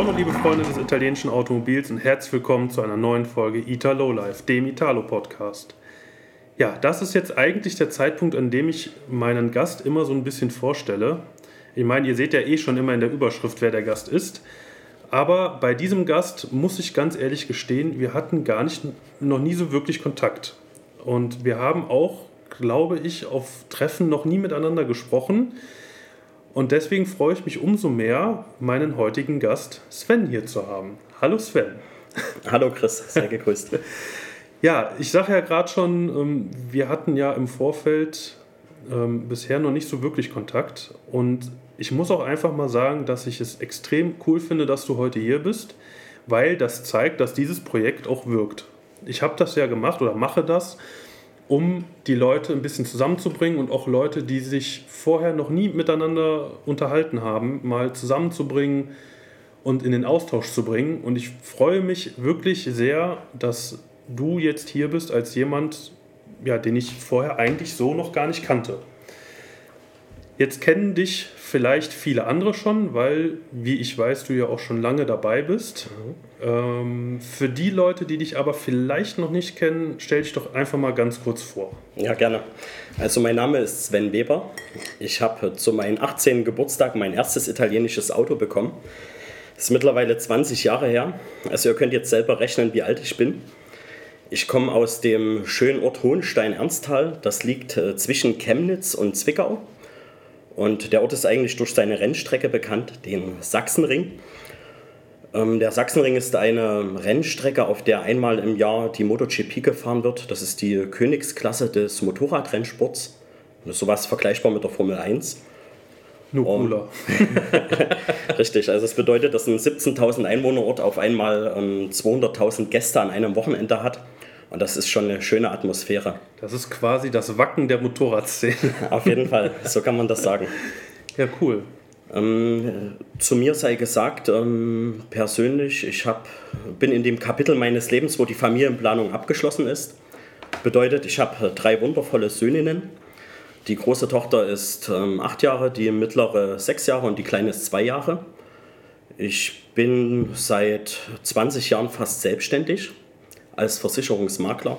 Buongiorno, liebe Freunde des italienischen Automobils und herzlich willkommen zu einer neuen Folge Italo Life, dem Italo-Podcast. Ja, das ist jetzt eigentlich der Zeitpunkt, an dem ich meinen Gast immer so ein bisschen vorstelle. Ich meine, ihr seht ja eh schon immer in der Überschrift, wer der Gast ist. Aber bei diesem Gast muss ich ganz ehrlich gestehen, wir hatten gar nicht, noch nie so wirklich Kontakt. Und wir haben auch, glaube ich, auf Treffen noch nie miteinander gesprochen. Und deswegen freue ich mich umso mehr, meinen heutigen Gast Sven hier zu haben. Hallo Sven. Hallo Chris, sehr gegrüßt. ja, ich sage ja gerade schon, ähm, wir hatten ja im Vorfeld ähm, bisher noch nicht so wirklich Kontakt. Und ich muss auch einfach mal sagen, dass ich es extrem cool finde, dass du heute hier bist, weil das zeigt, dass dieses Projekt auch wirkt. Ich habe das ja gemacht oder mache das um die Leute ein bisschen zusammenzubringen und auch Leute, die sich vorher noch nie miteinander unterhalten haben, mal zusammenzubringen und in den Austausch zu bringen. Und ich freue mich wirklich sehr, dass du jetzt hier bist als jemand, ja, den ich vorher eigentlich so noch gar nicht kannte. Jetzt kennen dich vielleicht viele andere schon, weil, wie ich weiß, du ja auch schon lange dabei bist. Mhm. Ähm, für die Leute, die dich aber vielleicht noch nicht kennen, stell dich doch einfach mal ganz kurz vor. Ja, gerne. Also mein Name ist Sven Weber. Ich habe zu meinem 18. Geburtstag mein erstes italienisches Auto bekommen. Das ist mittlerweile 20 Jahre her. Also ihr könnt jetzt selber rechnen, wie alt ich bin. Ich komme aus dem schönen Ort Hohenstein-Ernsthal. Das liegt äh, zwischen Chemnitz und Zwickau. Und der Ort ist eigentlich durch seine Rennstrecke bekannt, den Sachsenring. Ähm, der Sachsenring ist eine Rennstrecke, auf der einmal im Jahr die MotoGP gefahren wird. Das ist die Königsklasse des Motorradrennsports. Das ist sowas vergleichbar mit der Formel 1. Nur cooler. Richtig, also es das bedeutet, dass ein 17.000 Einwohnerort auf einmal 200.000 ähm, Gäste an einem Wochenende hat. Und das ist schon eine schöne Atmosphäre. Das ist quasi das Wacken der Motorradszene. Auf jeden Fall, so kann man das sagen. Ja, cool. Ähm, zu mir sei gesagt, ähm, persönlich, ich hab, bin in dem Kapitel meines Lebens, wo die Familienplanung abgeschlossen ist. Bedeutet, ich habe drei wundervolle Söhninnen. Die große Tochter ist ähm, acht Jahre, die mittlere sechs Jahre und die kleine ist zwei Jahre. Ich bin seit 20 Jahren fast selbstständig als Versicherungsmakler.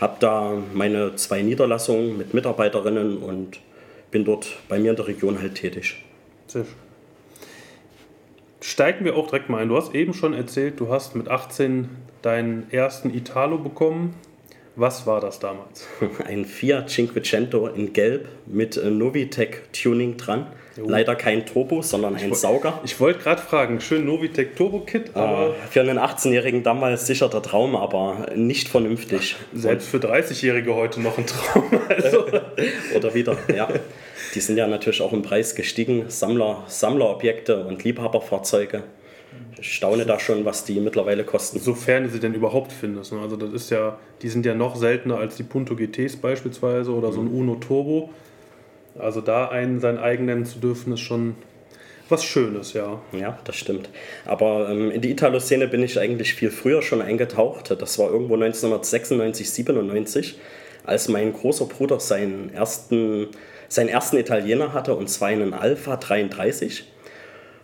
Habe da meine zwei Niederlassungen mit Mitarbeiterinnen und bin dort bei mir in der Region halt tätig. Sehr schön. Steigen wir auch direkt mal ein. Du hast eben schon erzählt, du hast mit 18 deinen ersten Italo bekommen. Was war das damals? Ein Fiat Cinquecento in Gelb mit Novitec Tuning dran. Jo. Leider kein Turbo, sondern ein ich Sauger. Ich wollte gerade fragen, schön Novitec Turbo Kit, ah, aber. für einen 18-Jährigen damals sicher der Traum, aber nicht vernünftig. Selbst für 30-Jährige heute noch ein Traum. Also. Oder wieder, ja. Die sind ja natürlich auch im Preis gestiegen. Sammler, Sammlerobjekte und Liebhaberfahrzeuge. Ich staune da schon, was die mittlerweile kosten. Sofern du sie denn überhaupt findest. Ne? Also das ist ja, die sind ja noch seltener als die Punto GTs beispielsweise oder so ein mhm. Uno Turbo. Also da einen sein eigen nennen zu dürfen, ist schon was Schönes, ja. Ja, das stimmt. Aber ähm, in die Italo-Szene bin ich eigentlich viel früher schon eingetaucht. Das war irgendwo 1996, 97, als mein großer Bruder seinen ersten, seinen ersten Italiener hatte, und zwar einen Alpha 33.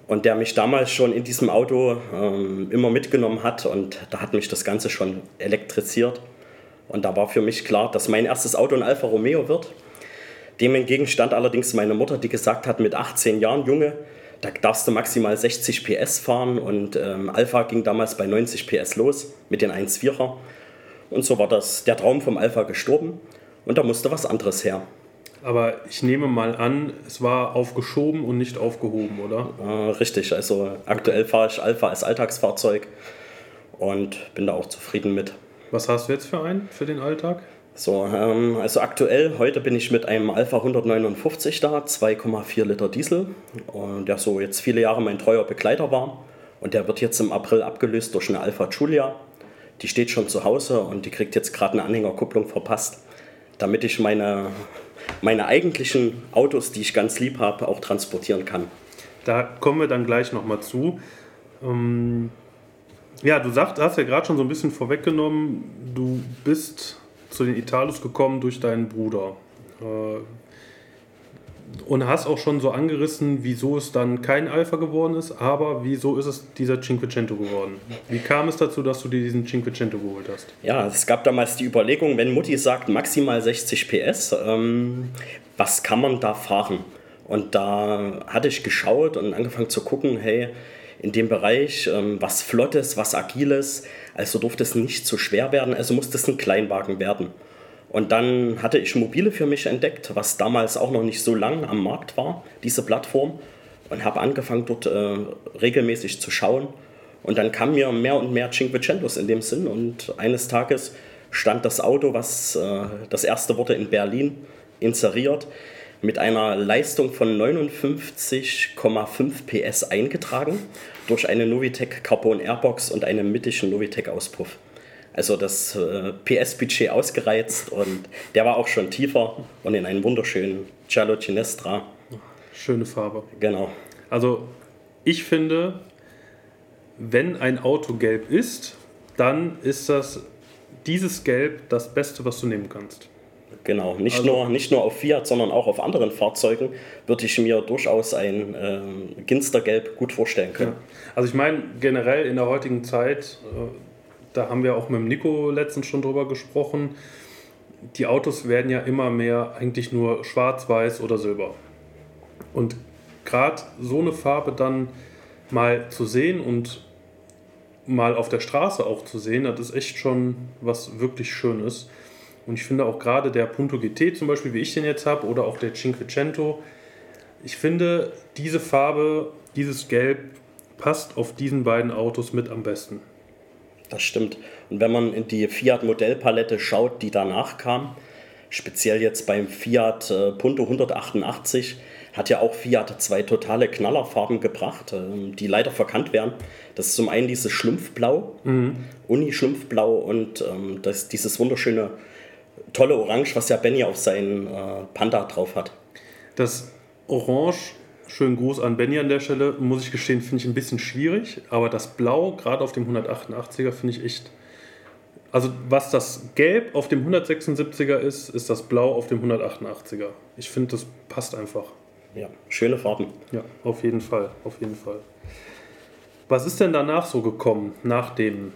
Und der mich damals schon in diesem Auto ähm, immer mitgenommen hat und da hat mich das Ganze schon elektrisiert. Und da war für mich klar, dass mein erstes Auto ein Alfa Romeo wird. Dem entgegen stand allerdings meine Mutter, die gesagt hat, mit 18 Jahren, Junge, da darfst du maximal 60 PS fahren und ähm, Alpha ging damals bei 90 PS los mit den 1.4er. Und so war das der Traum vom Alpha gestorben und da musste was anderes her. Aber ich nehme mal an, es war aufgeschoben und nicht aufgehoben, oder? Äh, richtig, also aktuell fahre ich Alpha als Alltagsfahrzeug und bin da auch zufrieden mit. Was hast du jetzt für einen für den Alltag? So, ähm, also aktuell, heute bin ich mit einem Alpha 159 da, 2,4 Liter Diesel, und der so jetzt viele Jahre mein treuer Begleiter war. Und der wird jetzt im April abgelöst durch eine Alpha Giulia. Die steht schon zu Hause und die kriegt jetzt gerade eine Anhängerkupplung verpasst, damit ich meine, meine eigentlichen Autos, die ich ganz lieb habe, auch transportieren kann. Da kommen wir dann gleich nochmal zu. Ähm, ja, du sagst, hast ja gerade schon so ein bisschen vorweggenommen, du bist zu den Italus gekommen durch deinen Bruder. Äh, und hast auch schon so angerissen, wieso es dann kein Alpha geworden ist, aber wieso ist es dieser Cinquecento geworden? Wie kam es dazu, dass du dir diesen Cinquecento geholt hast? Ja, es gab damals die Überlegung, wenn Mutti sagt maximal 60 PS, ähm, was kann man da fahren? Und da hatte ich geschaut und angefangen zu gucken, hey, in dem Bereich ähm, was Flottes, was Agiles, also durfte es nicht zu schwer werden, also musste es ein Kleinwagen werden. Und dann hatte ich Mobile für mich entdeckt, was damals auch noch nicht so lang am Markt war, diese Plattform. Und habe angefangen dort äh, regelmäßig zu schauen. Und dann kam mir mehr und mehr Cinquecentos in dem Sinn. Und eines Tages stand das Auto, was äh, das erste wurde in Berlin inseriert, mit einer Leistung von 59,5 PS eingetragen durch eine Novitec Carbon Airbox und einen mittischen Novitec Auspuff. Also das äh, PS-Budget ausgereizt und der war auch schon tiefer und in einem wunderschönen Giallo Ginestra. Schöne Farbe. Genau. Also ich finde, wenn ein Auto gelb ist, dann ist das dieses Gelb das Beste, was du nehmen kannst. Genau, nicht, also, nur, nicht nur auf Fiat, sondern auch auf anderen Fahrzeugen würde ich mir durchaus ein äh, Ginstergelb gut vorstellen können. Ja. Also ich meine, generell in der heutigen Zeit, äh, da haben wir auch mit dem Nico letztens schon drüber gesprochen, die Autos werden ja immer mehr eigentlich nur schwarz, weiß oder silber. Und gerade so eine Farbe dann mal zu sehen und mal auf der Straße auch zu sehen, das ist echt schon was wirklich Schönes. Und ich finde auch gerade der Punto GT zum Beispiel, wie ich den jetzt habe, oder auch der Cinquecento, ich finde diese Farbe, dieses Gelb passt auf diesen beiden Autos mit am besten. Das stimmt. Und wenn man in die Fiat-Modellpalette schaut, die danach kam, speziell jetzt beim Fiat äh, Punto 188, hat ja auch Fiat zwei totale Knallerfarben gebracht, äh, die leider verkannt werden. Das ist zum einen dieses Schlumpfblau, mhm. Uni-Schlumpfblau und ähm, das, dieses wunderschöne, tolle Orange, was ja Benny auf seinen äh, Panda drauf hat. Das Orange Schönen Gruß an Benny an der Stelle. Muss ich gestehen, finde ich ein bisschen schwierig. Aber das Blau, gerade auf dem 188er, finde ich echt. Also, was das Gelb auf dem 176er ist, ist das Blau auf dem 188er. Ich finde, das passt einfach. Ja, schöne Farben. Ja, auf jeden Fall. Auf jeden Fall. Was ist denn danach so gekommen, nach dem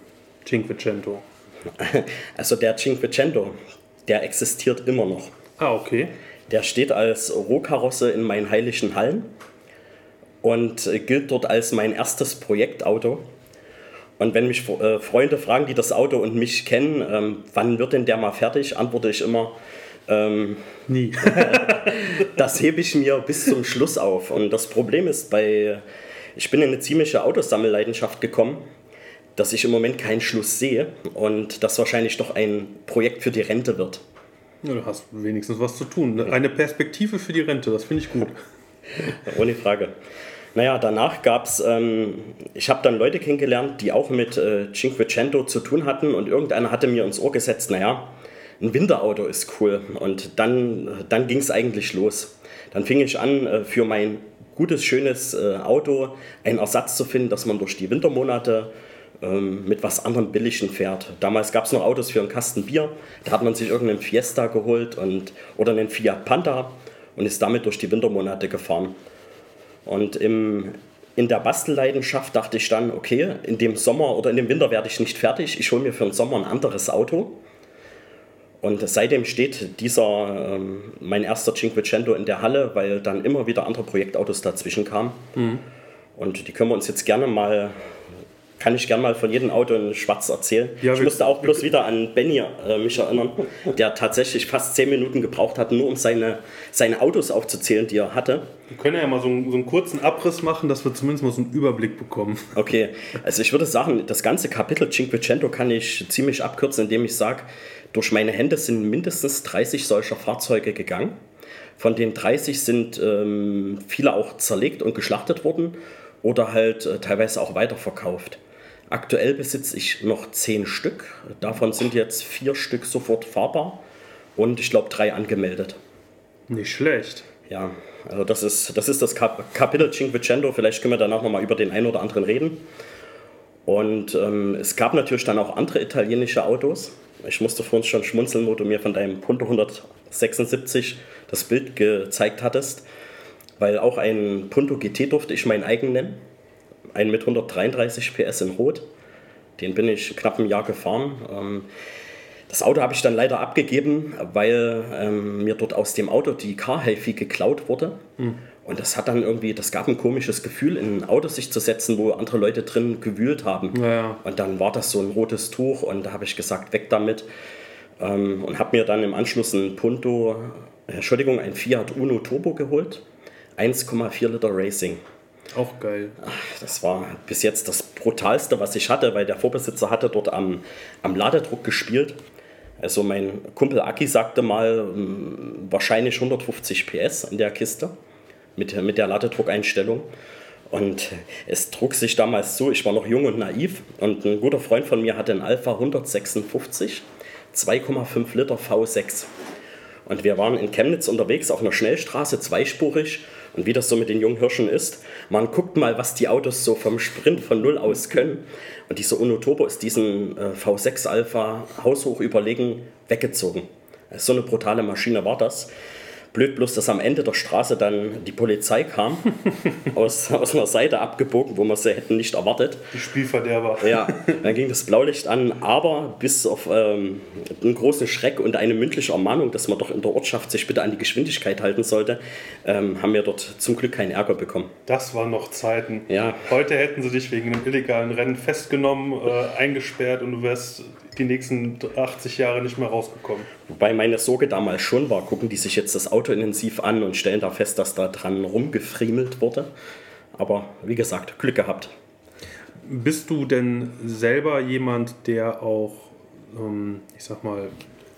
Cinquecento? Also, der Cinquecento, der existiert immer noch. Ah, okay. Der steht als Rohkarosse in meinen heiligen Hallen und äh, gilt dort als mein erstes Projektauto. Und wenn mich äh, Freunde fragen, die das Auto und mich kennen, ähm, wann wird denn der mal fertig, antworte ich immer, ähm, nie. das hebe ich mir bis zum Schluss auf. Und das Problem ist, bei, ich bin in eine ziemliche Autosammelleidenschaft gekommen, dass ich im Moment keinen Schluss sehe und das wahrscheinlich doch ein Projekt für die Rente wird. Ja, du hast wenigstens was zu tun. Eine Perspektive für die Rente, das finde ich gut. Ohne Frage. Naja, danach gab es, ähm, ich habe dann Leute kennengelernt, die auch mit äh, Cinquecento zu tun hatten und irgendeiner hatte mir ins Ohr gesetzt, naja, ein Winterauto ist cool. Und dann, dann ging es eigentlich los. Dann fing ich an, äh, für mein gutes, schönes äh, Auto einen Ersatz zu finden, dass man durch die Wintermonate ähm, mit was anderem Billigen fährt. Damals gab es noch Autos für einen Kasten Bier. Da hat man sich irgendeinen Fiesta geholt und, oder einen Fiat Panther und ist damit durch die Wintermonate gefahren. Und im, in der Bastelleidenschaft dachte ich dann, okay, in dem Sommer oder in dem Winter werde ich nicht fertig. Ich hole mir für den Sommer ein anderes Auto. Und seitdem steht dieser, ähm, mein erster Cinquecento in der Halle, weil dann immer wieder andere Projektautos dazwischen kamen. Mhm. Und die können wir uns jetzt gerne mal kann ich gerne mal von jedem Auto in Schwarz erzählen. Ja, ich musste auch bloß wieder an Benny äh, mich erinnern, der tatsächlich fast zehn Minuten gebraucht hat, nur um seine, seine Autos aufzuzählen, die er hatte. Wir können ja mal so einen, so einen kurzen Abriss machen, dass wir zumindest mal so einen Überblick bekommen. Okay, also ich würde sagen, das ganze Kapitel Cinquecento kann ich ziemlich abkürzen, indem ich sage, durch meine Hände sind mindestens 30 solcher Fahrzeuge gegangen. Von den 30 sind ähm, viele auch zerlegt und geschlachtet worden oder halt äh, teilweise auch weiterverkauft. Aktuell besitze ich noch zehn Stück. Davon sind jetzt vier Stück sofort fahrbar und ich glaube drei angemeldet. Nicht schlecht. Ja, also das ist das, ist das Kap Kapitel Cinquecento. Vielleicht können wir danach nochmal über den einen oder anderen reden. Und ähm, es gab natürlich dann auch andere italienische Autos. Ich musste vorhin schon schmunzeln, wo du mir von deinem Punto 176 das Bild gezeigt hattest. weil auch ein Punto GT durfte ich meinen eigen nennen. Einen mit 133 PS in Rot. Den bin ich knapp ein Jahr gefahren. Ähm, das Auto habe ich dann leider abgegeben, weil ähm, mir dort aus dem Auto die Car Healthy geklaut wurde. Mhm. Und das hat dann irgendwie, das gab ein komisches Gefühl, in ein Auto sich zu setzen, wo andere Leute drin gewühlt haben. Ja. Und dann war das so ein rotes Tuch und da habe ich gesagt, weg damit. Ähm, und habe mir dann im Anschluss ein Punto, äh, Entschuldigung, ein Fiat Uno Turbo geholt. 1,4 Liter Racing. Auch geil. Das war bis jetzt das Brutalste, was ich hatte, weil der Vorbesitzer hatte dort am, am Ladedruck gespielt. Also mein Kumpel Aki sagte mal, hm, wahrscheinlich 150 PS in der Kiste mit, mit der Ladedruckeinstellung. Und es trug sich damals so, ich war noch jung und naiv und ein guter Freund von mir hatte einen Alpha 156, 2,5 Liter V6. Und wir waren in Chemnitz unterwegs auf einer Schnellstraße, zweispurig. Und wie das so mit den jungen Hirschen ist, man guckt mal, was die Autos so vom Sprint von Null aus können. Und dieser Uno Turbo ist diesen äh, V6 Alpha haushoch überlegen weggezogen. So eine brutale Maschine war das. Blöd bloß, dass am Ende der Straße dann die Polizei kam, aus, aus einer Seite abgebogen, wo wir sie hätten nicht erwartet. Die Spielverderber. Ja, dann ging das Blaulicht an, aber bis auf ähm, einen großen Schreck und eine mündliche Ermahnung, dass man doch in der Ortschaft sich bitte an die Geschwindigkeit halten sollte, ähm, haben wir dort zum Glück keinen Ärger bekommen. Das waren noch Zeiten. Ja. Heute hätten sie dich wegen einem illegalen Rennen festgenommen, äh, eingesperrt und du wärst die nächsten 80 Jahre nicht mehr rausgekommen. Wobei meine Sorge damals schon war, gucken die sich jetzt das Auto intensiv an und stellen da fest, dass da dran rumgefriemelt wurde. Aber wie gesagt, Glück gehabt. Bist du denn selber jemand, der auch, ähm, ich sag mal,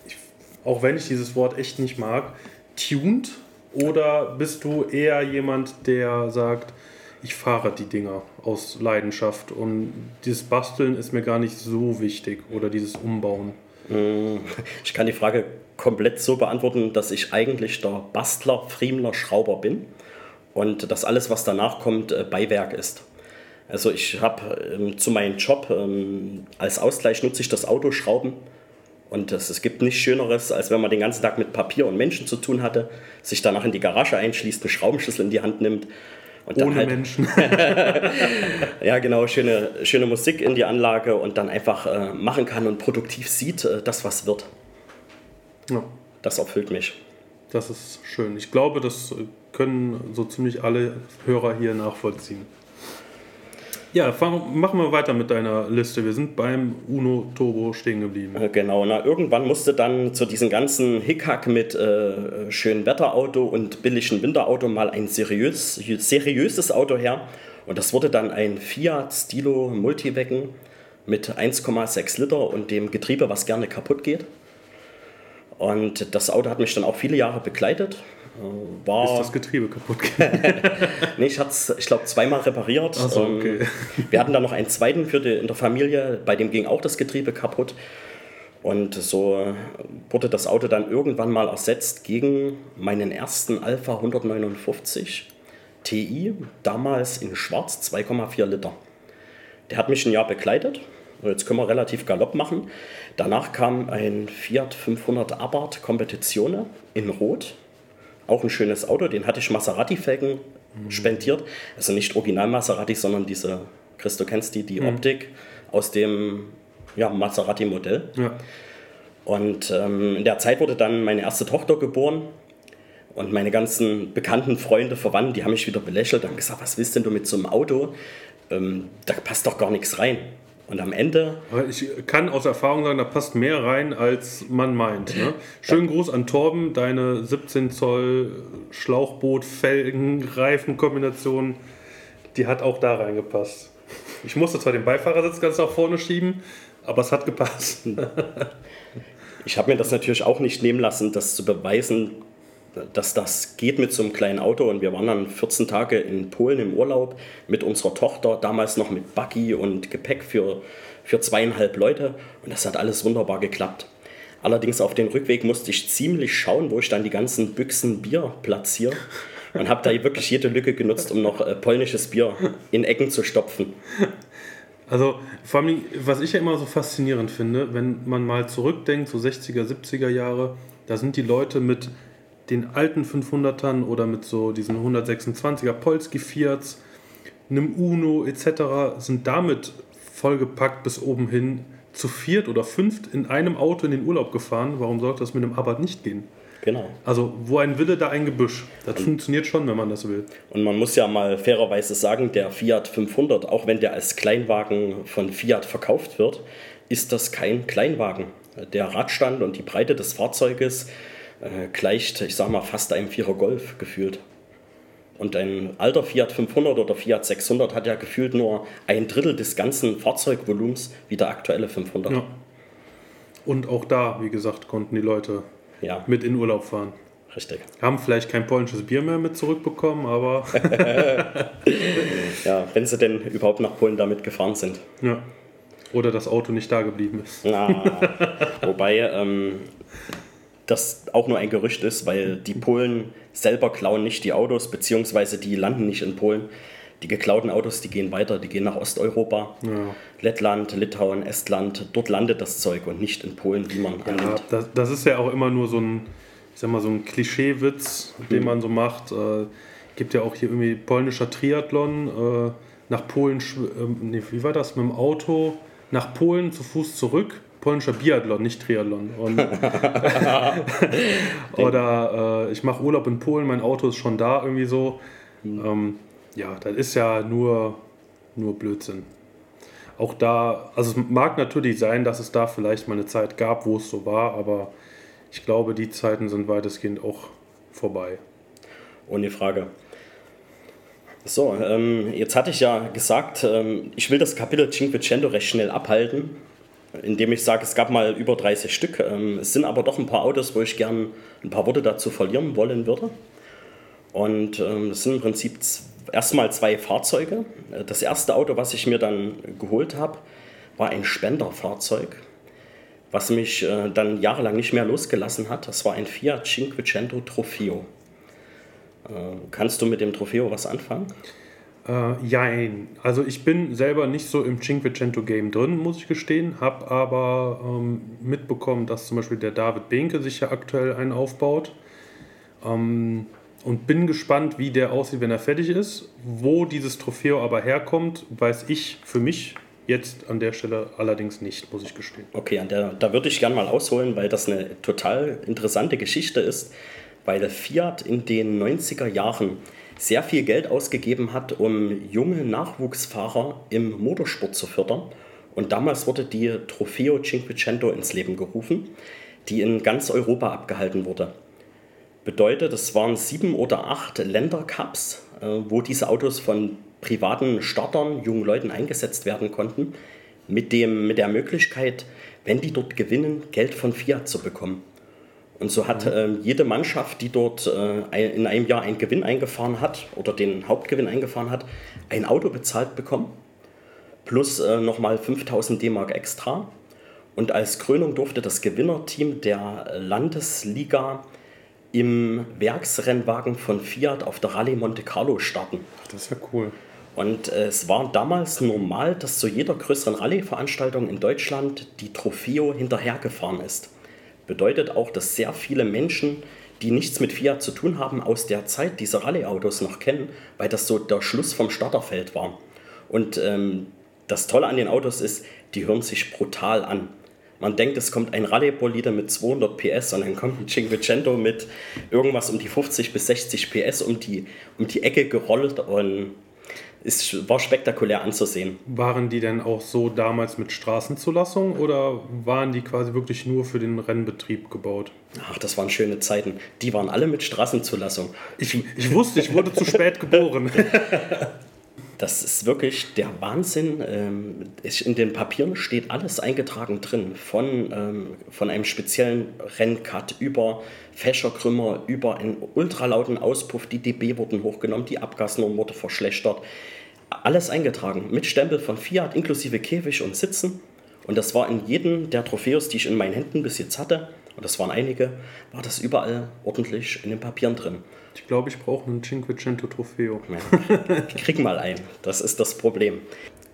ich, auch wenn ich dieses Wort echt nicht mag, tuned? Oder bist du eher jemand, der sagt, ich fahre die Dinger aus Leidenschaft und dieses Basteln ist mir gar nicht so wichtig oder dieses Umbauen? Mm, ich kann die Frage komplett so beantworten, dass ich eigentlich der Bastler, Friemler, Schrauber bin und dass alles, was danach kommt, äh, Beiwerk ist. Also ich habe ähm, zu meinem Job ähm, als Ausgleich nutze ich das Autoschrauben und das, es gibt nichts Schöneres, als wenn man den ganzen Tag mit Papier und Menschen zu tun hatte, sich danach in die Garage einschließt, einen Schraubenschlüssel in die Hand nimmt und Ohne halt, Menschen. ja, genau, schöne, schöne Musik in die Anlage und dann einfach äh, machen kann und produktiv sieht, äh, das, was wird. Ja. Das erfüllt mich. Das ist schön. Ich glaube, das können so ziemlich alle Hörer hier nachvollziehen. Ja, fang, machen wir weiter mit deiner Liste. Wir sind beim Uno Turbo stehen geblieben. Äh, genau, na, irgendwann musste dann zu diesem ganzen Hickhack mit äh, schönem Wetterauto und billigem Winterauto mal ein seriös, seriöses Auto her. Und das wurde dann ein Fiat Stilo Multiwagen mit 1,6 Liter und dem Getriebe, was gerne kaputt geht. Und das Auto hat mich dann auch viele Jahre begleitet. Äh, war ist das Getriebe kaputt nee, ich hatte es, ich glaube, zweimal repariert. So, ähm, okay. Wir hatten dann noch einen zweiten für die, in der Familie, bei dem ging auch das Getriebe kaputt. Und so wurde das Auto dann irgendwann mal ersetzt gegen meinen ersten Alpha 159 Ti, damals in schwarz 2,4 Liter. Der hat mich ein Jahr begleitet. Jetzt können wir relativ galopp machen. Danach kam ein Fiat 500 Abarth Competizione in Rot auch ein schönes Auto, den hatte ich Maserati-Felgen mhm. spendiert. Also nicht Original Maserati, sondern diese, Chris, du kennst die, die mhm. Optik aus dem ja, Maserati-Modell. Ja. Und ähm, in der Zeit wurde dann meine erste Tochter geboren. Und meine ganzen bekannten Freunde, Verwandten, die haben mich wieder belächelt und gesagt, was willst denn du mit so einem Auto? Ähm, da passt doch gar nichts rein. Und am Ende. Ich kann aus Erfahrung sagen, da passt mehr rein, als man meint. Ne? Schönen Gruß an Torben, deine 17 Zoll Schlauchboot, Felgen, Reifen-Kombination, die hat auch da reingepasst. Ich musste zwar den Beifahrersitz ganz nach vorne schieben, aber es hat gepasst. ich habe mir das natürlich auch nicht nehmen lassen, das zu beweisen, dass das geht mit so einem kleinen Auto. Und wir waren dann 14 Tage in Polen im Urlaub mit unserer Tochter, damals noch mit Buggy und Gepäck für, für zweieinhalb Leute. Und das hat alles wunderbar geklappt. Allerdings auf den Rückweg musste ich ziemlich schauen, wo ich dann die ganzen Büchsen Bier platziere. Und habe da wirklich jede Lücke genutzt, um noch äh, polnisches Bier in Ecken zu stopfen. Also vor allem, was ich ja immer so faszinierend finde, wenn man mal zurückdenkt, so 60er, 70er Jahre, da sind die Leute mit den alten 500ern oder mit so diesen 126er Polski Fiats, einem Uno etc. sind damit vollgepackt bis oben hin zu viert oder fünft in einem Auto in den Urlaub gefahren. Warum sollte das mit einem Abarth nicht gehen? Genau. Also, wo ein Wille, da ein Gebüsch. Das und, funktioniert schon, wenn man das will. Und man muss ja mal fairerweise sagen, der Fiat 500, auch wenn der als Kleinwagen von Fiat verkauft wird, ist das kein Kleinwagen. Der Radstand und die Breite des Fahrzeuges äh, gleicht, ich sag mal, fast einem Vierer Golf gefühlt. Und ein alter Fiat 500 oder Fiat 600 hat ja gefühlt nur ein Drittel des ganzen Fahrzeugvolumens wie der aktuelle 500. Ja. Und auch da, wie gesagt, konnten die Leute ja. mit in Urlaub fahren. Richtig. Haben vielleicht kein polnisches Bier mehr mit zurückbekommen, aber. ja, wenn sie denn überhaupt nach Polen damit gefahren sind. Ja. Oder das Auto nicht da geblieben ist. Na, wobei ähm, das auch nur ein Gerücht ist, weil die Polen selber klauen nicht die Autos, beziehungsweise die landen nicht in Polen. Die geklauten Autos, die gehen weiter, die gehen nach Osteuropa, ja. Lettland, Litauen, Estland. Dort landet das Zeug und nicht in Polen, wie man ja, annimmt. Das, das, ist ja auch immer nur so ein, ich sag mal, so ein Klischeewitz, den hm. man so macht. Äh, gibt ja auch hier irgendwie polnischer Triathlon äh, nach Polen, äh, nee, wie war das, mit dem Auto nach Polen zu Fuß zurück polnischer Biathlon, nicht Triathlon. oder äh, ich mache Urlaub in Polen, mein Auto ist schon da, irgendwie so. Mhm. Ähm, ja, das ist ja nur, nur Blödsinn. Auch da, also es mag natürlich sein, dass es da vielleicht mal eine Zeit gab, wo es so war, aber ich glaube, die Zeiten sind weitestgehend auch vorbei. Ohne Frage. So, ähm, jetzt hatte ich ja gesagt, ähm, ich will das Kapitel Cinquecento recht schnell abhalten indem ich sage, es gab mal über 30 Stück. Ähm, es sind aber doch ein paar Autos, wo ich gern ein paar Worte dazu verlieren wollen würde. Und ähm, das sind im Prinzip erstmal zwei Fahrzeuge. Das erste Auto, was ich mir dann geholt habe, war ein Spenderfahrzeug, was mich äh, dann jahrelang nicht mehr losgelassen hat. Das war ein Fiat Cinquecento Trofeo. Äh, kannst du mit dem Trofeo was anfangen? Äh, jein. Also ich bin selber nicht so im Cinquecento Game drin, muss ich gestehen, habe aber ähm, mitbekommen, dass zum Beispiel der David Behnke sich ja aktuell einen aufbaut. Ähm, und bin gespannt, wie der aussieht, wenn er fertig ist. Wo dieses Trofeo aber herkommt, weiß ich für mich jetzt an der Stelle allerdings nicht, muss ich gestehen. Okay, an der, da würde ich gerne mal ausholen, weil das eine total interessante Geschichte ist, weil der Fiat in den 90er Jahren sehr viel Geld ausgegeben hat, um junge Nachwuchsfahrer im Motorsport zu fördern. Und damals wurde die Trofeo Cinquecento ins Leben gerufen, die in ganz Europa abgehalten wurde. Bedeutet, es waren sieben oder acht Ländercups, äh, wo diese Autos von privaten Startern, jungen Leuten eingesetzt werden konnten, mit, dem, mit der Möglichkeit, wenn die dort gewinnen, Geld von Fiat zu bekommen. Und so hat äh, jede Mannschaft, die dort äh, in einem Jahr einen Gewinn eingefahren hat oder den Hauptgewinn eingefahren hat, ein Auto bezahlt bekommen, plus äh, nochmal 5000 D-Mark extra. Und als Krönung durfte das Gewinnerteam der Landesliga im Werksrennwagen von Fiat auf der Rallye Monte Carlo starten. Das ist ja cool. Und äh, es war damals normal, dass zu jeder größeren Rallye-Veranstaltung in Deutschland die Trofeo hinterhergefahren ist bedeutet auch, dass sehr viele Menschen, die nichts mit Fiat zu tun haben, aus der Zeit diese Rallye-Autos noch kennen, weil das so der Schluss vom Starterfeld war. Und ähm, das Tolle an den Autos ist, die hören sich brutal an. Man denkt, es kommt ein Rallye-Bolide mit 200 PS und dann kommt ein Cinquecento mit irgendwas um die 50 bis 60 PS um die, um die Ecke gerollt und es war spektakulär anzusehen. Waren die denn auch so damals mit Straßenzulassung oder waren die quasi wirklich nur für den Rennbetrieb gebaut? Ach, das waren schöne Zeiten. Die waren alle mit Straßenzulassung. Ich, ich wusste, ich wurde zu spät geboren. Das ist wirklich der Wahnsinn. Ähm, in den Papieren steht alles eingetragen drin. Von, ähm, von einem speziellen Renncut über Fächerkrümmer, über einen ultralauten Auspuff. Die dB wurden hochgenommen, die Abgasnorm wurde verschlechtert. Alles eingetragen mit Stempel von Fiat inklusive Käfig und Sitzen. Und das war in jedem der Trophäus, die ich in meinen Händen bis jetzt hatte, und das waren einige, war das überall ordentlich in den Papieren drin. Ich glaube, ich brauche einen Cinquecento Trofeo. Ich krieg mal einen. Das ist das Problem.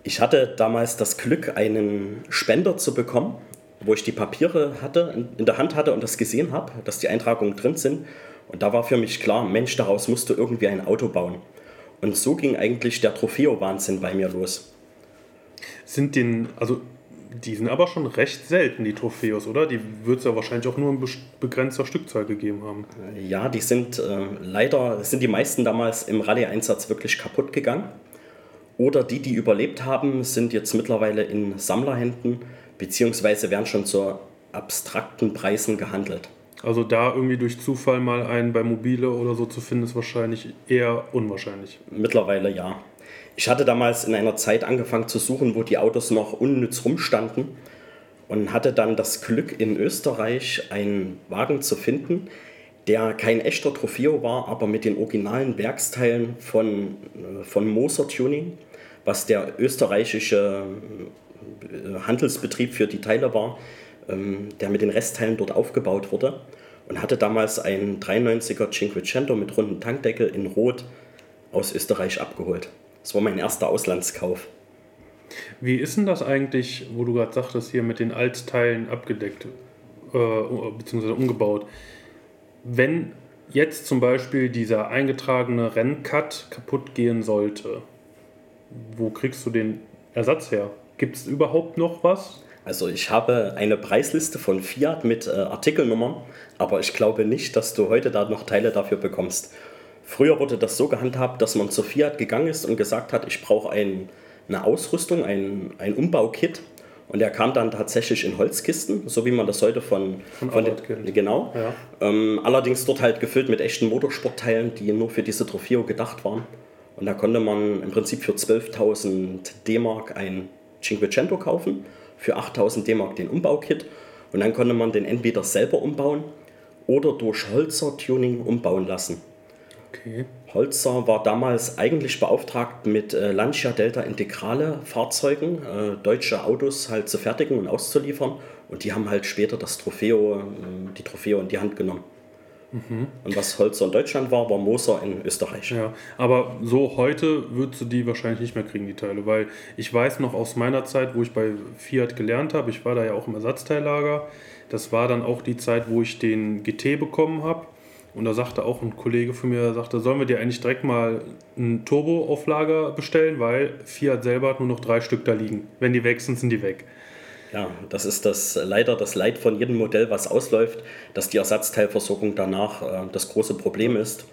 Ich hatte damals das Glück, einen Spender zu bekommen, wo ich die Papiere hatte, in der Hand hatte und das gesehen habe, dass die Eintragungen drin sind. Und da war für mich klar, Mensch, daraus musst du irgendwie ein Auto bauen. Und so ging eigentlich der Trofeo-Wahnsinn bei mir los. Sind den, also die sind aber schon recht selten, die Trophäos, oder? Die wird es ja wahrscheinlich auch nur in begrenzter Stückzahl gegeben haben. Ja, die sind äh, leider, sind die meisten damals im Rallye-Einsatz wirklich kaputt gegangen. Oder die, die überlebt haben, sind jetzt mittlerweile in Sammlerhänden, beziehungsweise werden schon zu abstrakten Preisen gehandelt. Also da irgendwie durch Zufall mal einen bei Mobile oder so zu finden, ist wahrscheinlich eher unwahrscheinlich. Mittlerweile ja. Ich hatte damals in einer Zeit angefangen zu suchen, wo die Autos noch unnütz rumstanden und hatte dann das Glück, in Österreich einen Wagen zu finden, der kein echter Trofeo war, aber mit den originalen Werksteilen von, äh, von Moser Tuning, was der österreichische äh, Handelsbetrieb für die Teile war, ähm, der mit den Restteilen dort aufgebaut wurde und hatte damals einen 93er Cinquecento mit runden Tankdeckel in Rot aus Österreich abgeholt. Das war mein erster Auslandskauf. Wie ist denn das eigentlich, wo du gerade sagtest, hier mit den Altteilen abgedeckt äh, bzw. umgebaut? Wenn jetzt zum Beispiel dieser eingetragene Renncut kaputt gehen sollte, wo kriegst du den Ersatz her? Gibt es überhaupt noch was? Also ich habe eine Preisliste von Fiat mit äh, Artikelnummern, aber ich glaube nicht, dass du heute da noch Teile dafür bekommst. Früher wurde das so gehandhabt, dass man zu Fiat gegangen ist und gesagt hat, ich brauche ein, eine Ausrüstung, ein, ein Umbaukit. Und der kam dann tatsächlich in Holzkisten, so wie man das heute von, von, von den, genau. Ja. Ähm, allerdings dort halt gefüllt mit echten Motorsportteilen, die nur für diese Trofeo gedacht waren. Und da konnte man im Prinzip für 12.000 D-Mark ein Cinquecento kaufen, für 8.000 D-Mark den Umbaukit. Und dann konnte man den entweder selber umbauen oder durch Holzer-Tuning umbauen lassen. Okay. Holzer war damals eigentlich beauftragt, mit äh, Lancia Delta Integrale Fahrzeugen äh, deutsche Autos halt zu fertigen und auszuliefern. Und die haben halt später das Trofeo, äh, die Trofeo in die Hand genommen. Mhm. Und was Holzer in Deutschland war, war Moser in Österreich. Ja, aber so heute würdest du die wahrscheinlich nicht mehr kriegen, die Teile, weil ich weiß noch aus meiner Zeit, wo ich bei Fiat gelernt habe, ich war da ja auch im Ersatzteillager, das war dann auch die Zeit, wo ich den GT bekommen habe und da sagte auch ein Kollege von mir, sagte, sollen wir dir eigentlich direkt mal ein Turbo auf Lager bestellen, weil Fiat selber hat nur noch drei Stück da liegen. Wenn die weg sind, sind die weg. Ja, das ist das leider das Leid von jedem Modell, was ausläuft, dass die Ersatzteilversorgung danach äh, das große Problem ist.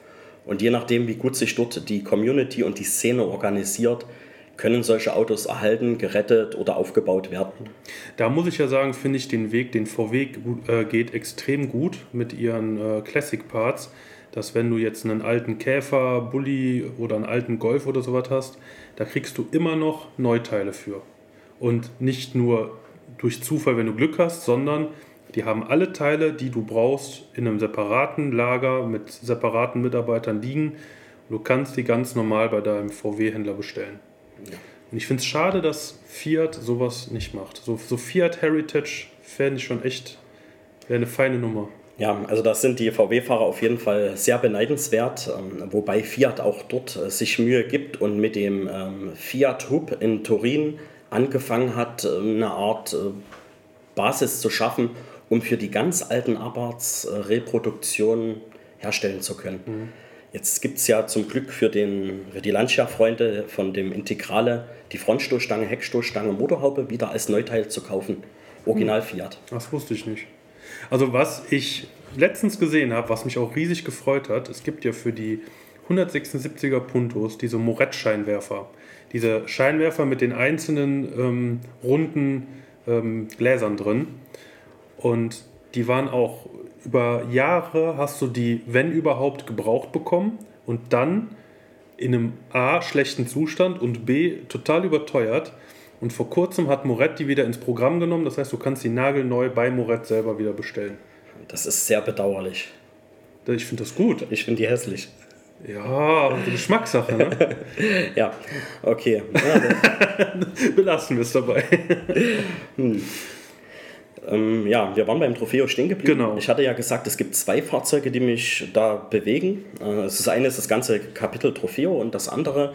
Und je nachdem, wie gut sich dort die Community und die Szene organisiert, können solche Autos erhalten, gerettet oder aufgebaut werden. Da muss ich ja sagen, finde ich den Weg, den VW äh, geht, extrem gut mit ihren äh, Classic Parts. Dass wenn du jetzt einen alten Käfer, Bulli oder einen alten Golf oder sowas hast, da kriegst du immer noch Neuteile für. Und nicht nur durch Zufall, wenn du Glück hast, sondern die haben alle Teile, die du brauchst, in einem separaten Lager mit separaten Mitarbeitern liegen. Du kannst die ganz normal bei deinem VW-Händler bestellen. Ja. Und ich finde es schade, dass Fiat sowas nicht macht. So, so Fiat Heritage fände ich schon echt, wäre eine feine Nummer. Ja, also das sind die VW-Fahrer auf jeden Fall sehr beneidenswert, ähm, wobei Fiat auch dort äh, sich Mühe gibt und mit dem ähm, Fiat Hub in Turin angefangen hat, äh, eine Art äh, Basis zu schaffen, um für die ganz alten Abarts Reproduktion herstellen zu können. Mhm. Jetzt gibt es ja zum Glück für, den, für die Lancia-Freunde von dem Integrale die Frontstoßstange, Heckstoßstange, Motorhaube wieder als Neuteil zu kaufen. Original hm. Fiat. Das wusste ich nicht. Also was ich letztens gesehen habe, was mich auch riesig gefreut hat, es gibt ja für die 176er Puntos diese Moret-Scheinwerfer. Diese Scheinwerfer mit den einzelnen ähm, runden ähm, Gläsern drin. Und die waren auch über Jahre hast du die, wenn überhaupt, gebraucht bekommen und dann in einem A schlechten Zustand und B total überteuert. Und vor kurzem hat Moret die wieder ins Programm genommen. Das heißt, du kannst die nagelneu bei Moret selber wieder bestellen. Das ist sehr bedauerlich. Ich finde das gut. Ich finde die hässlich. Ja, Geschmackssache, ne? ja, okay. Belassen wir es dabei. hm. Ähm, ja, wir waren beim Trofeo stehen geblieben. Genau. Ich hatte ja gesagt, es gibt zwei Fahrzeuge, die mich da bewegen. Äh, das eine ist das ganze Kapitel Trofeo und das andere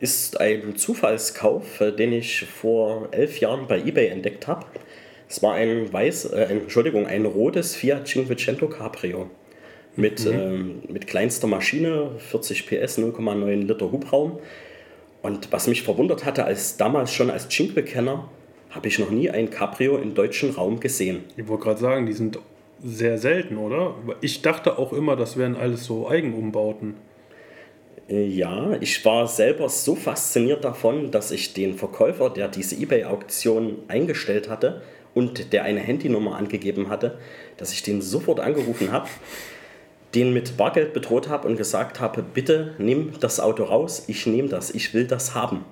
ist ein Zufallskauf, äh, den ich vor elf Jahren bei eBay entdeckt habe. Es war ein weiß, äh, Entschuldigung, ein rotes Fiat Cinquecento Cabrio. mit, mhm. ähm, mit kleinster Maschine, 40 PS, 0,9 Liter Hubraum. Und was mich verwundert hatte, als damals schon als Cinque-Kenner, habe ich noch nie ein Cabrio im deutschen Raum gesehen. Ich wollte gerade sagen, die sind sehr selten, oder? Ich dachte auch immer, das wären alles so Eigenumbauten. Äh, ja, ich war selber so fasziniert davon, dass ich den Verkäufer, der diese eBay-Auktion eingestellt hatte und der eine Handynummer angegeben hatte, dass ich den sofort angerufen habe, den mit Bargeld bedroht habe und gesagt habe, bitte nimm das Auto raus, ich nehme das, ich will das haben.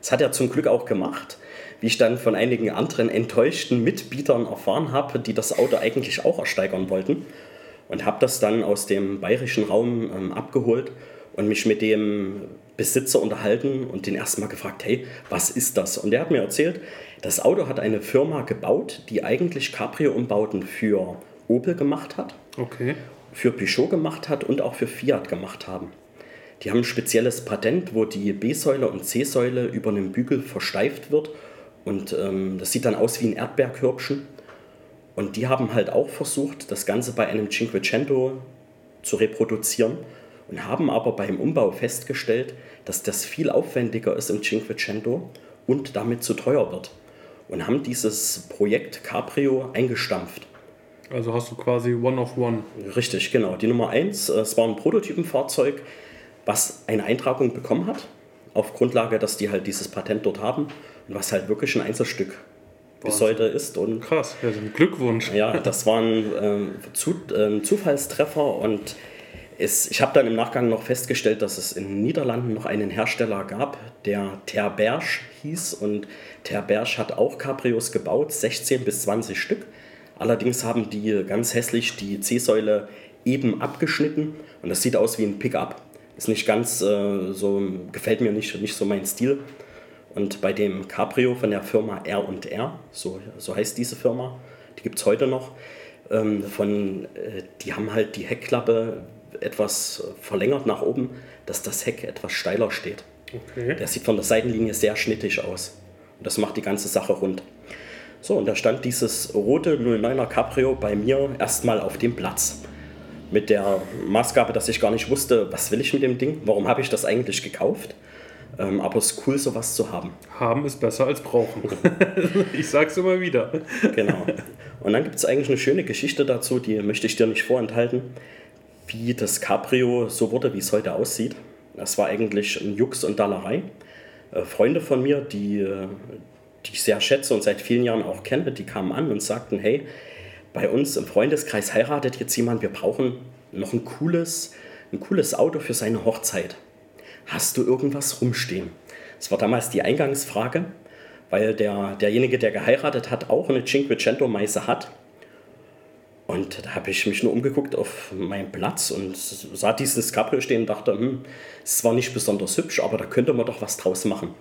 Das hat er zum Glück auch gemacht wie ich dann von einigen anderen enttäuschten Mitbietern erfahren habe, die das Auto eigentlich auch ersteigern wollten. Und habe das dann aus dem bayerischen Raum ähm, abgeholt und mich mit dem Besitzer unterhalten und den erstmal gefragt, hey, was ist das? Und der hat mir erzählt, das Auto hat eine Firma gebaut, die eigentlich Cabrio-Umbauten für Opel gemacht hat, okay. für Peugeot gemacht hat und auch für Fiat gemacht haben. Die haben ein spezielles Patent, wo die B-Säule und C-Säule über einem Bügel versteift wird und ähm, das sieht dann aus wie ein Erdbeerkörbchen. Und die haben halt auch versucht, das Ganze bei einem Cinquecento zu reproduzieren und haben aber beim Umbau festgestellt, dass das viel aufwendiger ist im Cinquecento und damit zu teuer wird. Und haben dieses Projekt Cabrio eingestampft. Also hast du quasi One of One. Richtig, genau. Die Nummer 1, äh, es war ein Prototypenfahrzeug, was eine Eintragung bekommen hat, auf Grundlage, dass die halt dieses Patent dort haben was halt wirklich ein Einzelstück bis heute ist. Und Krass, ja, so ein Glückwunsch. Ja, das war ein, ähm, Zu, äh, Zufallstreffer und es, ich habe dann im Nachgang noch festgestellt, dass es in den Niederlanden noch einen Hersteller gab, der Terberge hieß und Terberge hat auch Cabrios gebaut, 16 bis 20 Stück. Allerdings haben die ganz hässlich die C-Säule eben abgeschnitten und das sieht aus wie ein Pickup. Ist nicht ganz äh, so, gefällt mir nicht, nicht so mein Stil. Und bei dem Cabrio von der Firma R&R, so, so heißt diese Firma, die gibt es heute noch, ähm, von, äh, die haben halt die Heckklappe etwas verlängert nach oben, dass das Heck etwas steiler steht. Okay. Der sieht von der Seitenlinie sehr schnittig aus. Und das macht die ganze Sache rund. So, und da stand dieses rote 09er Cabrio bei mir erstmal auf dem Platz. Mit der Maßgabe, dass ich gar nicht wusste, was will ich mit dem Ding, warum habe ich das eigentlich gekauft. Ähm, aber es ist cool, sowas zu haben. Haben ist besser als brauchen. ich sag's immer wieder. Genau. Und dann gibt es eigentlich eine schöne Geschichte dazu, die möchte ich dir nicht vorenthalten, wie das Cabrio so wurde, wie es heute aussieht. Das war eigentlich ein Jux und Dallerei. Äh, Freunde von mir, die, äh, die ich sehr schätze und seit vielen Jahren auch kenne, die kamen an und sagten, hey, bei uns im Freundeskreis heiratet jetzt jemand, wir brauchen noch ein cooles, ein cooles Auto für seine Hochzeit hast du irgendwas rumstehen? Das war damals die Eingangsfrage, weil der, derjenige, der geheiratet hat, auch eine Cinquecento-Meise hat. Und da habe ich mich nur umgeguckt auf meinen Platz und sah dieses Cabrio stehen und dachte, hm, es war nicht besonders hübsch, aber da könnte man doch was draus machen.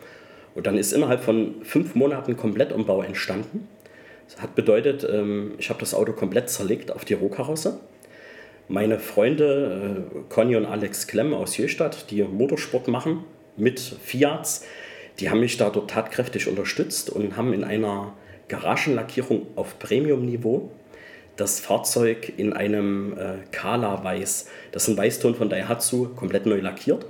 Und dann ist innerhalb von fünf Monaten Komplettumbau entstanden. Das hat bedeutet, ähm, ich habe das Auto komplett zerlegt auf die Rohkarosse meine Freunde äh, Conny und Alex Klemm aus Jöstadt, die Motorsport machen mit Fiats, die haben mich da dort tatkräftig unterstützt und haben in einer Garagenlackierung auf Premium-Niveau das Fahrzeug in einem äh, Kala-Weiß, das ist ein Weißton von Daihatsu, komplett neu lackiert.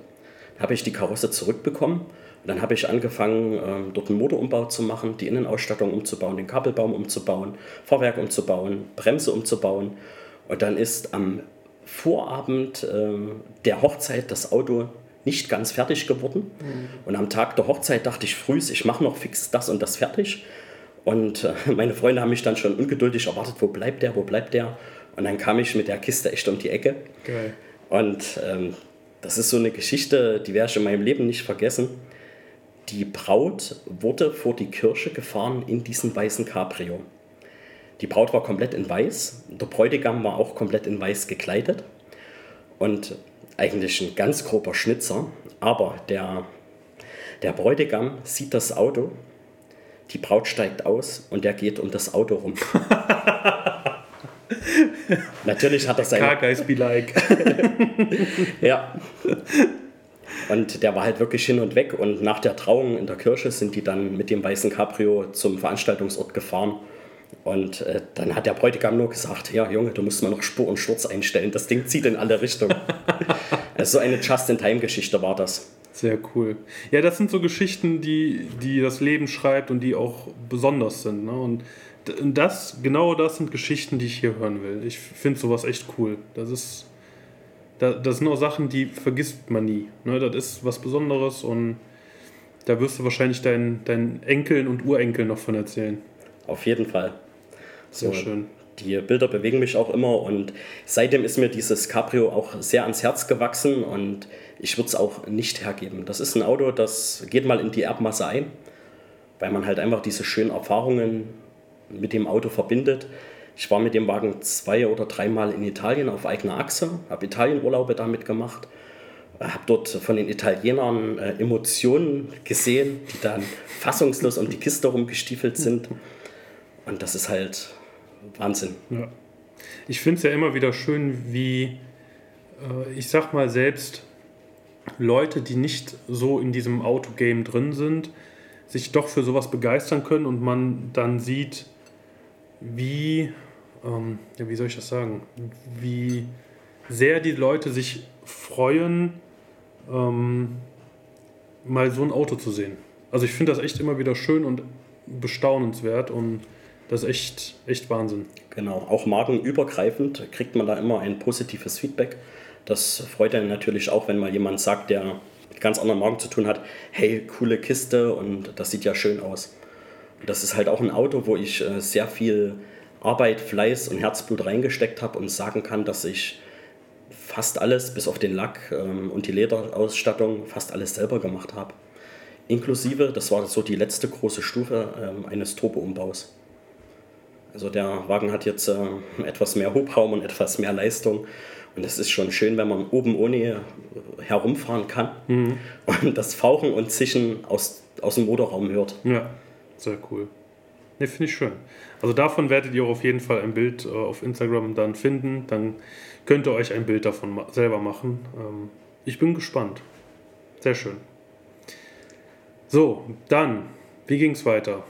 Da habe ich die Karosse zurückbekommen und dann habe ich angefangen, äh, dort einen Motorumbau zu machen, die Innenausstattung umzubauen, den Kabelbaum umzubauen, Fahrwerk umzubauen, Bremse umzubauen und dann ist am Vorabend äh, der Hochzeit das Auto nicht ganz fertig geworden. Mhm. Und am Tag der Hochzeit dachte ich früh, ich mache noch fix das und das fertig. Und äh, meine Freunde haben mich dann schon ungeduldig erwartet, wo bleibt der, wo bleibt der? Und dann kam ich mit der Kiste echt um die Ecke. Geil. Und ähm, das ist so eine Geschichte, die werde ich in meinem Leben nicht vergessen. Die Braut wurde vor die Kirche gefahren in diesem weißen Cabrio. Die Braut war komplett in weiß, der Bräutigam war auch komplett in weiß gekleidet und eigentlich ein ganz grober Schnitzer, aber der, der Bräutigam sieht das Auto, die Braut steigt aus und der geht um das Auto rum. Natürlich hat er seine. Car guys be like. ja. Und der war halt wirklich hin und weg. Und nach der Trauung in der Kirche sind die dann mit dem weißen Cabrio zum Veranstaltungsort gefahren Und äh, dann hat der Bräutigam nur gesagt, ja Junge, du musst mal noch Spur und Sturz einstellen. Das Ding zieht in alle Richtungen. also so eine Just-in-Time-Geschichte war das. Sehr cool. Ja, das sind so Geschichten, die, die das Leben schreibt und die auch besonders sind. Ne? Und das, genau das sind Geschichten, die ich hier hören will. Ich finde sowas echt cool. Das ist, das sind auch Sachen, die vergisst man nie. Ne? Das ist was Besonderes und da wirst du wahrscheinlich deinen, deinen Enkeln und Urenkeln noch von erzählen. Auf jeden Fall. Sehr so, schön. Die Bilder bewegen mich auch immer und seitdem ist mir dieses Cabrio auch sehr ans Herz gewachsen und ich würde es auch nicht hergeben. Das ist ein Auto, das geht mal in die Erbmasse ein, weil man halt einfach diese schönen Erfahrungen mit dem Auto verbindet. Ich war mit dem Wagen zwei oder dreimal in Italien auf eigener Achse, habe Italienurlaube damit gemacht, habe dort von den Italienern äh, Emotionen gesehen, die dann fassungslos um die Kiste rumgestiefelt sind. Und das ist halt Wahnsinn. Ja. Ich finde es ja immer wieder schön, wie, äh, ich sag mal selbst, Leute, die nicht so in diesem Autogame drin sind, sich doch für sowas begeistern können und man dann sieht, wie, ähm, ja, wie soll ich das sagen, wie sehr die Leute sich freuen, ähm, mal so ein Auto zu sehen. Also ich finde das echt immer wieder schön und bestaunenswert und das ist echt, echt Wahnsinn. Genau, auch markenübergreifend kriegt man da immer ein positives Feedback. Das freut einen natürlich auch, wenn mal jemand sagt, der mit ganz anderen Marken zu tun hat, hey, coole Kiste und das sieht ja schön aus. Das ist halt auch ein Auto, wo ich äh, sehr viel Arbeit, Fleiß und Herzblut reingesteckt habe und sagen kann, dass ich fast alles, bis auf den Lack ähm, und die Lederausstattung, fast alles selber gemacht habe. Inklusive, das war so die letzte große Stufe ähm, eines Turbo-Umbaus. Also der Wagen hat jetzt äh, etwas mehr Hubraum und etwas mehr Leistung. Und es ist schon schön, wenn man oben ohne herumfahren kann mhm. und das Fauchen und Zischen aus, aus dem Motorraum hört. Ja. Sehr cool. Ne, finde ich schön. Also davon werdet ihr auch auf jeden Fall ein Bild äh, auf Instagram dann finden. Dann könnt ihr euch ein Bild davon ma selber machen. Ähm, ich bin gespannt. Sehr schön. So, dann, wie ging es weiter?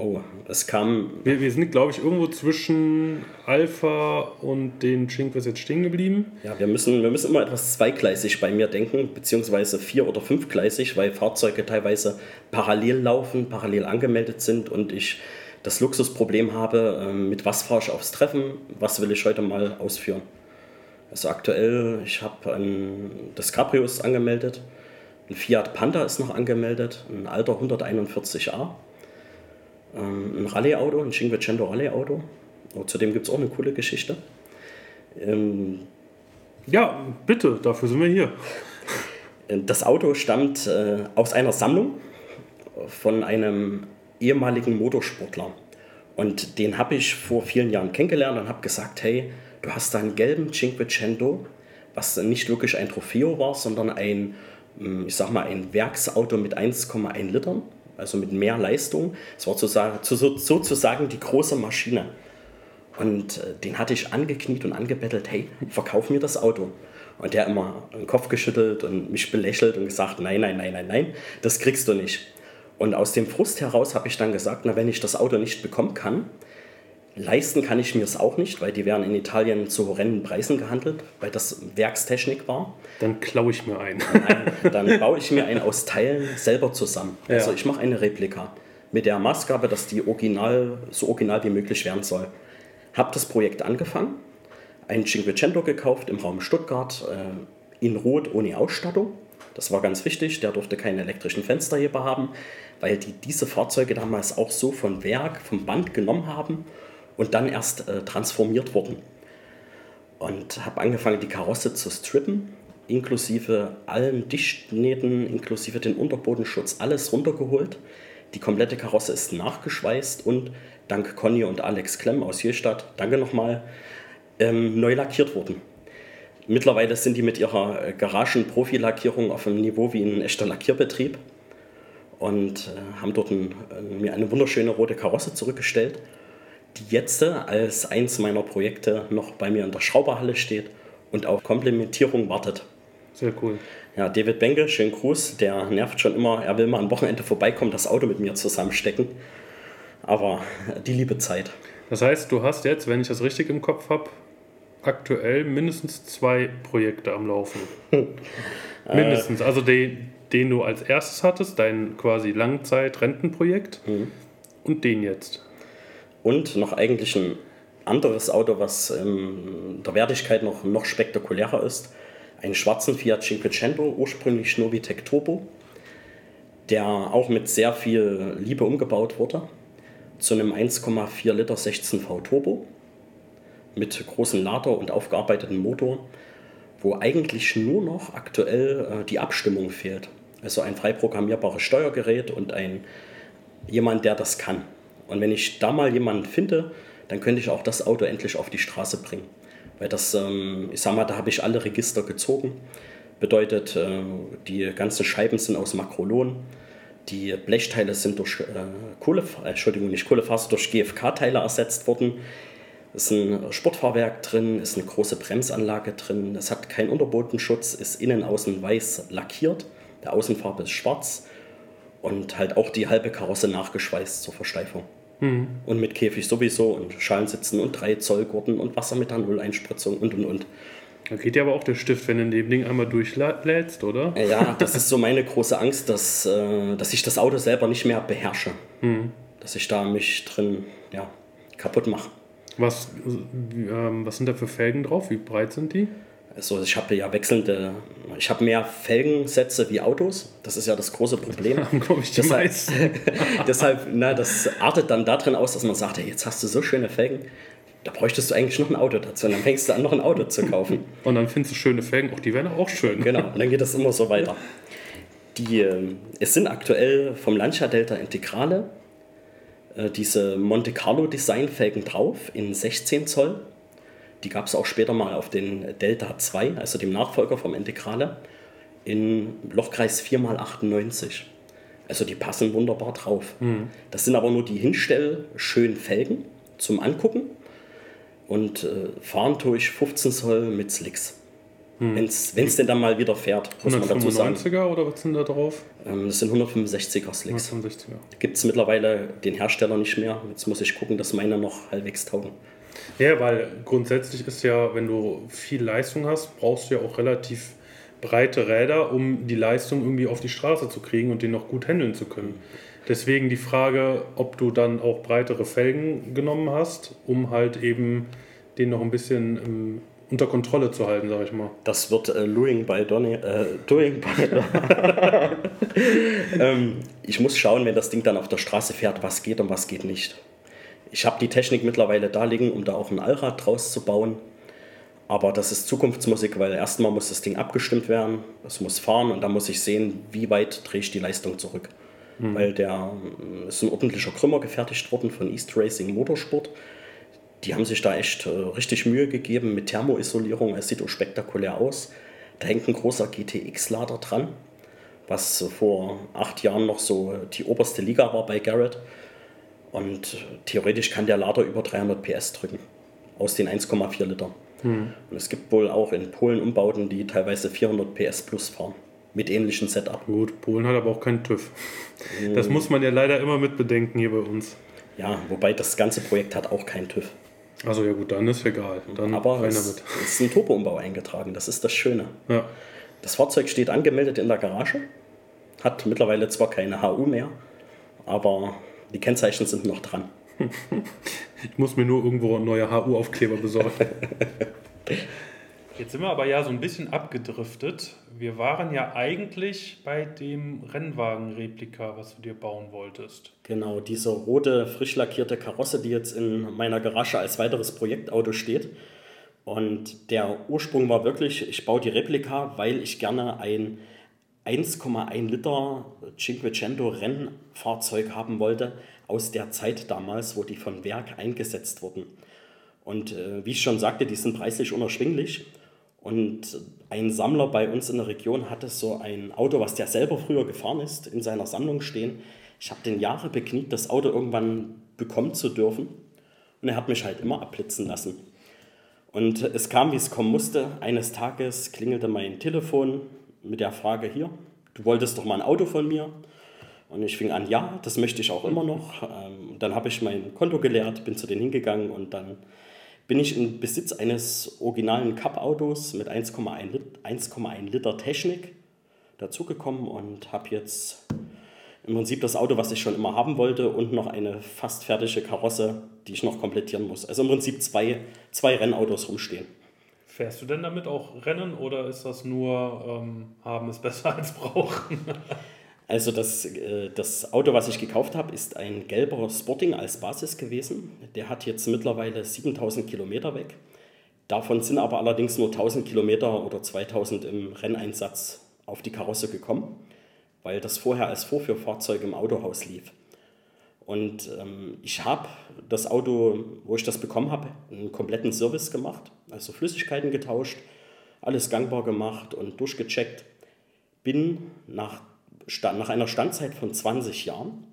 Oh, es kam. Wir, wir sind, glaube ich, irgendwo zwischen Alpha und den Cinques jetzt stehen geblieben. Ja, wir müssen, wir müssen immer etwas zweigleisig bei mir denken, beziehungsweise vier- oder fünfgleisig, weil Fahrzeuge teilweise parallel laufen, parallel angemeldet sind und ich das Luxusproblem habe, ähm, mit was fahre ich aufs Treffen, was will ich heute mal ausführen. Also aktuell, ich habe ein, das Cabrio ist angemeldet, ein Fiat Panda ist noch angemeldet, ein alter 141a ähm, ein Rallye-Auto, ein Cinquecento Rallye-Auto. Zudem gibt es auch eine coole Geschichte. Ähm, ja, bitte, dafür sind wir hier. Das Auto stammt äh, aus einer Sammlung von einem ehemaligen Motorsportler. Und den habe ich vor vielen Jahren kennengelernt und habe gesagt, hey, du hast da einen gelben Cinquecento, was nicht wirklich ein Trofeo war, sondern ein, hm, ich sag mal, ein Werksauto mit 1,1 Litern also mit mehr Leistung. Es war sozusagen die große Maschine. Und äh, den hatte ich angekniet und angebettelt, hey, verkauf mir das Auto. Und der immer den Kopf geschüttelt und mich belächelt und gesagt, nein, nein, nein, nein, nein, das kriegst du nicht. Und aus dem Frust heraus habe ich dann gesagt, na, wenn ich das Auto nicht bekommen kann, Leisten kann ich mir es auch nicht, weil die werden in Italien zu horrenden Preisen gehandelt, weil das Werkstechnik war. Dann klaue ich mir einen. Nein, dann baue ich mir einen aus Teilen selber zusammen. Ja. Also ich mache eine Replika mit der Maßgabe, dass die original, so original wie möglich werden soll. Habe das Projekt angefangen, ein Cinquecento gekauft im Raum Stuttgart, äh, in Rot ohne Ausstattung. Das war ganz wichtig, der durfte keine elektrischen Fensterheber haben, weil die diese Fahrzeuge damals auch so von Werk, vom Band genommen haben und dann erst äh, transformiert worden. Und habe angefangen, die Karosse zu strippen, inklusive allen Dichtnähten, inklusive den Unterbodenschutz, alles runtergeholt. Die komplette Karosse ist nachgeschweißt und dank Conny und Alex Klemm aus Jürstadt, danke nochmal, ähm, neu lackiert worden. Mittlerweile sind die mit ihrer äh, Garagen-Profilackierung auf einem Niveau wie ein echter Lackierbetrieb und äh, haben dort ein, äh, mir eine wunderschöne rote Karosse zurückgestellt die jetzt als eins meiner Projekte noch bei mir in der Schrauberhalle steht und auf Komplementierung wartet. Sehr cool. Ja, David Benke, schönen Gruß. Der nervt schon immer, er will mal am Wochenende vorbeikommen, das Auto mit mir zusammenstecken. Aber die liebe Zeit. Das heißt, du hast jetzt, wenn ich das richtig im Kopf habe, aktuell mindestens zwei Projekte am Laufen. mindestens. Also den, den du als erstes hattest, dein quasi Langzeit-Rentenprojekt mhm. und den jetzt. Und noch eigentlich ein anderes Auto, was in der Wertigkeit noch, noch spektakulärer ist. Einen schwarzen Fiat Cinquecento, ursprünglich Novitec Turbo, der auch mit sehr viel Liebe umgebaut wurde. Zu einem 1,4 Liter 16V Turbo mit großem Lader und aufgearbeiteten Motor, wo eigentlich nur noch aktuell äh, die Abstimmung fehlt. Also ein frei programmierbares Steuergerät und ein jemand, der das kann. Und wenn ich da mal jemanden finde, dann könnte ich auch das Auto endlich auf die Straße bringen. Weil das, ähm, ich sag mal, da habe ich alle Register gezogen. Bedeutet, äh, die ganzen Scheiben sind aus Makrolon. Die Blechteile sind durch äh, Kohle, äh, Entschuldigung, nicht Kohlefaser, durch GFK-Teile ersetzt worden. Es ist ein Sportfahrwerk drin, ist eine große Bremsanlage drin. Es hat keinen Unterbodenschutz, ist innen außen weiß lackiert. Der Außenfarbe ist schwarz und halt auch die halbe Karosse nachgeschweißt zur Versteifung. Mhm. Und mit Käfig sowieso und Schalensitzen und 3 Zoll Gurten und Wassermethanol-Einspritzung und und und. Da geht ja aber auch der Stift, wenn du in dem Ding einmal durchlädst, oder? Ja, das ist so meine große Angst, dass, äh, dass ich das Auto selber nicht mehr beherrsche. Mhm. Dass ich da mich drin ja, kaputt mache. Was, ähm, was sind da für Felgen drauf? Wie breit sind die? Also ich habe ja wechselnde, ich habe mehr Felgensätze wie Autos. Das ist ja das große Problem. ich die deshalb, deshalb, na, das artet dann darin aus, dass man sagt, hey, jetzt hast du so schöne Felgen, da bräuchtest du eigentlich noch ein Auto dazu. Und dann fängst du an, noch ein Auto zu kaufen. und dann findest du schöne Felgen, auch die werden auch schön. Genau, und dann geht das immer so weiter. Die, äh, es sind aktuell vom Lancia Delta Integrale äh, diese Monte Carlo Design Felgen drauf in 16 Zoll die gab es auch später mal auf den Delta 2, also dem Nachfolger vom Integrale, in Lochkreis 4x98. Also die passen wunderbar drauf. Mhm. Das sind aber nur die Hinstell schönen Felgen zum Angucken. Und äh, fahren tue ich 15 Zoll mit Slicks. Hm. Wenn es denn dann mal wieder fährt, muss 195er oder was sind da drauf? Ähm, das sind 165er Slicks. 165er. Gibt es mittlerweile den Hersteller nicht mehr. Jetzt muss ich gucken, dass meine noch halbwegs taugen. Ja, weil grundsätzlich ist ja, wenn du viel Leistung hast, brauchst du ja auch relativ breite Räder, um die Leistung irgendwie auf die Straße zu kriegen und den noch gut handeln zu können. Deswegen die Frage, ob du dann auch breitere Felgen genommen hast, um halt eben den noch ein bisschen ähm, unter Kontrolle zu halten, sag ich mal. Das wird äh, Doing by Donny. Äh, doing by ähm, Ich muss schauen, wenn das Ding dann auf der Straße fährt, was geht und was geht nicht. Ich habe die Technik mittlerweile da liegen, um da auch ein Allrad draus zu bauen. Aber das ist Zukunftsmusik, weil erstmal muss das Ding abgestimmt werden, es muss fahren und dann muss ich sehen, wie weit drehe ich die Leistung zurück. Mhm. Weil der ist ein ordentlicher Krümmer gefertigt worden von East Racing Motorsport. Die haben sich da echt äh, richtig Mühe gegeben mit Thermoisolierung. Es sieht auch spektakulär aus. Da hängt ein großer GTX-Lader dran, was vor acht Jahren noch so die oberste Liga war bei Garrett. Und theoretisch kann der Lader über 300 PS drücken aus den 1,4 Litern. Hm. Und es gibt wohl auch in Polen Umbauten, die teilweise 400 PS plus fahren. Mit ähnlichem Setup. Gut, Polen hat aber auch keinen TÜV. Das hm. muss man ja leider immer mit bedenken hier bei uns. Ja, wobei das ganze Projekt hat auch keinen TÜV. Also ja gut, dann ist egal. Dann aber es, es ist ein Turbo-Umbau eingetragen, das ist das Schöne. Ja. Das Fahrzeug steht angemeldet in der Garage, hat mittlerweile zwar keine HU mehr, aber die Kennzeichen sind noch dran. ich muss mir nur irgendwo neue HU-Aufkleber besorgen. Jetzt sind wir aber ja so ein bisschen abgedriftet. Wir waren ja eigentlich bei dem Rennwagen-Replika, was du dir bauen wolltest. Genau, diese rote, frisch lackierte Karosse, die jetzt in meiner Garage als weiteres Projektauto steht. Und der Ursprung war wirklich, ich baue die Replika, weil ich gerne ein 1,1 Liter Cinquecento Rennfahrzeug haben wollte aus der Zeit damals, wo die von Werk eingesetzt wurden. Und äh, wie ich schon sagte, die sind preislich unerschwinglich. Und ein Sammler bei uns in der Region hatte so ein Auto, was der selber früher gefahren ist, in seiner Sammlung stehen. Ich habe den Jahre bekniet, das Auto irgendwann bekommen zu dürfen. Und er hat mich halt immer abblitzen lassen. Und es kam, wie es kommen musste. Eines Tages klingelte mein Telefon mit der Frage hier, du wolltest doch mal ein Auto von mir. Und ich fing an, ja, das möchte ich auch immer noch. Ähm, dann habe ich mein Konto geleert, bin zu denen hingegangen und dann bin ich in Besitz eines originalen Cup-Autos mit 1,1 Lit Liter Technik dazugekommen und habe jetzt im Prinzip das Auto, was ich schon immer haben wollte und noch eine fast fertige Karosse, die ich noch komplettieren muss. Also im Prinzip zwei, zwei Rennautos rumstehen. Fährst du denn damit auch Rennen oder ist das nur ähm, haben ist besser als brauchen? also das, äh, das Auto, was ich gekauft habe, ist ein gelber Sporting als Basis gewesen. Der hat jetzt mittlerweile 7000 Kilometer weg. Davon sind aber allerdings nur 1000 Kilometer oder 2000 im Renneinsatz auf die Karosse gekommen weil das vorher als Vorführfahrzeug im Autohaus lief. Und ähm, ich habe das Auto, wo ich das bekommen habe, einen kompletten Service gemacht, also Flüssigkeiten getauscht, alles gangbar gemacht und durchgecheckt. Bin nach, nach einer Standzeit von 20 Jahren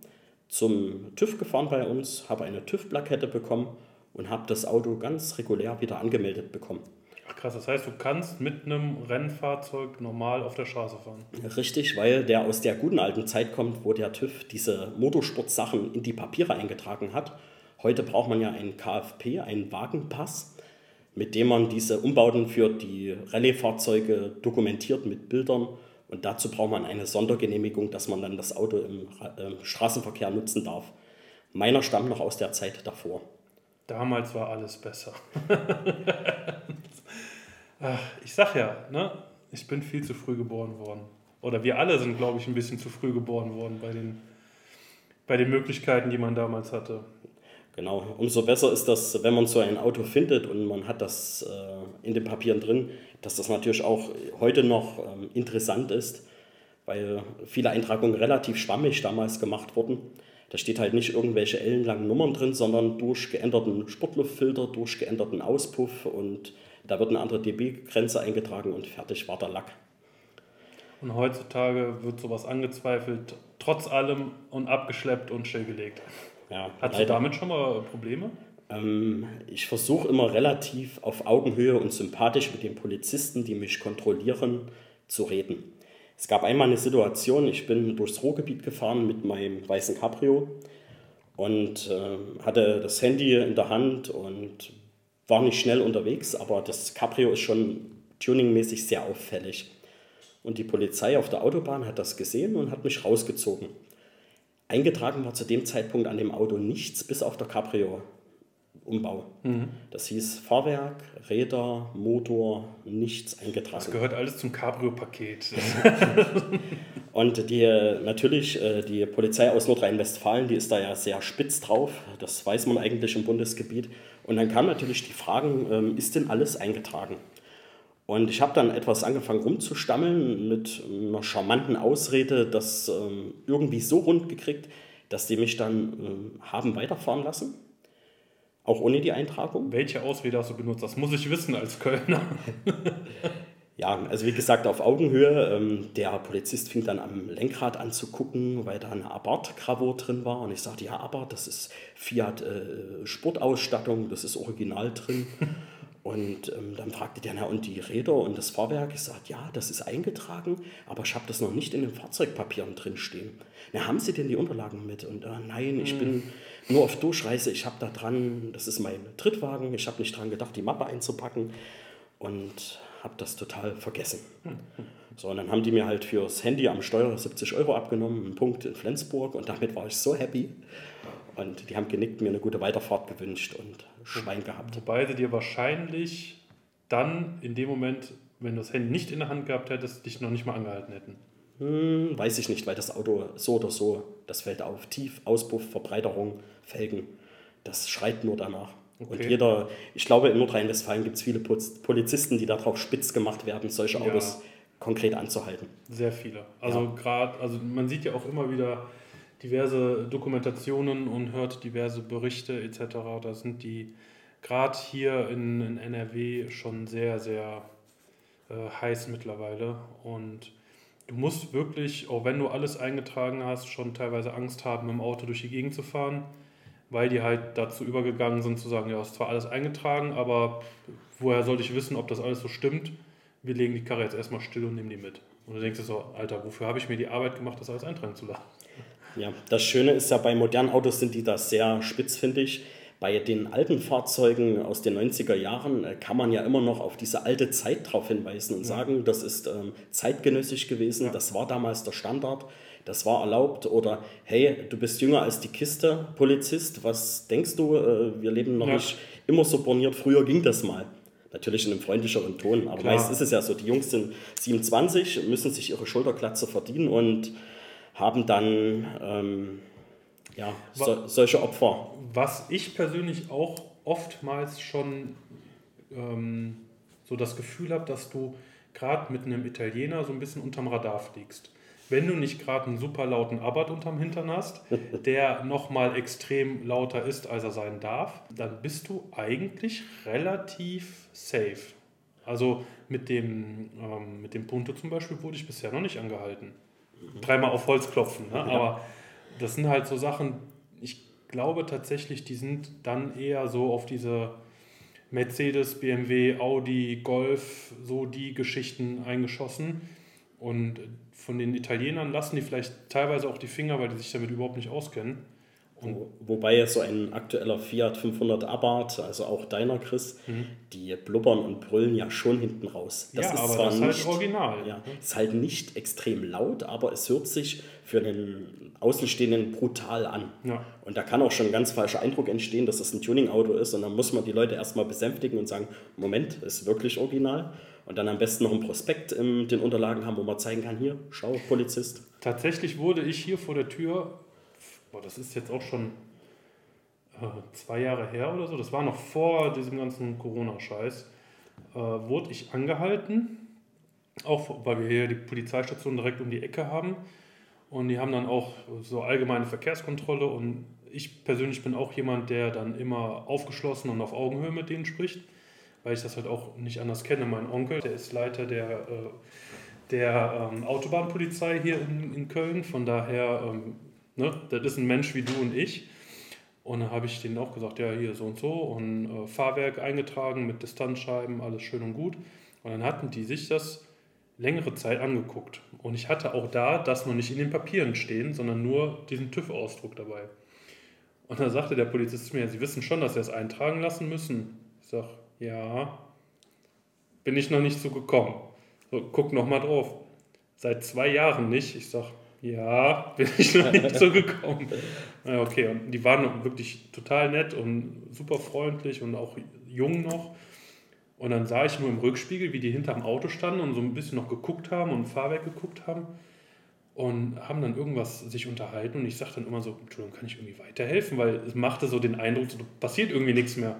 zum TÜV gefahren bei uns, habe eine TÜV-Plakette bekommen und habe das Auto ganz regulär wieder angemeldet bekommen. Ach krass, das heißt, du kannst mit einem Rennfahrzeug normal auf der Straße fahren. Richtig, weil der aus der guten alten Zeit kommt, wo der TÜV diese Motorsportsachen in die Papiere eingetragen hat. Heute braucht man ja einen KFP, einen Wagenpass, mit dem man diese Umbauten für die Rallye-Fahrzeuge dokumentiert mit Bildern. Und dazu braucht man eine Sondergenehmigung, dass man dann das Auto im äh, Straßenverkehr nutzen darf. Meiner stammt noch aus der Zeit davor. Damals war alles besser. ich sag ja, ne, ich bin viel zu früh geboren worden. Oder wir alle sind, glaube ich, ein bisschen zu früh geboren worden bei den, bei den Möglichkeiten, die man damals hatte. Genau, umso besser ist das, wenn man so ein Auto findet und man hat das äh, in den Papieren drin, dass das natürlich auch heute noch ähm, interessant ist, weil viele Eintragungen relativ schwammig damals gemacht wurden. Da steht halt nicht irgendwelche ellenlangen Nummern drin, sondern durch geänderten Sportluftfilter, durch geänderten Auspuff und da wird eine andere dB-Grenze eingetragen und fertig war der Lack. Und heutzutage wird sowas angezweifelt, trotz allem und abgeschleppt und stillgelegt. Ja, Hast du damit schon mal Probleme? Ähm, ich versuche immer relativ auf Augenhöhe und sympathisch mit den Polizisten, die mich kontrollieren, zu reden. Es gab einmal eine Situation, ich bin durchs Ruhrgebiet gefahren mit meinem weißen Cabrio und äh, hatte das Handy in der Hand und war nicht schnell unterwegs, aber das Cabrio ist schon tuningmäßig sehr auffällig. Und die Polizei auf der Autobahn hat das gesehen und hat mich rausgezogen. Eingetragen war zu dem Zeitpunkt an dem Auto nichts, bis auf der Cabrio-Umbau. Mhm. Das hieß Fahrwerk, Räder, Motor, nichts eingetragen. Das gehört alles zum Cabrio-Paket. und die, natürlich, äh, die Polizei aus Nordrhein-Westfalen, die ist da ja sehr spitz drauf. Das weiß man eigentlich im Bundesgebiet. Und dann kam natürlich die Frage, ähm, ist denn alles eingetragen? Und ich habe dann etwas angefangen rumzustammeln mit einer charmanten Ausrede, das ähm, irgendwie so rund gekriegt, dass die mich dann ähm, haben weiterfahren lassen. Auch ohne die Eintragung. Welche Ausrede hast du benutzt? Das muss ich wissen als Kölner. ja, also wie gesagt, auf Augenhöhe. der Polizist fing dann am Lenkrad an zu gucken, weil da eine Abarth-Gravur drin war. Und ich sagte, ja, Abarth, das ist Fiat äh, Sportausstattung, das ist original drin. Und ähm, dann fragte der, na und die Räder und das Fahrwerk? Ich sagte, ja, das ist eingetragen, aber ich habe das noch nicht in den Fahrzeugpapieren drin stehen. Na, haben Sie denn die Unterlagen mit? Und äh, nein, ich mhm. bin nur auf Durchreise, ich habe da dran, das ist mein Trittwagen, ich habe nicht dran gedacht, die Mappe einzupacken und habe das total vergessen. So, und dann haben die mir halt fürs Handy am Steuer 70 Euro abgenommen, einen Punkt in Flensburg und damit war ich so happy. Und die haben genickt, mir eine gute Weiterfahrt gewünscht und Schwein gehabt. Wobei sie dir wahrscheinlich dann in dem Moment, wenn du das Handy nicht in der Hand gehabt hättest, dich noch nicht mal angehalten hätten. Hm, weiß ich nicht, weil das Auto so oder so, das fällt auf. Tief, Auspuff, Verbreiterung, Felgen, das schreit nur danach. Okay. Und jeder, ich glaube, in Nordrhein-Westfalen gibt es viele Polizisten, die darauf spitz gemacht werden, solche Autos ja. konkret anzuhalten. Sehr viele. Also ja. gerade, also man sieht ja auch immer wieder diverse Dokumentationen und hört diverse Berichte etc. Da sind die gerade hier in, in, NRW schon sehr, sehr äh, heiß mittlerweile. Und du musst wirklich, auch wenn du alles eingetragen hast, schon teilweise Angst haben, im Auto durch die Gegend zu fahren, weil die halt dazu übergegangen sind zu sagen, ja, ist zwar alles eingetragen, aber woher soll ich wissen, ob das alles so stimmt? Wir legen die Karre jetzt erstmal still und nehmen die mit. Und du denkst dir so, Alter, wofür habe ich mir die Arbeit gemacht, das alles eintragen zu lassen? Ja, das Schöne ist ja, bei modernen Autos sind die da sehr spitz, finde ich. Bei den alten Fahrzeugen aus den 90er Jahren äh, kann man ja immer noch auf diese alte Zeit drauf hinweisen und ja. sagen, das ist ähm, zeitgenössisch gewesen, ja. das war damals der Standard, das war erlaubt. Oder hey, du bist jünger als die Kiste, Polizist, was denkst du? Äh, wir leben noch ja. nicht immer so borniert, früher ging das mal. Natürlich in einem freundlicheren Ton, aber Klar. meist ist es ja so, die Jungs sind 27, müssen sich ihre Schulterklatze verdienen und haben dann ähm, ja, so, solche Opfer. Was ich persönlich auch oftmals schon ähm, so das Gefühl habe, dass du gerade mit einem Italiener so ein bisschen unterm Radar fliegst. Wenn du nicht gerade einen super lauten Abarth unterm Hintern hast, der nochmal extrem lauter ist, als er sein darf, dann bist du eigentlich relativ safe. Also mit dem, ähm, mit dem Punto zum Beispiel wurde ich bisher noch nicht angehalten. Dreimal auf Holz klopfen. Ne? Aber das sind halt so Sachen, ich glaube tatsächlich, die sind dann eher so auf diese Mercedes, BMW, Audi, Golf, so die Geschichten eingeschossen. Und von den Italienern lassen die vielleicht teilweise auch die Finger, weil die sich damit überhaupt nicht auskennen. Wo, wobei so ein aktueller Fiat 500 Abarth, also auch deiner Chris, mhm. die blubbern und brüllen ja schon hinten raus. Das ja, ist aber zwar das ist halt nicht, halt original. Ja, ist halt nicht extrem laut, aber es hört sich für den Außenstehenden brutal an. Ja. Und da kann auch schon ein ganz falscher Eindruck entstehen, dass das ein Tuning-Auto ist und dann muss man die Leute erstmal besänftigen und sagen, Moment, ist wirklich original. Und dann am besten noch ein Prospekt in den Unterlagen haben, wo man zeigen kann, hier, schau, Polizist. Tatsächlich wurde ich hier vor der Tür boah, das ist jetzt auch schon äh, zwei Jahre her oder so, das war noch vor diesem ganzen Corona-Scheiß, äh, wurde ich angehalten, auch weil wir hier die Polizeistation direkt um die Ecke haben. Und die haben dann auch so allgemeine Verkehrskontrolle und ich persönlich bin auch jemand, der dann immer aufgeschlossen und auf Augenhöhe mit denen spricht, weil ich das halt auch nicht anders kenne. Mein Onkel, der ist Leiter der, äh, der ähm, Autobahnpolizei hier in, Köln, von daher ähm, Ne? Das ist ein Mensch wie du und ich. Und dann habe ich denen auch gesagt, ja, hier so und so und äh, Fahrwerk eingetragen mit Distanzscheiben, alles schön und gut. Und dann hatten die sich das längere Zeit angeguckt. Und ich hatte auch da das noch nicht in den Papieren stehen, sondern nur diesen TÜV-Ausdruck dabei. Und dann sagte der Polizist mir, Sie wissen schon, dass Sie es eintragen lassen müssen. Ich sage, ja, bin ich noch nicht so gekommen. So, guck noch mal drauf. Seit zwei Jahren nicht. Ich sage, ja, bin ich noch nicht so gekommen. Ja, okay, und die waren wirklich total nett und super freundlich und auch jung noch. Und dann sah ich nur im Rückspiegel, wie die hinterm Auto standen und so ein bisschen noch geguckt haben und Fahrwerk geguckt haben und haben dann irgendwas sich unterhalten und ich sagte dann immer so, Entschuldigung, kann ich irgendwie weiterhelfen? Weil es machte so den Eindruck, so passiert irgendwie nichts mehr.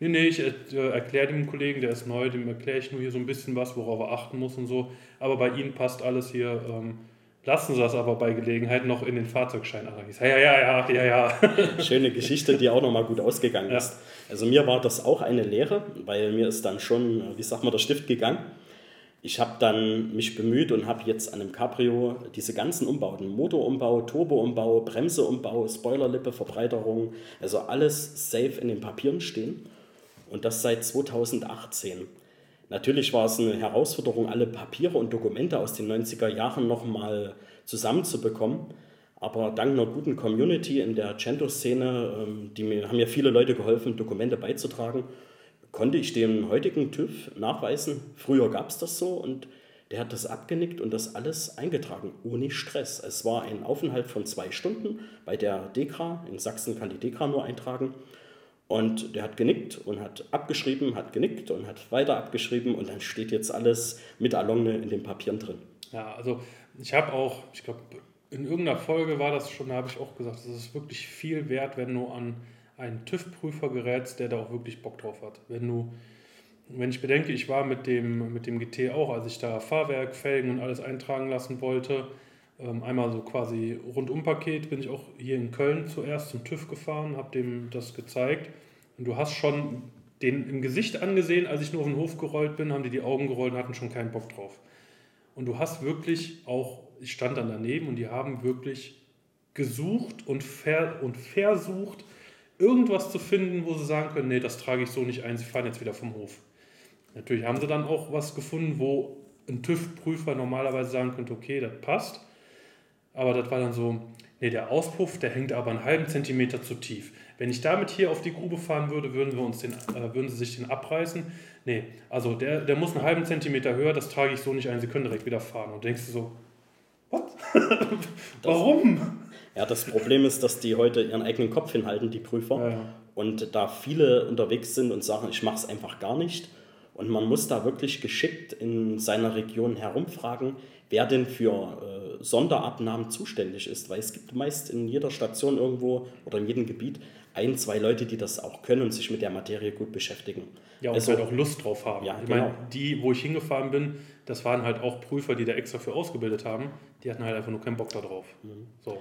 Nee, nee, ich äh, erkläre dem Kollegen, der ist neu, dem erkläre ich nur hier so ein bisschen was, worauf er achten muss und so. Aber bei Ihnen passt alles hier. Ähm, Lassen Sie das aber bei Gelegenheit noch in den Fahrzeugschein. Ja, ja, ja, ja, ja. Schöne Geschichte, die auch nochmal gut ausgegangen ja. ist. Also mir war das auch eine Lehre, weil mir ist dann schon, wie sagt man, der Stift gegangen. Ich habe dann mich bemüht und habe jetzt an einem Cabrio diese ganzen Umbauten, Motorumbau, Turboumbau, Bremseumbau, Spoilerlippe, Verbreiterung, also alles safe in den Papieren stehen. Und das seit 2018. Natürlich war es eine Herausforderung, alle Papiere und Dokumente aus den 90er Jahren nochmal zusammenzubekommen. Aber dank einer guten Community in der Cento-Szene, ähm, die mir, haben mir viele Leute geholfen, Dokumente beizutragen, konnte ich dem heutigen TÜV nachweisen, früher gab es das so und der hat das abgenickt und das alles eingetragen, ohne Stress. Es war ein Aufenthalt von zwei Stunden bei der DEKRA. In Sachsen kann die DEKRA nur eintragen. Und der hat genickt und hat abgeschrieben, hat genickt und hat weiter abgeschrieben und dann steht jetzt alles mit Alonne in den Papieren drin. Ja, also ich habe auch, ich glaube, in irgendeiner Folge war das schon, da habe ich auch gesagt, es ist wirklich viel wert, wenn du an einen TÜV-Prüfer gerätst, der da auch wirklich Bock drauf hat. Wenn du, wenn ich bedenke, ich war mit dem, mit dem GT auch, als ich da Fahrwerk, Felgen und alles eintragen lassen wollte, einmal so quasi Rundum-Paket bin ich auch hier in Köln zuerst zum TÜV gefahren, habe dem das gezeigt. Und du hast schon den im Gesicht angesehen, als ich nur auf den Hof gerollt bin, haben die die Augen gerollt und hatten schon keinen Bock drauf. Und du hast wirklich auch, ich stand dann daneben und die haben wirklich gesucht und, ver, und versucht, irgendwas zu finden, wo sie sagen können, nee, das trage ich so nicht ein, sie fahren jetzt wieder vom Hof. Natürlich haben sie dann auch was gefunden, wo ein TÜV-Prüfer normalerweise sagen könnte, okay, das passt. Aber das war dann so, nee, der Auspuff, der hängt aber einen halben Zentimeter zu tief. Wenn ich damit hier auf die Grube fahren würde, würden, wir uns den, äh, würden sie sich den abreißen. Nee, also der, der muss einen halben Zentimeter höher, das trage ich so nicht ein, sie können direkt wieder fahren. Und denkst du so, was? Warum? Ja, das Problem ist, dass die heute ihren eigenen Kopf hinhalten, die Prüfer. Ja, ja. Und da viele unterwegs sind und sagen, ich mache es einfach gar nicht. Und man muss da wirklich geschickt in seiner Region herumfragen, wer denn für äh, Sonderabnahmen zuständig ist. Weil es gibt meist in jeder Station irgendwo oder in jedem Gebiet ein, zwei Leute, die das auch können und sich mit der Materie gut beschäftigen. Ja, und also, halt auch Lust drauf haben. Ja, ich genau. meine, die, wo ich hingefahren bin, das waren halt auch Prüfer, die da extra für ausgebildet haben. Die hatten halt einfach nur keinen Bock darauf. Mhm. So.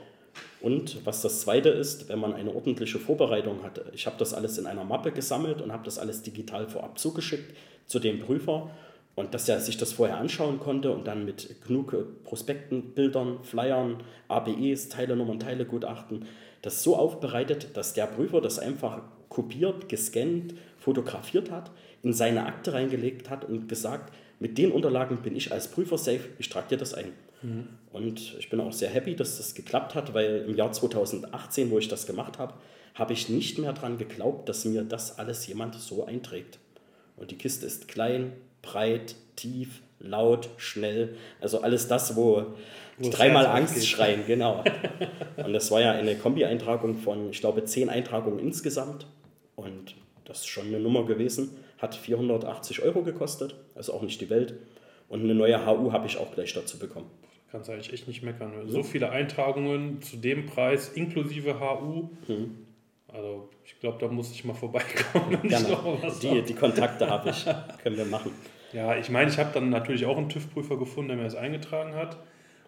Und was das Zweite ist, wenn man eine ordentliche Vorbereitung hatte. Ich habe das alles in einer Mappe gesammelt und habe das alles digital vorab zugeschickt zu dem Prüfer und dass er sich das vorher anschauen konnte und dann mit genug Prospekten, Bildern, Flyern, ABEs, Teilenummern, Teilegutachten, das so aufbereitet, dass der Prüfer das einfach kopiert, gescannt, fotografiert hat, in seine Akte reingelegt hat und gesagt, mit den Unterlagen bin ich als Prüfer safe, ich trage dir das ein. Mhm. Und ich bin auch sehr happy, dass das geklappt hat, weil im Jahr 2018, wo ich das gemacht habe, habe ich nicht mehr daran geglaubt, dass mir das alles jemand so einträgt. Und die Kiste ist klein, breit, tief, laut, schnell. Also alles das, wo, wo dreimal Angst geht. schreien, genau. Und das war ja eine Kombi-Eintragung von, ich glaube, zehn Eintragungen insgesamt. Und das ist schon eine Nummer gewesen. Hat 480 Euro gekostet, also auch nicht die Welt. Und eine neue HU habe ich auch gleich dazu bekommen. Kannst eigentlich echt nicht meckern. So viele Eintragungen zu dem Preis, inklusive HU. Hm. Also ich glaube, da muss ich mal vorbeikommen. Genau. Die, die Kontakte habe ich. Können wir machen. Ja, ich meine, ich habe dann natürlich auch einen TÜV-Prüfer gefunden, der mir das eingetragen hat.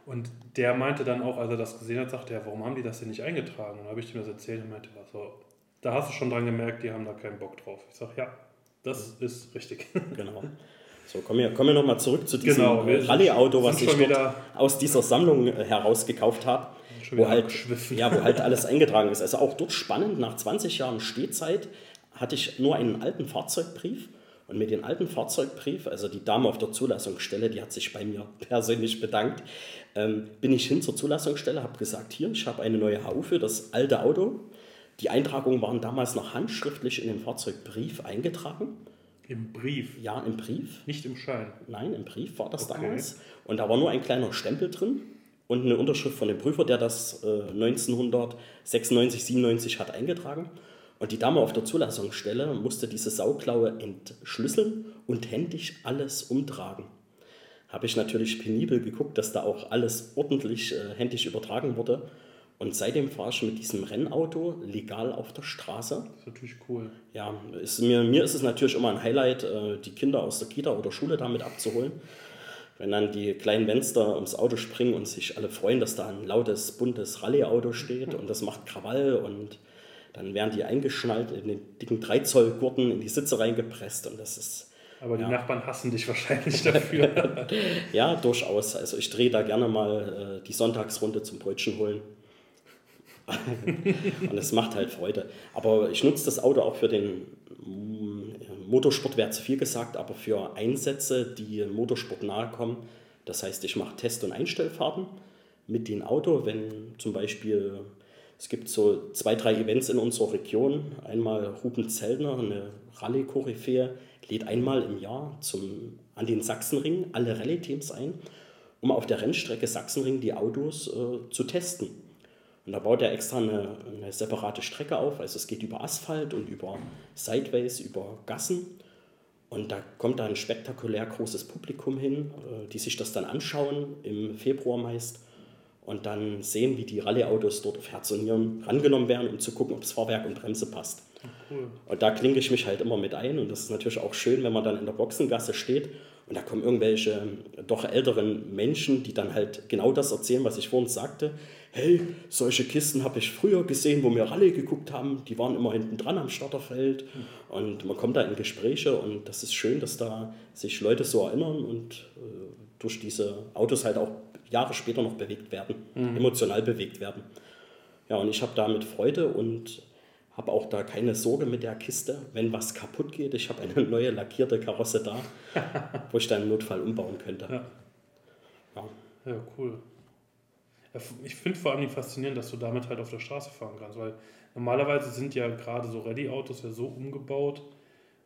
Und der meinte dann auch, als er das gesehen hat, sagte er, warum haben die das denn nicht eingetragen? Und dann habe ich ihm das erzählt und meinte, was so, da hast du schon dran gemerkt, die haben da keinen Bock drauf. Ich sage, ja, das ist richtig. Genau. So, kommen wir, kommen wir nochmal zurück zu diesem genau, Rallye-Auto, was ich dort aus dieser Sammlung äh, herausgekauft habe. Wo halt, ja, wo halt alles eingetragen ist. Also auch dort spannend, nach 20 Jahren Stehzeit hatte ich nur einen alten Fahrzeugbrief. Und mit dem alten Fahrzeugbrief, also die Dame auf der Zulassungsstelle, die hat sich bei mir persönlich bedankt, ähm, bin ich hin zur Zulassungsstelle, habe gesagt, hier, ich habe eine neue HU für das alte Auto. Die Eintragungen waren damals noch handschriftlich in den Fahrzeugbrief eingetragen. Im Brief? Ja, im Brief. Nicht im Schein? Nein, im Brief war das okay. damals. Und da war nur ein kleiner Stempel drin und eine Unterschrift von dem Prüfer, der das äh, 1996, 97 hat eingetragen. Und die Dame auf der Zulassungsstelle musste diese Sauklaue entschlüsseln und händisch alles umtragen. Habe ich natürlich penibel geguckt, dass da auch alles ordentlich äh, händisch übertragen wurde. Und seitdem fahre ich mit diesem Rennauto legal auf der Straße. Das ist natürlich cool. Ja, ist mir, mir ist es natürlich immer ein Highlight, äh, die Kinder aus der Kita oder Schule damit abzuholen. Wenn dann die kleinen Fenster ums Auto springen und sich alle freuen, dass da ein lautes, buntes Rallye-Auto steht und das macht Krawall und dann werden die eingeschnallt in den dicken 3-Zoll-Gurten in die Sitze reingepresst und das ist. Aber die ja. Nachbarn hassen dich wahrscheinlich dafür. ja, durchaus. Also ich drehe da gerne mal äh, die Sonntagsrunde zum Brötchen holen. und es macht halt Freude. Aber ich nutze das Auto auch für den Motorsport, wäre zu viel gesagt, aber für Einsätze, die Motorsport nahe kommen. Das heißt, ich mache Test- und Einstellfahrten mit dem Auto, wenn zum Beispiel es gibt so zwei, drei Events in unserer Region. Einmal Ruben Zellner, eine Rallye-Koryphäe, lädt einmal im Jahr zum, an den Sachsenring alle Rallye-Teams ein, um auf der Rennstrecke Sachsenring die Autos äh, zu testen. Und da baut er extra eine, eine separate Strecke auf. Also es geht über Asphalt und über Sideways, über Gassen. Und da kommt da ein spektakulär großes Publikum hin, äh, die sich das dann anschauen, im Februar meist. Und dann sehen, wie die Rallye-Autos dort auf Herz und Nieren rangenommen werden, um zu gucken, ob das Fahrwerk und Bremse passt. Cool. Und da klinge ich mich halt immer mit ein. Und das ist natürlich auch schön, wenn man dann in der Boxengasse steht und da kommen irgendwelche doch älteren Menschen, die dann halt genau das erzählen, was ich vorhin sagte hey, solche Kisten habe ich früher gesehen, wo wir Rallye geguckt haben, die waren immer hinten dran am Starterfeld und man kommt da in Gespräche und das ist schön, dass da sich Leute so erinnern und äh, durch diese Autos halt auch Jahre später noch bewegt werden, mhm. emotional bewegt werden. Ja, und ich habe damit Freude und habe auch da keine Sorge mit der Kiste, wenn was kaputt geht. Ich habe eine neue lackierte Karosse da, wo ich dann im Notfall umbauen könnte. Ja, ja. ja cool. Ich finde vor allem faszinierend, dass du damit halt auf der Straße fahren kannst, weil normalerweise sind ja gerade so Rallye-Autos ja so umgebaut,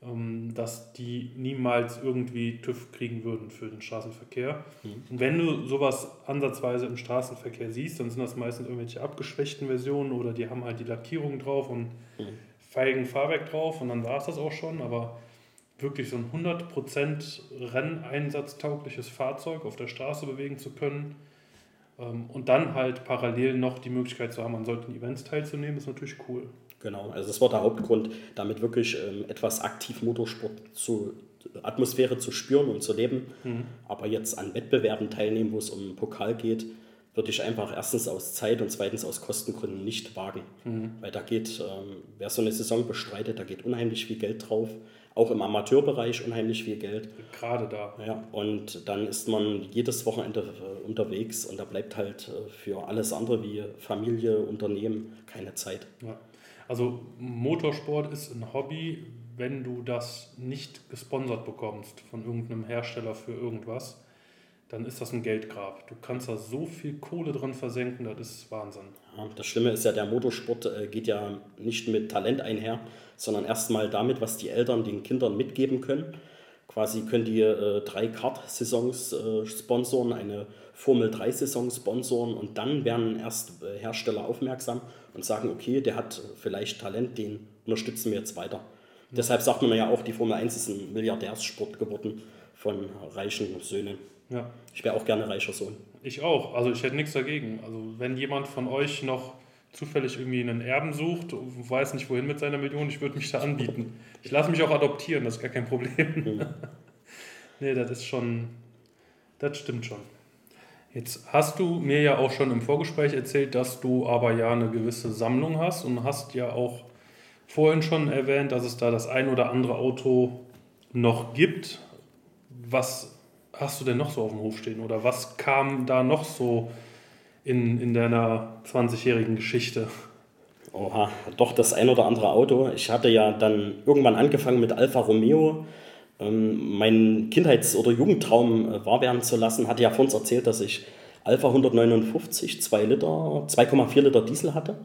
ähm, dass die niemals irgendwie TÜV kriegen würden für den Straßenverkehr. Mhm. Und wenn du sowas ansatzweise im Straßenverkehr siehst, dann sind das meistens irgendwelche abgeschwächten Versionen oder die haben halt die Lackierung drauf und mhm. feigen Fahrwerk drauf und dann war es das auch schon, aber wirklich so ein 100% renneinsatztaugliches Fahrzeug auf der Straße bewegen zu können und dann halt parallel noch die Möglichkeit zu haben, an solchen Events teilzunehmen, ist natürlich cool. Genau, also das war der Hauptgrund, damit wirklich ähm, etwas aktiv Motorsport zu Atmosphäre zu spüren und zu leben. Mhm. Aber jetzt an Wettbewerben teilnehmen, wo es um Pokal geht, würde ich einfach erstens aus Zeit und zweitens aus Kostengründen nicht wagen. Mhm. Weil da geht, ähm, wer so eine Saison bestreitet, da geht unheimlich viel Geld drauf. Auch im Amateurbereich unheimlich viel Geld. Gerade da. Ja, und dann ist man jedes Wochenende äh, unterwegs und da bleibt halt äh, für alles andere wie Familie, Unternehmen keine Zeit. Ja. Also Motorsport ist ein Hobby, wenn du das nicht gesponsert bekommst von irgendeinem Hersteller für irgendwas, dann ist das ein Geldgrab. Du kannst da so viel Kohle drin versenken, das ist Wahnsinn. Ja, das Schlimme ist ja, der Motorsport äh, geht ja nicht mit Talent einher, sondern erstmal damit, was die Eltern den Kindern mitgeben können. Quasi können die äh, drei Kart-Saisons äh, sponsoren, eine Formel-3-Saison sponsoren und dann werden erst äh, Hersteller aufmerksam und sagen, okay, der hat vielleicht Talent, den unterstützen wir jetzt weiter. Mhm. Deshalb sagt man ja auch, die Formel 1 ist ein Milliardärssport geworden von reichen Söhnen. Ja. Ich wäre auch gerne reicher Sohn. Ich auch. Also ich hätte nichts dagegen. Also wenn jemand von euch noch zufällig irgendwie einen Erben sucht, weiß nicht wohin mit seiner Million, ich würde mich da anbieten. Ich lasse mich auch adoptieren, das ist gar kein Problem. Mhm. nee, das ist schon, das stimmt schon. Jetzt hast du mir ja auch schon im Vorgespräch erzählt, dass du aber ja eine gewisse Sammlung hast und hast ja auch vorhin schon erwähnt, dass es da das ein oder andere Auto noch gibt. Was hast du denn noch so auf dem Hof stehen oder was kam da noch so in, in deiner 20-jährigen Geschichte? Oha, doch das ein oder andere Auto. Ich hatte ja dann irgendwann angefangen mit Alfa Romeo ähm, meinen Kindheits- oder Jugendtraum äh, wahr werden zu lassen, hatte ja vor uns erzählt, dass ich Alpha 159 2 Liter, 2,4 Liter Diesel hatte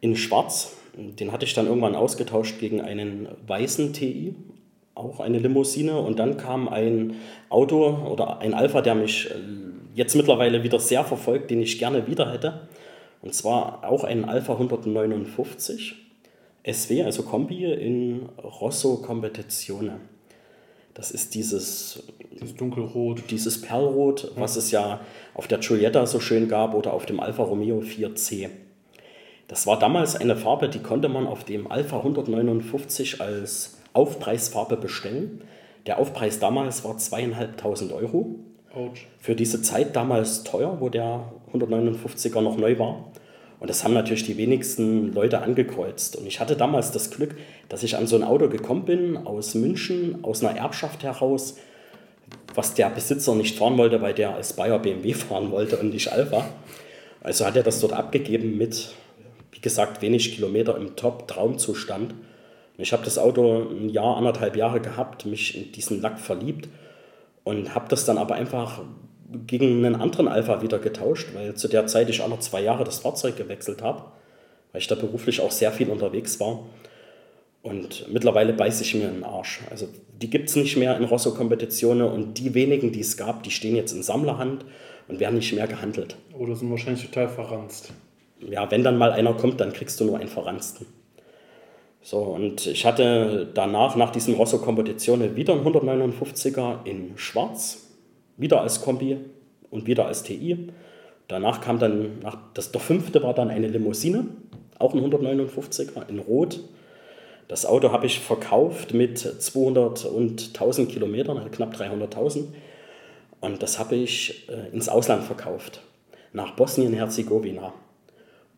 in Schwarz. Den hatte ich dann irgendwann ausgetauscht gegen einen weißen TI, auch eine Limousine. Und dann kam ein Auto oder ein Alpha, der mich äh, jetzt mittlerweile wieder sehr verfolgt, den ich gerne wieder hätte. Und zwar auch ein Alpha 159 SW, also Kombi in Rosso Competizione. Das ist dieses, dieses dunkelrot. Dieses Perlrot, ja. was es ja auf der Giulietta so schön gab oder auf dem Alfa Romeo 4C. Das war damals eine Farbe, die konnte man auf dem Alfa 159 als Aufpreisfarbe bestellen. Der Aufpreis damals war zweieinhalbtausend Euro. Ouch. Für diese Zeit damals teuer, wo der 159er noch neu war. Und das haben natürlich die wenigsten Leute angekreuzt. Und ich hatte damals das Glück, dass ich an so ein Auto gekommen bin, aus München, aus einer Erbschaft heraus, was der Besitzer nicht fahren wollte, weil der als Bayer BMW fahren wollte und nicht Alpha. Also hat er das dort abgegeben mit, wie gesagt, wenig Kilometer im Top-Traumzustand. Ich habe das Auto ein Jahr, anderthalb Jahre gehabt, mich in diesen Lack verliebt und habe das dann aber einfach gegen einen anderen Alpha wieder getauscht, weil zu der Zeit ich alle zwei Jahre das Fahrzeug gewechselt habe, weil ich da beruflich auch sehr viel unterwegs war. Und mittlerweile beiße ich mir in den Arsch. Also die gibt es nicht mehr in Rosso-Kompetitionen und die wenigen, die es gab, die stehen jetzt in Sammlerhand und werden nicht mehr gehandelt. Oder sind wahrscheinlich total verranzt. Ja, wenn dann mal einer kommt, dann kriegst du nur einen verranzten. So, und ich hatte danach, nach diesem Rosso-Kompetitionen, wieder einen 159er in Schwarz wieder als Kombi und wieder als TI. Danach kam dann, nach, das, der fünfte war dann eine Limousine, auch ein 159er in Rot. Das Auto habe ich verkauft mit 200 und 1000 Kilometern, also knapp 300.000. Und das habe ich äh, ins Ausland verkauft, nach Bosnien-Herzegowina.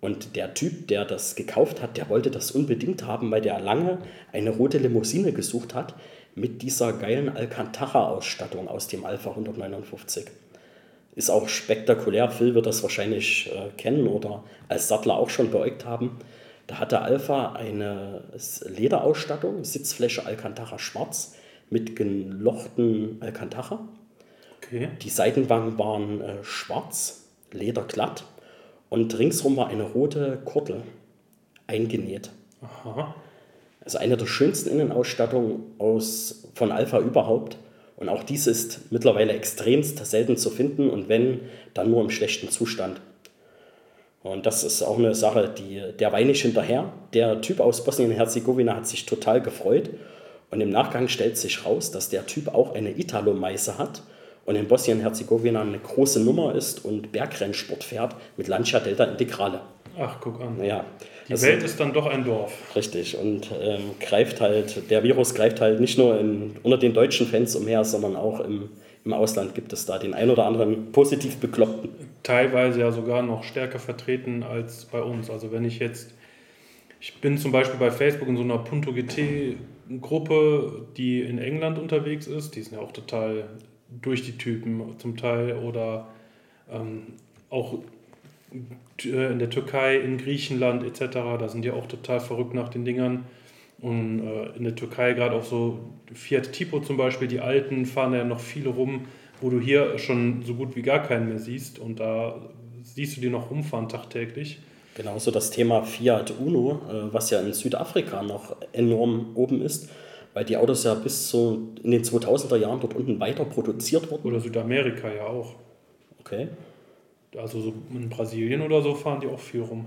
Und der Typ, der das gekauft hat, der wollte das unbedingt haben, weil der lange eine rote Limousine gesucht hat, mit dieser geilen Alcantara-Ausstattung aus dem Alpha 159. Ist auch spektakulär. Phil wird das wahrscheinlich äh, kennen oder als Sattler auch schon beäugt haben. Da hatte Alpha eine Lederausstattung, Sitzfläche Alcantara schwarz mit gelochten Alcantara. Okay. Die Seitenwangen waren äh, schwarz, lederglatt und ringsrum war eine rote Kordel eingenäht. Aha. Also eine der schönsten Innenausstattungen aus, von Alpha überhaupt. Und auch dies ist mittlerweile extremst selten zu finden und wenn, dann nur im schlechten Zustand. Und das ist auch eine Sache, die, der Wein nicht hinterher. Der Typ aus Bosnien-Herzegowina hat sich total gefreut. Und im Nachgang stellt sich raus, dass der Typ auch eine Italo-Meise hat und in Bosnien-Herzegowina eine große Nummer ist und Bergrennsport fährt mit Lancia Delta Integrale. Ach, guck an. Ja, Die also- Welt ist dann doch ein Dorf. Richtig, und ähm, greift halt, der Virus greift halt nicht nur in, unter den deutschen Fans umher, sondern auch im, im Ausland gibt es da den ein oder anderen positiv Bekloppten. Teilweise ja sogar noch stärker vertreten als bei uns. Also wenn ich jetzt, ich bin zum Beispiel bei Facebook in so einer Punto GT Gruppe, die in England unterwegs ist. Die sind ja auch total durch die Typen zum Teil oder ähm, auch äh, in der Türkei, in Griechenland etc. Da sind die auch total verrückt nach den Dingern. Und äh, in der Türkei gerade auch so Fiat Tipo zum Beispiel, die alten fahren ja noch viele rum, wo du hier schon so gut wie gar keinen mehr siehst. Und da siehst du die noch rumfahren tagtäglich. Genauso das Thema Fiat Uno, äh, was ja in Südafrika noch enorm oben ist, weil die Autos ja bis so in den 2000er Jahren dort unten weiter produziert wurden. Oder Südamerika ja auch. Okay. Also so in Brasilien oder so fahren die auch viel rum.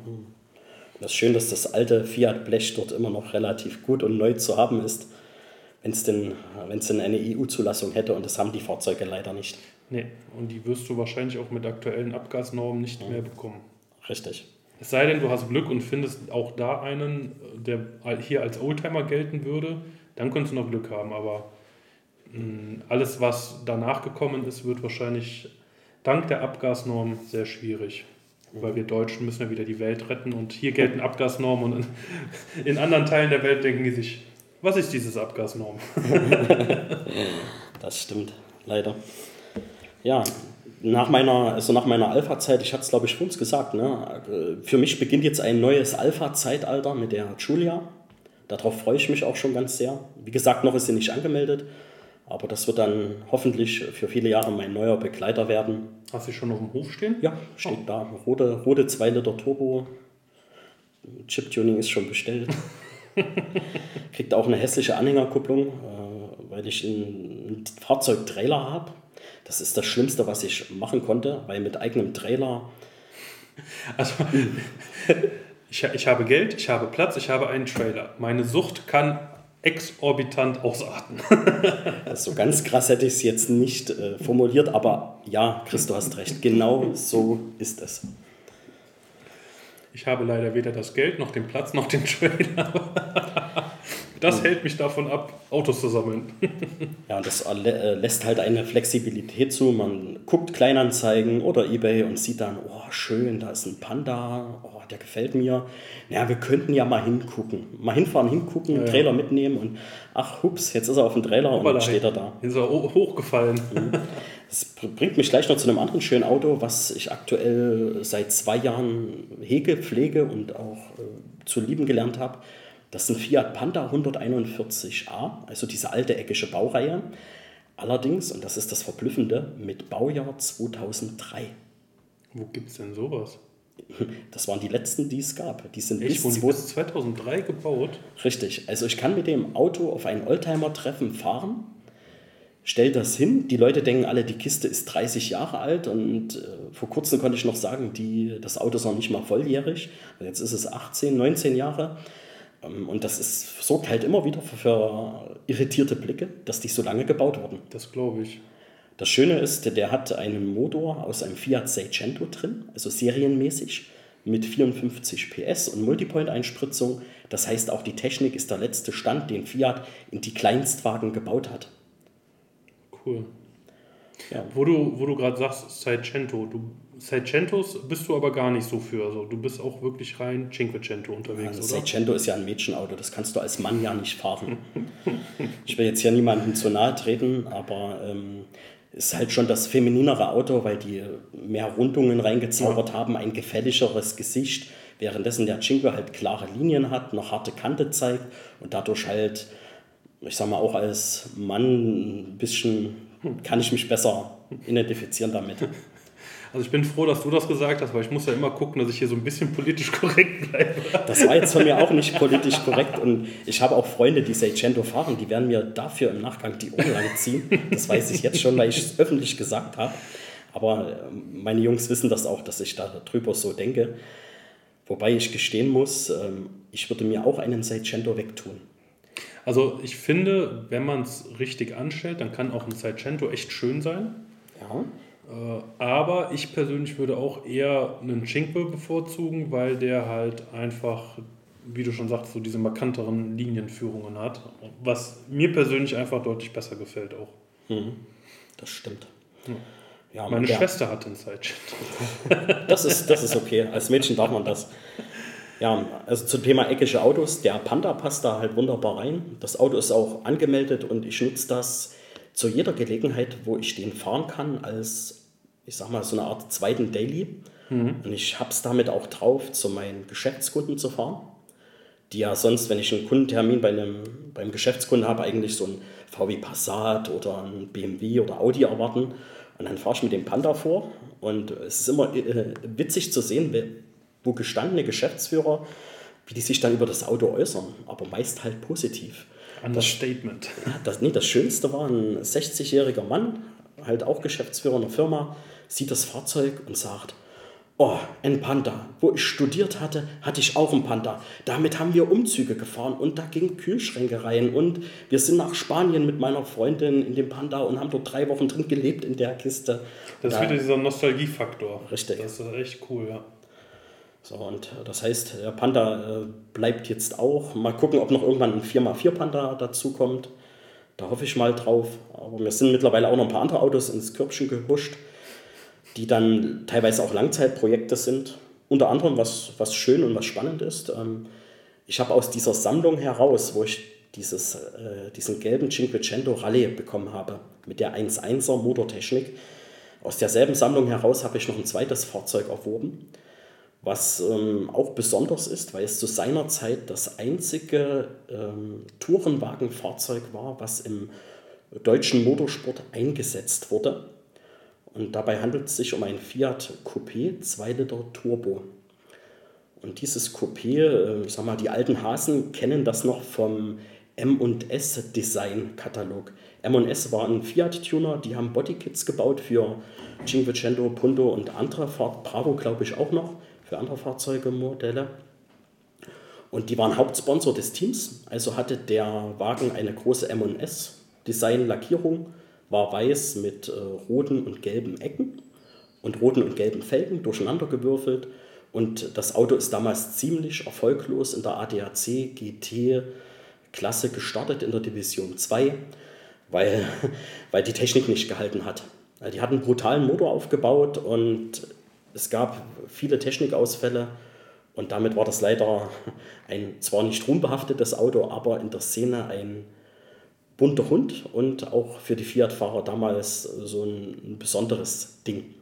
Das ist schön, dass das alte Fiat-Blech dort immer noch relativ gut und neu zu haben ist, wenn es denn, wenn's denn eine EU-Zulassung hätte und das haben die Fahrzeuge leider nicht. Nee, und die wirst du wahrscheinlich auch mit aktuellen Abgasnormen nicht mehr bekommen. Richtig. Es sei denn, du hast Glück und findest auch da einen, der hier als Oldtimer gelten würde, dann könntest du noch Glück haben. Aber mh, alles, was danach gekommen ist, wird wahrscheinlich dank der Abgasnorm sehr schwierig. Weil wir Deutschen müssen ja wieder die Welt retten und hier gelten Abgasnormen und in, in anderen Teilen der Welt denken die sich, was ist dieses Abgasnorm? Das stimmt, leider. Ja, nach meiner, also nach meiner Alpha-Zeit, ich hatte es glaube ich schon gesagt, ne, äh, für mich beginnt jetzt ein neues Alpha-Zeitalter mit der Julia. Darauf freue ich mich auch schon ganz sehr. Wie gesagt, noch ist sie nicht angemeldet, aber das wird dann hoffentlich für viele Jahre mein neuer Begleiter werden. Hast du schon auf dem Hof stehen? Ja, steht da. Rote, rote 2 Liter Turbo. Chip-Tuning ist schon bestellt. Kriegt auch eine hässliche Anhängerkupplung, äh, weil ich einen Fahrzeugtrailer habe. Das ist das Schlimmste, was ich machen konnte, weil mit eigenem Trailer, Also, ich, ich habe Geld, ich habe Platz, ich habe einen Trailer. Meine Sucht kann exorbitant ausarten. also so ganz krass hätte ich es jetzt nicht äh, formuliert, aber ja, Chris, du hast recht, genau so ist es. Ich habe leider weder das Geld, noch den Platz, noch den Trailer. Das hält mich davon ab, Autos zu sammeln. Ja, und das äh, lässt halt eine Flexibilität zu. Man guckt Kleinanzeigen oder Ebay und sieht dann, oh, schön, da ist ein Panda, oh, der gefällt mir. Ja, wir könnten ja mal hingucken. Mal hinfahren, hingucken, Ja, ja. Trailer mitnehmen und ach, hups, jetzt ist er auf dem Trailer und dann steht er da. Ist er ho- hochgefallen. Das bringt mich gleich noch zu einem anderen schönen Auto, was ich aktuell seit zwei Jahren hege, pflege und auch äh, zu lieben gelernt habe. Das ist ein Fiat Panda 141a, also diese alte eckische Baureihe. Allerdings, und das ist das Verblüffende, mit Baujahr 2003. Wo gibt es denn sowas? Das waren die letzten, die es gab. Die sind Echt, bis wurden die 2000 bis 2003 gebaut? Richtig. Also ich kann mit dem Auto auf ein Oldtimer-Treffen fahren, stell das hin. Die Leute denken alle, die Kiste ist 30 Jahre alt und äh, vor kurzem konnte ich noch sagen, die, das Auto ist noch nicht mal volljährig. Jetzt ist es 18, 19 Jahre. Ähm, und das ist, sorgt halt immer wieder für, für irritierte Blicke, dass die so lange gebaut wurden. Das glaube ich. Das Schöne ist, der hat einen Motor aus einem Fiat Seicento drin, also serienmäßig, mit 54 PS und Multipoint-Einspritzung. Das heißt, auch die Technik ist der letzte Stand, den Fiat in die Kleinstwagen gebaut hat. Cool. Ja. Wo du, wo du gerade sagst, Seicento, du Seicentos bist du aber gar nicht so für. Also du bist auch wirklich rein Cinquecento unterwegs, Also oder? Seicento ist ja ein Mädchenauto, das kannst du als Mann ja nicht fahren. ich will jetzt hier niemandem zu nahe treten, aber ähm, ist halt schon das femininere Auto, weil die mehr Rundungen reingezaubert haben, ein gefälligeres Gesicht, währenddessen der Cinque halt klare Linien hat, noch harte Kante zeigt und dadurch halt, ich sag mal, auch als Mann ein bisschen kann ich mich besser identifizieren damit. Also ich bin froh, dass du das gesagt hast, weil ich muss ja immer gucken, dass ich hier so ein bisschen politisch korrekt bleibe. Das war jetzt von mir auch nicht politisch korrekt und ich habe auch Freunde, die Seicento fahren, die werden mir dafür im Nachgang die Ohren lang ziehen. Das weiß ich jetzt schon, weil ich es öffentlich gesagt habe. Aber ähm, meine Jungs wissen das auch, dass ich darüber so denke. Wobei ich gestehen muss, ähm, ich würde mir auch einen Seicento wegtun. Also ich finde, wenn man es richtig anstellt, dann kann auch ein Seicento echt schön sein. Ja. Äh, aber ich persönlich würde auch eher einen Cinque bevorzugen, weil der halt einfach, wie du schon sagst, so diese markanteren Linienführungen hat. Was mir persönlich einfach deutlich besser gefällt auch. Mhm. Das stimmt. Ja. Ja, Meine Schwester hat den Sidechat. das, ist, das ist okay. Als Mädchen darf man das. Ja, also zum Thema eckige Autos. Der Panda passt da halt wunderbar rein. Das Auto ist auch angemeldet und ich nutze das zu jeder Gelegenheit, wo ich den fahren kann, als, ich sag mal, so eine Art zweiten Daily. Mhm. Und ich habe es damit auch drauf, zu meinen Geschäftskunden zu fahren, die ja sonst, wenn ich einen Kundentermin bei einem, beim Geschäftskunden habe, eigentlich so ein VW Passat oder ein BMW oder Audi erwarten. Und dann fahre ich mit dem Panda vor und es ist immer äh, witzig zu sehen, wo gestandene Geschäftsführer, wie die sich dann über das Auto äußern, aber meist halt positiv. Understatement. Das, das, nee, das Schönste war ein 60-jähriger Mann, halt auch Geschäftsführer einer Firma, sieht das Fahrzeug und sagt, Oh, ein Panda. Wo ich studiert hatte, hatte ich auch einen Panda. Damit haben wir Umzüge gefahren und da gingen Kühlschränke rein. Und wir sind nach Spanien mit meiner Freundin in dem Panda und haben dort drei Wochen drin gelebt in der Kiste. Das ist da, wieder dieser Nostalgiefaktor. Richtig. Das ist echt cool, ja. So, und das heißt, der Panda äh, bleibt jetzt auch. Mal gucken, ob noch irgendwann ein 4x4 Panda dazukommt. Da hoffe ich mal drauf. Aber mir sind mittlerweile auch noch ein paar andere Autos ins Körbchen gehuscht die dann teilweise auch Langzeitprojekte sind. Unter anderem, was, was schön und was spannend ist, ähm, ich habe aus dieser Sammlung heraus, wo ich dieses, äh, diesen gelben Cinquecento Rallye bekommen habe, mit der 1.1er Motortechnik, aus derselben Sammlung heraus habe ich noch ein zweites Fahrzeug erworben, was ähm, auch besonders ist, weil es zu seiner Zeit das einzige ähm, Tourenwagenfahrzeug war, was im deutschen Motorsport eingesetzt wurde. Und dabei handelt es sich um ein Fiat Coupé 2 Liter Turbo. Und dieses Coupé, äh, sag mal, die alten Hasen kennen das noch vom M&S Design Katalog. M&S war ein Fiat-Tuner, die haben Bodykits gebaut für Cinquecento, Punto und andere Fahrt Bravo, glaube ich, auch noch für andere Fahrzeugemodelle. Und die waren Hauptsponsor des Teams, also hatte der Wagen eine große M&S Design Lackierung war weiß mit äh, roten und gelben Ecken und roten und gelben Felgen durcheinandergewürfelt. Und das Auto ist damals ziemlich erfolglos in der ADAC GT Klasse gestartet in der Division 2, weil, weil die Technik nicht gehalten hat. Die hatten einen brutalen Motor aufgebaut und es gab viele Technikausfälle und damit war das leider ein zwar nicht ruhmbehaftetes Auto, aber in der Szene ein bunter Hund und auch für die Fiat-Fahrer damals so ein, besonderes Ding.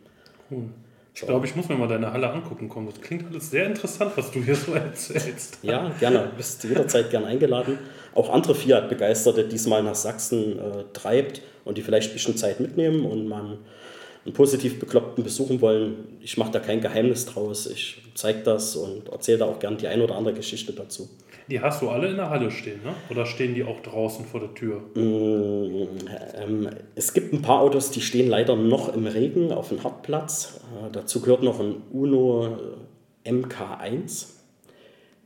Cool. Ich glaube, ich muss mir mal deine Halle angucken kommen. Das klingt alles sehr interessant, was du hier so erzählst. Ja, gerne. Du bist jederzeit gern eingeladen. Auch andere Fiat-Begeisterte, die es mal nach Sachsen äh, treibt und die vielleicht ein bisschen Zeit mitnehmen und man einen positiv Bekloppten besuchen wollen. Ich mache da kein Geheimnis draus. Ich zeige das und erzähle da auch gern die ein oder andere Geschichte dazu. Die hast du alle in der Halle stehen, ne? oder stehen die auch draußen vor der Tür? Mm, ähm, es gibt ein paar Autos, die stehen leider noch im Regen auf dem Hartplatz. Äh, dazu gehört noch ein Uno MK1.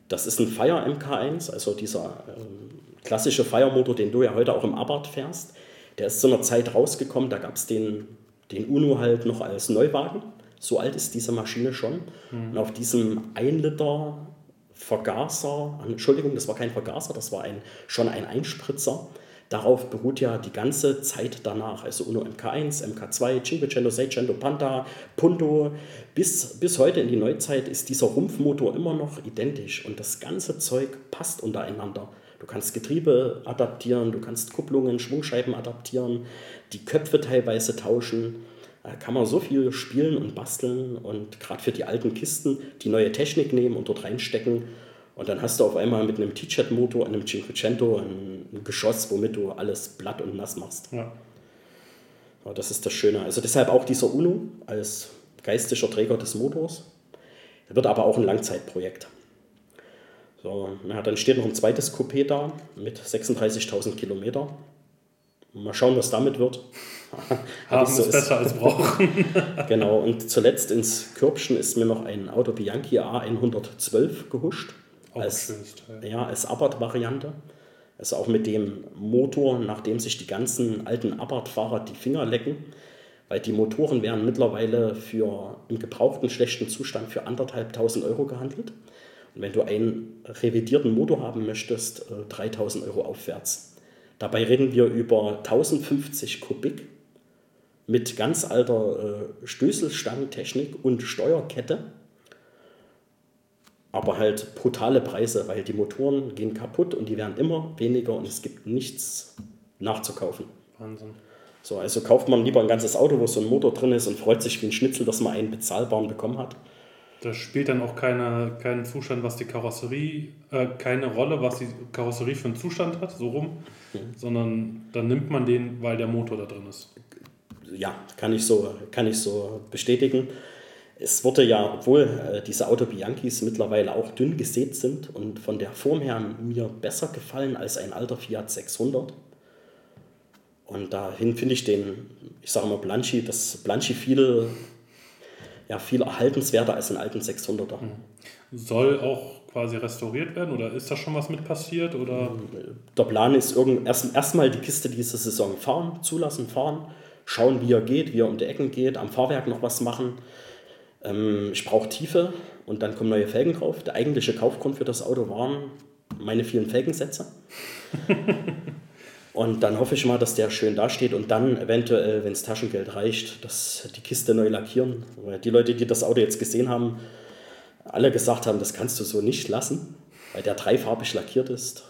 Das ist ein Fire MK1, also dieser ähm, klassische Feiermotor, den du ja heute auch im Abarth fährst. Der ist zu einer Zeit rausgekommen, da gab es den, den Uno halt noch als Neuwagen. So alt ist diese Maschine schon. Mhm. Und auf diesem 1 Liter Vergaser, Entschuldigung, das war kein Vergaser, das war ein, schon ein Einspritzer. Darauf beruht ja die ganze Zeit danach, also Uno MK1, MK2, Cinquecento, Seicento, Panda, Punto. Bis, bis heute in die Neuzeit ist dieser Rumpfmotor immer noch identisch und das ganze Zeug passt untereinander. Du kannst Getriebe adaptieren, du kannst Kupplungen, Schwungscheiben adaptieren, die Köpfe teilweise tauschen. Da kann man so viel spielen und basteln und gerade für die alten Kisten die neue Technik nehmen und dort reinstecken. Und dann hast du auf einmal mit einem T-Chat-Motor, einem Cinquecento, ein Geschoss, womit du alles blatt und nass machst. Ja. ja. Das ist das Schöne. Also deshalb auch dieser Uno als geistischer Träger des Motors. Wird aber auch ein Langzeitprojekt. So, ja, dann steht noch ein zweites Coupé da mit 36.000 Kilometer. Mal schauen, was damit wird. Haben so ist besser als brauchen. genau, und zuletzt ins Körbchen ist mir noch ein Auto Bianchi A112 gehuscht. Auch als, Ja, als Abarth-Variante. Also auch mit dem Motor, nachdem sich die ganzen alten Abarth-Fahrer die Finger lecken, weil die Motoren werden mittlerweile für im gebrauchten schlechten Zustand für anderthalbtausend Euro gehandelt. Und wenn du einen revidierten Motor haben möchtest, 3000 äh, Euro aufwärts. Dabei reden wir über 1050 Kubik mit ganz alter äh, Stößelstangentechnik und Steuerkette. Aber halt brutale Preise, weil die Motoren gehen kaputt und die werden immer weniger und es gibt nichts nachzukaufen. Wahnsinn. So, also kauft man lieber ein ganzes Auto, wo so ein Motor drin ist und freut sich wie ein Schnitzel, dass man einen bezahlbaren bekommen hat. Das spielt dann auch keine, keinen Zustand, was die Karosserie, äh, keine Rolle, was die Karosserie für einen Zustand hat, so rum, mhm. sondern dann nimmt man den, weil der Motor da drin ist. Ja, kann ich so, kann ich so bestätigen. Es wurde ja, obwohl äh, diese Auto Bianchis mittlerweile auch dünn gesät sind und von der Form her mir besser gefallen als ein alter Fiat 600. Und dahin finde ich den, ich sage mal Blanchi, das Blanchi viel ja viel erhaltenswerter als einen alten 600er. Mhm. Soll auch quasi restauriert werden oder ist da schon was mit passiert? Oder? Der Plan ist erst, erstmal die Kiste diese Saison fahren, zulassen, fahren, schauen, wie er geht, wie er um die Ecken geht, am Fahrwerk noch was machen. Ähm, ich brauche Tiefe und dann kommen neue Felgen drauf. Der eigentliche Kaufgrund für das Auto waren meine vielen Felgensätze. Und dann hoffe ich mal, dass der schön dasteht und dann eventuell, wenn es Taschengeld reicht, dass die Kiste neu lackieren. Weil die Leute, die das Auto jetzt gesehen haben, alle gesagt haben, das kannst du so nicht lassen, weil der dreifarbig lackiert ist.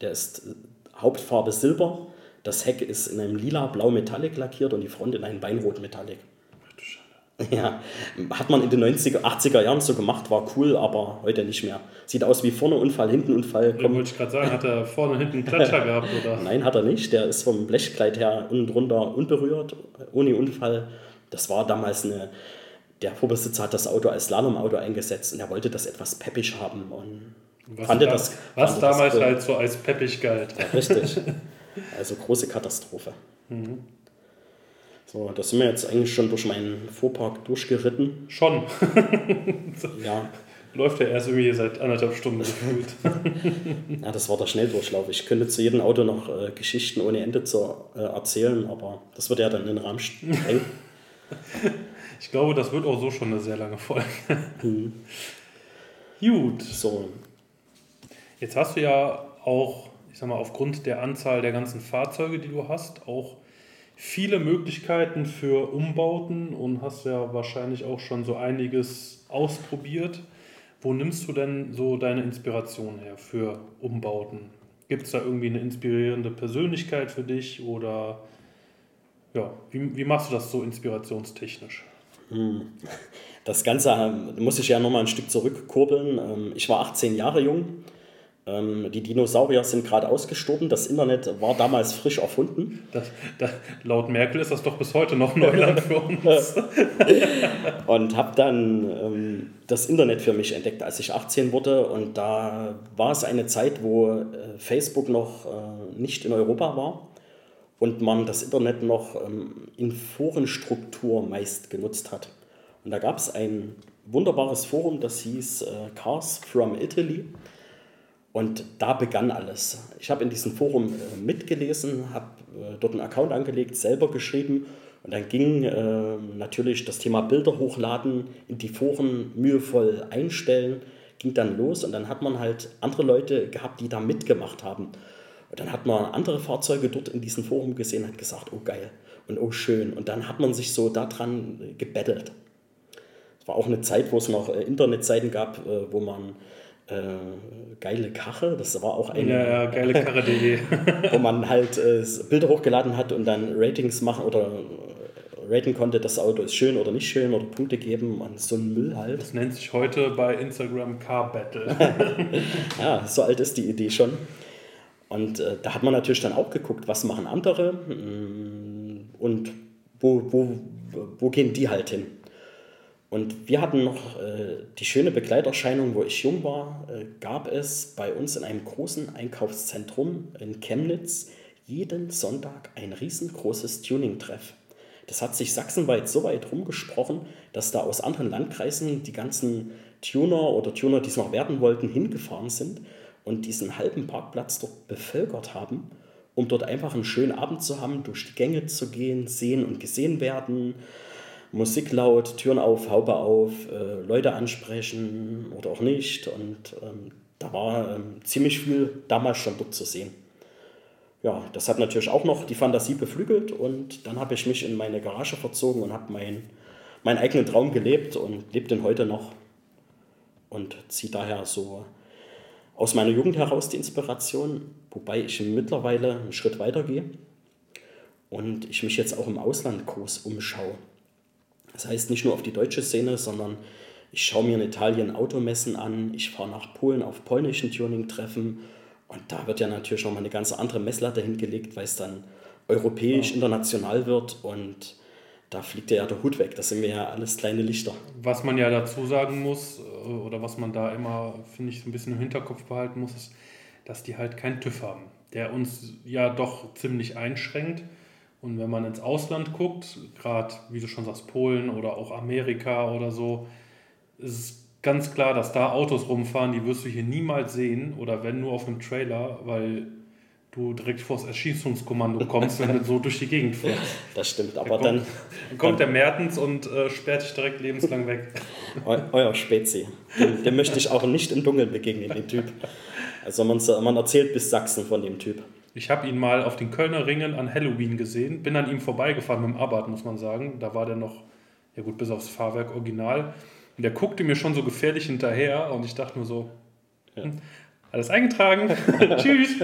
Der ist äh, Hauptfarbe Silber, das Heck ist in einem lila blau Metallic lackiert und die Front in einem Weinrot Metallic. Ja, hat man in den 90er, 80er Jahren so gemacht, war cool, aber heute nicht mehr. Sieht aus wie vorne Unfall, hinten Unfall. Ja, wollte ich gerade sagen, hat er vorne und hinten einen Klatscher gehabt, oder? Nein, hat er nicht. Der ist vom Blechkleid her unten drunter unberührt, ohne Unfall. Das war damals eine. Der Vorbesitzer hat das Auto als Slalomauto eingesetzt und er wollte das etwas peppig haben. Und was, fand da, das, was damals das halt so als peppig galt. Ja, richtig. Also große Katastrophe. Mhm. So, da sind wir jetzt eigentlich schon durch meinen Fuhrpark durchgeritten. Schon. ja. Läuft ja erst irgendwie seit anderthalb Stunden gefühlt. ja, das war der Schnelldurchlauf. Ich könnte zu jedem Auto noch äh, Geschichten ohne Ende zu äh, erzählen, aber das wird ja dann in den Rahmen sprengen. ich glaube, das wird auch so schon eine sehr lange Folge. Mhm. Gut. So. Jetzt hast du ja auch, ich sag mal, aufgrund der Anzahl der ganzen Fahrzeuge, die du hast, auch viele Möglichkeiten für Umbauten und hast ja wahrscheinlich auch schon so einiges ausprobiert. Wo nimmst du denn so deine Inspiration her für Umbauten? Gibt es da irgendwie eine inspirierende Persönlichkeit für dich oder ja, wie, wie machst du das so inspirationstechnisch? Hm. Das Ganze ähm, muss ich ja nochmal ein Stück zurückkurbeln. Ähm, ich war 18 Jahre jung die Dinosaurier sind gerade ausgestorben. Das Internet war damals frisch erfunden. Das, das, laut Merkel ist das doch bis heute noch Neuland für uns. und habe dann ähm, das Internet für mich entdeckt, als ich 18 wurde. Und da war es eine Zeit, wo äh, Facebook noch äh, nicht in Europa war und man das Internet noch ähm, in Forenstruktur meist genutzt hat. Und da gab es ein wunderbares Forum, das hieß äh, Cars from Italy. Und da begann alles. Ich habe in diesem Forum äh, mitgelesen, habe äh, dort einen Account angelegt, selber geschrieben und dann ging äh, natürlich das Thema Bilder hochladen, in die Foren mühevoll einstellen, ging dann los und dann hat man halt andere Leute gehabt, die da mitgemacht haben. Und dann hat man andere Fahrzeuge dort in diesem Forum gesehen hat gesagt, oh geil und oh schön. Und dann hat man sich so daran gebettelt. Es war auch eine Zeit, wo es noch äh, Internetseiten gab, äh, wo man äh, geile Kache, das war auch eine. Ja, ja, geilekarre.de. wo man halt äh, Bilder hochgeladen hat und dann Ratings machen oder äh, raten konnte, das Auto ist schön oder nicht schön oder Punkte geben und so ein Müll halt. Das nennt sich heute bei Instagram Car Battle. ja, so alt ist die Idee schon. Und äh, da hat man natürlich dann auch geguckt, was machen andere mm, und wo, wo, wo gehen die halt hin. Und wir hatten noch äh, die schöne Begleiterscheinung, wo ich jung war, äh, gab es bei uns in einem großen Einkaufszentrum in Chemnitz jeden Sonntag ein riesengroßes Tuning-Treff. Das hat sich sachsenweit so weit rumgesprochen, dass da aus anderen Landkreisen die ganzen Tuner oder Tuner, die es noch werden wollten, hingefahren sind und diesen halben Parkplatz dort bevölkert haben, um dort einfach einen schönen Abend zu haben, durch die Gänge zu gehen, sehen und gesehen werden, Musik laut, Türen auf, Haube auf, äh, Leute ansprechen oder auch nicht. Und ähm, da war ähm, ziemlich viel damals schon dort zu sehen. Ja, das hat natürlich auch noch die Fantasie beflügelt und dann habe ich mich in meine Garage verzogen und habe mein, meinen eigenen Traum gelebt und lebe den heute noch und ziehe daher so aus meiner Jugend heraus die Inspiration, wobei ich mittlerweile einen Schritt weiter gehe und ich mich jetzt auch im Ausland groß umschaue. Das heißt nicht nur auf die deutsche Szene, sondern ich schaue mir in Italien Automessen an, ich fahre nach Polen auf polnischen Tuning-Treffen und da wird ja natürlich nochmal eine ganz andere Messlatte hingelegt, weil es dann europäisch, ja. international wird und da fliegt ja der Hut weg. Das sind wir ja alles kleine Lichter. Was man ja dazu sagen muss, äh, oder was man da immer, finde ich, so ein bisschen im Hinterkopf behalten muss, ist, dass die halt keinen TÜV haben, der uns ja doch ziemlich einschränkt. Und wenn man ins Ausland guckt, gerade wie du schon sagst, Polen oder auch Amerika oder so, ist es ganz klar, dass da Autos rumfahren, die wirst du hier niemals sehen oder wenn nur auf einem Trailer, weil du direkt vors Erschießungskommando kommst, wenn du so durch die Gegend fährst. Das stimmt, aber da kommt, dann, dann. kommt der Mertens und äh, sperrt dich direkt lebenslang weg. Eu, euer Spezi. Dem, dem, möchte ich auch nicht im Dunkeln begegnen, den Typ. Also man, man erzählt bis Sachsen von dem Typ. Ich habe ihn mal auf den Kölner Ringen an Halloween gesehen, bin an ihm vorbeigefahren mit dem Abarth, muss man sagen. Da war der noch, ja gut, bis aufs Fahrwerk original. Und der guckte mir schon so gefährlich hinterher und ich dachte nur so, ja. Hm, alles eingetragen, tschüss.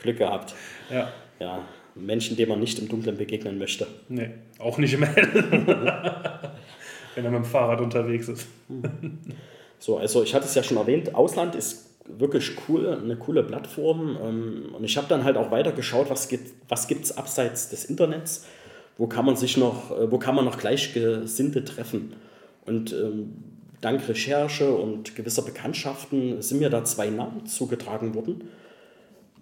Glück gehabt. Ja. Ja, Menschen, denen man nicht im Dunkeln begegnen möchte. Nee, auch nicht im Hellen. Wenn er mit dem Fahrrad unterwegs ist. So, also ich hatte es ja schon erwähnt, Ausland ist wirklich cool, eine coole Plattform. Ähm, und ich habe dann halt auch weiter geschaut, was gibt was gibt's abseits des Internets, wo kann man sich noch, äh, wo kann man noch Gleichgesinnte treffen. Und ähm, dank Recherche und gewisser Bekanntschaften sind mir da zwei Namen zugetragen worden.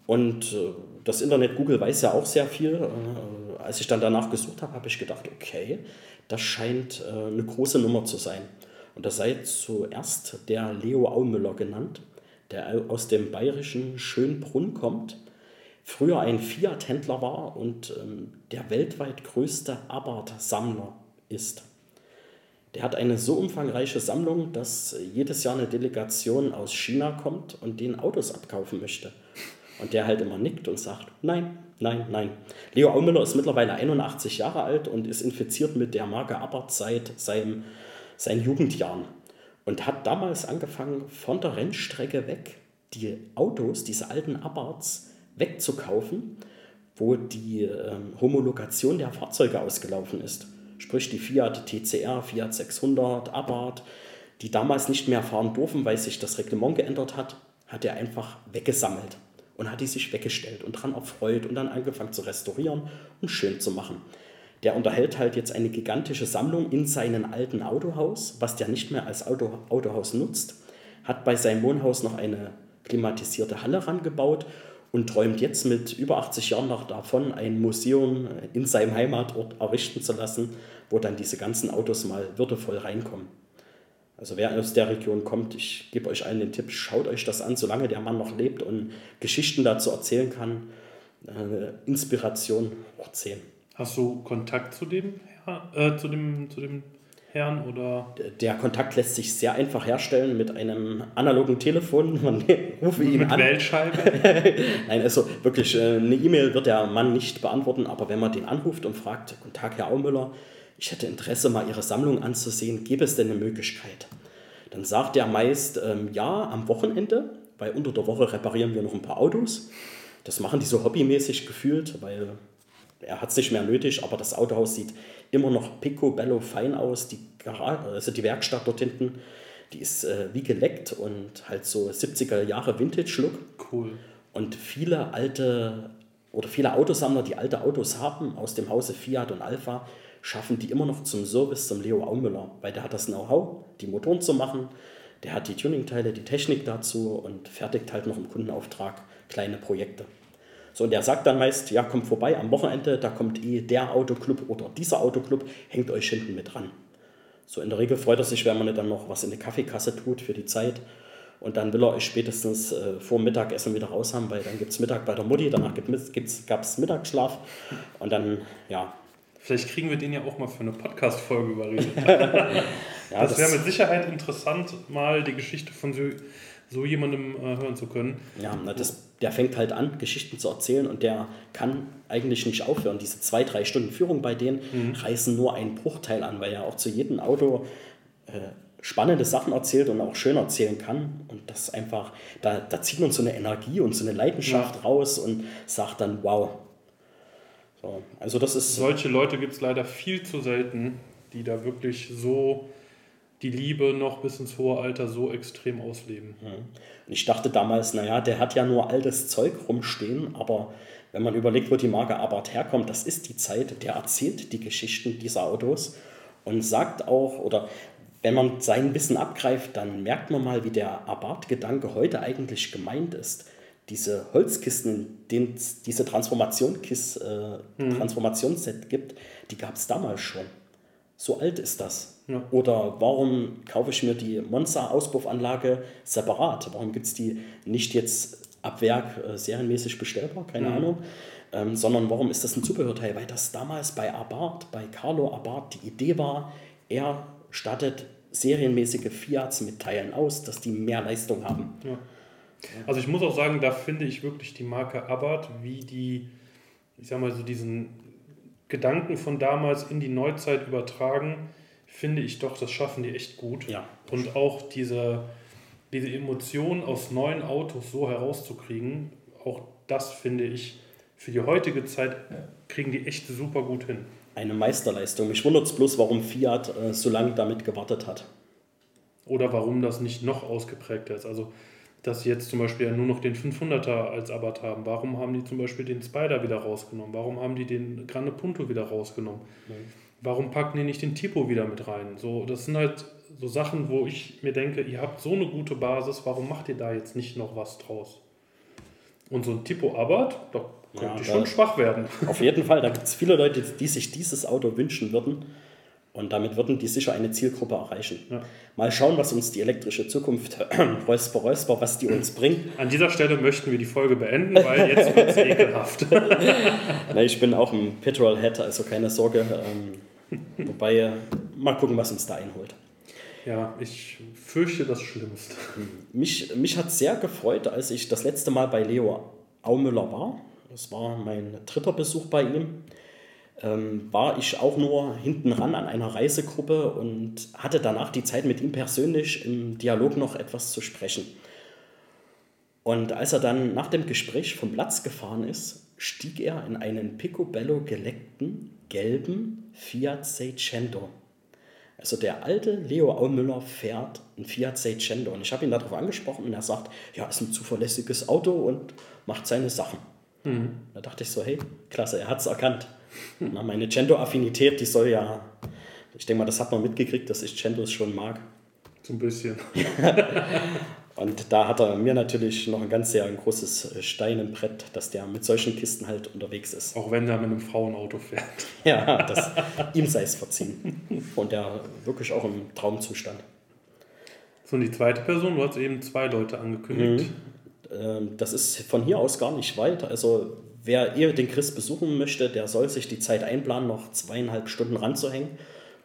Und äh, das Internet, Google weiß ja auch sehr viel. Äh, als ich dann danach gesucht habe, habe ich gedacht, okay, das scheint eine große Nummer zu sein. Und da sei zuerst der Leo Aumüller genannt der aus dem bayerischen Schönbrunn kommt, früher ein Fiat-Händler war und ähm, der weltweit größte Abarth-Sammler ist. Der hat eine so umfangreiche Sammlung, dass jedes Jahr eine Delegation aus China kommt und den Autos abkaufen möchte. Und der halt immer nickt und sagt, nein, nein, nein. Leo Aumüller ist mittlerweile 81 Jahre alt und ist infiziert mit der Marke Abarth seit seinen Jugendjahren und hat damals angefangen, von der Rennstrecke weg die Autos, diese alten Abarths, wegzukaufen, wo die ähm, Homologation der Fahrzeuge ausgelaufen ist. Sprich die Fiat TCR, Fiat 600, Abarth, die damals nicht mehr fahren durften, weil sich das Reglement geändert hat, hat er einfach weggesammelt und hat die sich weggestellt und daran erfreut und dann angefangen zu restaurieren und schön zu machen der unterhält halt jetzt eine gigantische Sammlung in seinem alten Autohaus, was der nicht mehr als Auto, Autohaus nutzt, hat bei seinem Wohnhaus noch eine klimatisierte Halle rangebaut und träumt jetzt mit über 80 Jahren noch davon, ein Museum in seinem Heimatort errichten zu lassen, wo dann diese ganzen Autos mal würdevoll reinkommen. Also wer aus der Region kommt, ich gebe euch allen den Tipp, schaut euch das an, solange der Mann noch lebt und Geschichten dazu erzählen kann. Äh, Inspiration hoch 10. Hast du Kontakt zu dem, äh, zu dem, zu dem Herrn oder? Der Kontakt lässt sich sehr einfach herstellen mit einem analogen Telefon. Man rufe ihn mit an. Weltscheibe? Nein, also wirklich, äh, eine E-Mail wird der Mann nicht beantworten, aber wenn man den anruft und fragt, Guten Tag, Herr Aumüller, ich hätte Interesse, mal Ihre Sammlung anzusehen, gäbe es denn eine Möglichkeit? Dann sagt er meist, ähm, ja, am Wochenende, weil unter der Woche reparieren wir noch ein paar Autos. Das machen die so hobbymäßig gefühlt, weil er hat es nicht mehr nötig, aber das Autohaus sieht immer noch picobello fein aus. Die, Garage, also die Werkstatt dort hinten, die ist äh, wie geleckt und halt so 70er Jahre Vintage-Look. Cool. Und viele alte oder viele Autosammler, die alte Autos haben aus dem Hause Fiat und Alpha, schaffen die immer noch zum Service zum Leo Aumüller, weil der hat das Know-how, die Motoren zu machen, der hat die Tuningteile, die Technik dazu und fertigt halt noch im Kundenauftrag kleine Projekte. So, und der sagt dann meist, ja, kommt vorbei am Wochenende, da kommt eh der Autoclub oder dieser Autoclub, hängt euch hinten mit dran. So, in der Regel freut er sich, wenn man dann noch was in die Kaffeekasse tut für die Zeit. Und dann will er euch spätestens äh, vor Mittagessen wieder raus haben, weil dann gibt es Mittag bei der Mutti, danach gab es Mittagsschlaf und dann, ja. Vielleicht kriegen wir den ja auch mal für eine Podcast-Folge überredet. ja, das, das wäre mit Sicherheit interessant, mal die Geschichte von so, so jemandem äh, hören zu können. Ja, na, das, der fängt halt an, Geschichten zu erzählen und der kann eigentlich nicht aufhören. Diese zwei, drei Stunden Führung bei denen mhm. reißen nur einen Bruchteil an, weil er auch zu jedem Auto äh, spannende Sachen erzählt und auch schön erzählen kann. Und das einfach, da, da zieht man so eine Energie und so eine Leidenschaft ja. raus und sagt dann, wow. So, also das ist. Solche Leute gibt es leider viel zu selten, die da wirklich so die Liebe noch bis ins hohe Alter so extrem ausleben. Und ich dachte damals, naja, der hat ja nur altes Zeug rumstehen, aber wenn man überlegt, wo die Marke Abarth herkommt, das ist die Zeit, der erzählt die Geschichten dieser Autos und sagt auch, oder wenn man sein Wissen abgreift, dann merkt man mal, wie der Abarth-Gedanke heute eigentlich gemeint ist. Diese Holzkisten, es diese Transformationskist, äh, mhm. Transformationsset gibt, die gab es damals schon. So alt ist das. Ja. Oder warum kaufe ich mir die Monza-Auspuffanlage separat? Warum gibt es die nicht jetzt ab Werk äh, serienmäßig bestellbar? Keine mhm. Ahnung. Ähm, sondern warum ist das ein Zubehörteil? Weil das damals bei Abarth, bei Carlo Abarth die Idee war, er stattet serienmäßige Fiats mit Teilen aus, dass die mehr Leistung haben. Ja. Also ich muss auch sagen, da finde ich wirklich die Marke Abarth, wie die, ich sag mal so diesen Gedanken von damals in die Neuzeit übertragen, finde ich doch, das schaffen die echt gut. Ja. Und auch diese, diese Emotionen aus neuen Autos so herauszukriegen, auch das finde ich für die heutige Zeit kriegen die echt super gut hin eine Meisterleistung. Mich wundert es bloß, warum Fiat äh, so lange damit gewartet hat. Oder warum das nicht noch ausgeprägter ist. Also, dass sie jetzt zum Beispiel ja nur noch den 500er als Abarth haben. Warum haben die zum Beispiel den Spider wieder rausgenommen? Warum haben die den Grande Punto wieder rausgenommen? Mhm. Warum packen die nicht den Tipo wieder mit rein? So, das sind halt so Sachen, wo ich mir denke, ihr habt so eine gute Basis, warum macht ihr da jetzt nicht noch was draus? Und so ein Tipo Abarth, da könnte ja, schon schwach werden. Auf jeden Fall, da gibt es viele Leute, die sich dieses Auto wünschen würden. Und damit würden die sicher eine Zielgruppe erreichen. Ja. Mal schauen, was uns die elektrische Zukunft, Räusper, Räusper, was die uns bringt. An dieser Stelle möchten wir die Folge beenden, weil jetzt wird es ekelhaft. Na, ich bin auch ein Petrolhead, also keine Sorge. Ähm, wobei, mal gucken, was uns da einholt. Ja, ich fürchte das Schlimmste. Mich, mich hat sehr gefreut, als ich das letzte Mal bei Leo Aumüller war. Das war mein dritter Besuch bei ihm. Ähm, war ich auch nur hinten ran an einer Reisegruppe und hatte danach die Zeit mit ihm persönlich im Dialog noch etwas zu sprechen. Und als er dann nach dem Gespräch vom Platz gefahren ist, stieg er in einen picobello geleckten gelben Fiat Seicento. Also der alte Leo Aumüller fährt ein Fiat Seicento. Und ich habe ihn darauf angesprochen und er sagt, ja, ist ein zuverlässiges Auto und macht seine Sachen. Mhm. Da dachte ich so, hey, klasse, er hat es erkannt. Na, meine Cento-Affinität, die soll ja, ich denke mal, das hat man mitgekriegt, dass ich Centos schon mag. So ein bisschen. Und da hat er mir natürlich noch ein ganz sehr ein großes Stein im Brett, dass der mit solchen Kisten halt unterwegs ist. Auch wenn er mit einem Frauenauto fährt. Ja, das, ihm sei es verziehen. Und der wirklich auch im Traumzustand. So, und die zweite Person, du hast eben zwei Leute angekündigt. Mhm. Ähm, das ist von hier aus gar nicht weit. Also wer eher den Chris besuchen möchte, der soll sich die Zeit einplanen, noch zweieinhalb Stunden ranzuhängen.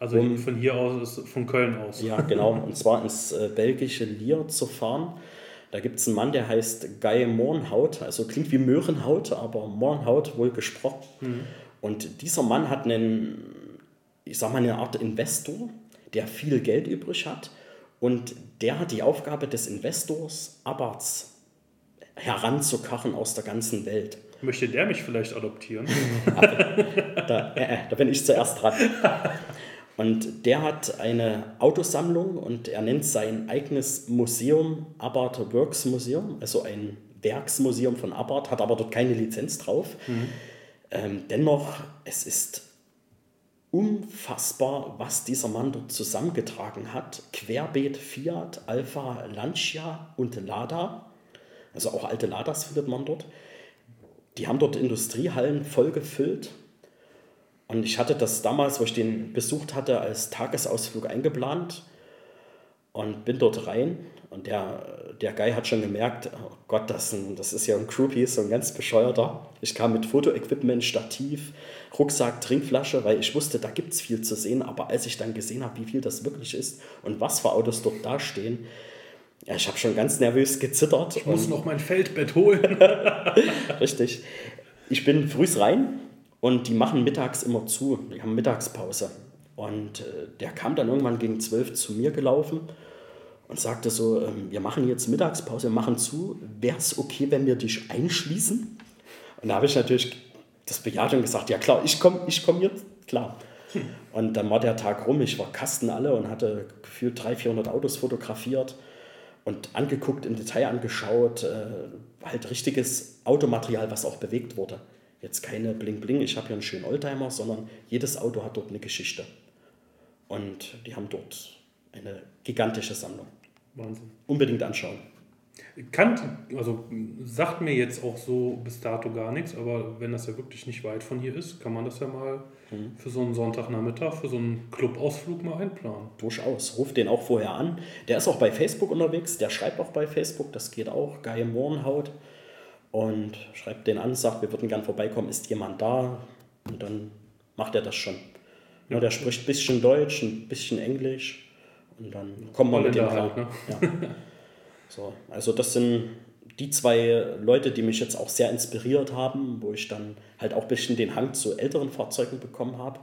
Also um, von hier aus, von Köln aus. Ja, genau. Und zwar ins äh, belgische Lier zu fahren. Da gibt es einen Mann, der heißt Guy Mornhaut. Also klingt wie Möhrenhaut, aber Mornhaut wohl gesprochen. Mhm. Und dieser Mann hat einen, ich sag mal, eine Art Investor, der viel Geld übrig hat. Und der hat die Aufgabe des Investors, Abarts heranzukachen aus der ganzen Welt. Möchte der mich vielleicht adoptieren? da, äh, äh, da bin ich zuerst dran. Und der hat eine Autosammlung und er nennt sein eigenes Museum Abarth Works Museum, also ein Werksmuseum von Abarth, hat aber dort keine Lizenz drauf. Mhm. Ähm, dennoch, es ist unfassbar, was dieser Mann dort zusammengetragen hat. Querbeet Fiat, Alpha, Lancia und Lada. Also auch alte Ladas findet man dort. Die haben dort Industriehallen voll gefüllt. Und ich hatte das damals, wo ich den besucht hatte, als Tagesausflug eingeplant und bin dort rein. Und der, der Guy hat schon gemerkt, oh Gott, das, ein, das ist ja ein Groupie, so ein ganz bescheuerter. Ich kam mit Fotoequipment, Stativ, Rucksack, Trinkflasche, weil ich wusste, da gibt es viel zu sehen. Aber als ich dann gesehen habe, wie viel das wirklich ist und was für Autos dort dastehen, ja, ich habe schon ganz nervös gezittert. Ich muss noch mein Feldbett holen. Richtig. Ich bin früh rein und die machen mittags immer zu. Die haben Mittagspause. Und äh, der kam dann irgendwann gegen zwölf zu mir gelaufen und sagte so, ähm, wir machen jetzt Mittagspause, wir machen zu. Wäre es okay, wenn wir dich einschließen? Und da habe ich natürlich das bejaht und gesagt, ja klar, ich komme ich komm jetzt, klar. Hm. Und dann war der Tag rum, ich war Kasten alle und hatte gefühlt 300, 400 Autos fotografiert und angeguckt, im Detail angeschaut, äh, halt richtiges Automaterial, was auch bewegt wurde. Jetzt keine Bling-Bling, ich habe hier einen schönen Oldtimer, sondern jedes Auto hat dort eine Geschichte. Und die haben dort eine gigantische Sammlung. Wahnsinn. Unbedingt anschauen. Kannte, also sagt mir jetzt auch so bis dato gar nichts, aber wenn das ja wirklich nicht weit von hier ist, kann man das ja mal mhm. für so einen Sonntagnachmittag, für so einen Clubausflug mal einplanen. Durchaus. Ruf den auch vorher an. Der ist auch bei Facebook unterwegs, der schreibt auch bei Facebook, das geht auch. Guy Mohrenhaut. Und schreibt den an, sagt, wir würden gern vorbeikommen, ist jemand da? Und dann macht er das schon. Ja, der spricht ein bisschen Deutsch, ein bisschen Englisch und dann kommen wir mit dem klar. Halt, ne? ja. So, also das sind die zwei Leute, die mich jetzt auch sehr inspiriert haben, wo ich dann halt auch ein bisschen den Hang zu älteren Fahrzeugen bekommen habe.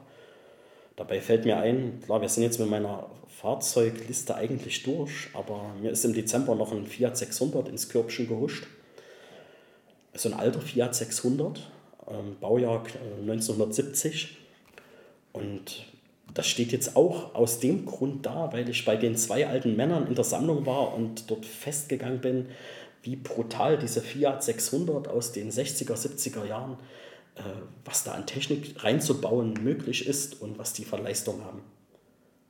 Dabei fällt mir ein, klar, wir sind jetzt mit meiner Fahrzeugliste eigentlich durch, aber mir ist im Dezember noch ein Fiat 600 ins Körbchen gehuscht. So ein alter Fiat 600, ähm, Baujahr 1970. Und das steht jetzt auch aus dem Grund da, weil ich bei den zwei alten Männern in der Sammlung war und dort festgegangen bin, wie brutal diese Fiat 600 aus den 60er, 70er Jahren, äh, was da an Technik reinzubauen möglich ist und was die für Leistung haben.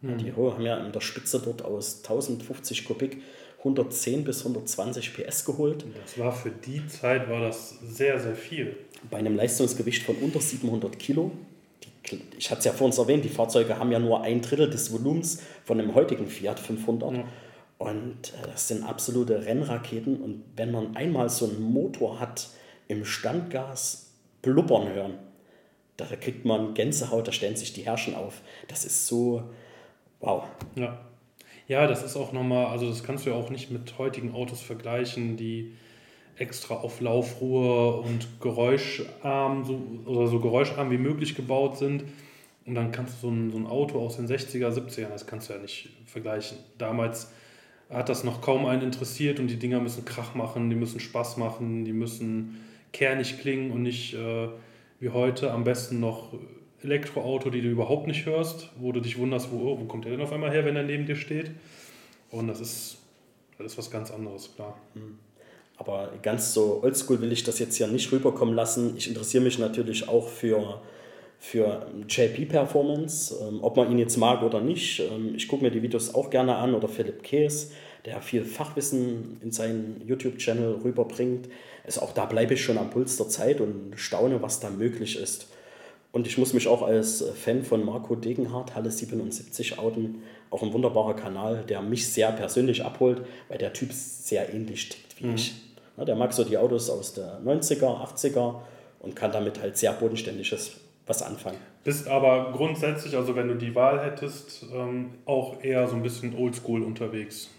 Mhm. Die haben ja in der Spitze dort aus 1050 Kubik 110 bis 120 PS geholt. Das war für die Zeit war das sehr, sehr viel. Bei einem Leistungsgewicht von unter 700 Kilo ich hatte es ja vor uns erwähnt, die Fahrzeuge haben ja nur ein Drittel des Volumens von einem heutigen Fiat 500. Ja. Und äh, das sind absolute Rennraketen. Und wenn man einmal so einen Motor hat im Standgas blubbern hören, da kriegt man Gänsehaut, da stellen sich die Herrschen auf. Das ist so, wow. Ja. Ja, das ist auch nochmal, also das kannst du ja auch nicht mit heutigen Autos vergleichen, die extra auf Laufruhe und geräuscharm so, oder so geräuscharm wie möglich gebaut sind. Und dann kannst du so ein, so ein Auto aus den 60er, 70ern, das kannst du ja nicht vergleichen. Damals hat das noch kaum einen interessiert und die Dinger müssen Krach machen, die müssen Spaß machen, die müssen kernig klingen und nicht äh, wie heute am besten noch Elektroauto, die du überhaupt nicht hörst, wo du dich wunderst, wo, wo kommt der denn auf einmal her, wenn er neben dir steht. Und das ist, das ist was ganz anderes, klar. Mhm. Aber ganz so oldschool will ich das jetzt ja nicht rüberkommen lassen. Ich interessiere mich natürlich auch für, für JP-Performance, ähm, ob man ihn jetzt mag oder nicht. Ähm, ich gucke mir die Videos auch gerne an oder Philipp Kees, der viel Fachwissen in seinen YouTube-Channel rüberbringt. Also auch da bleibe ich schon am Puls der Zeit und staune, was da möglich ist. Und ich muss mich auch als Fan von Marco Degenhardt, Halle 77 outen. Auch ein wunderbarer Kanal, der mich sehr persönlich abholt, weil der Typ sehr ähnlich tickt wie mhm. ich. Ja, der mag so die Autos aus der 90er, 80er und kann damit halt sehr bodenständiges was anfangen. Bist aber grundsätzlich, also wenn du die Wahl hättest, ähm, auch eher so ein bisschen oldschool unterwegs.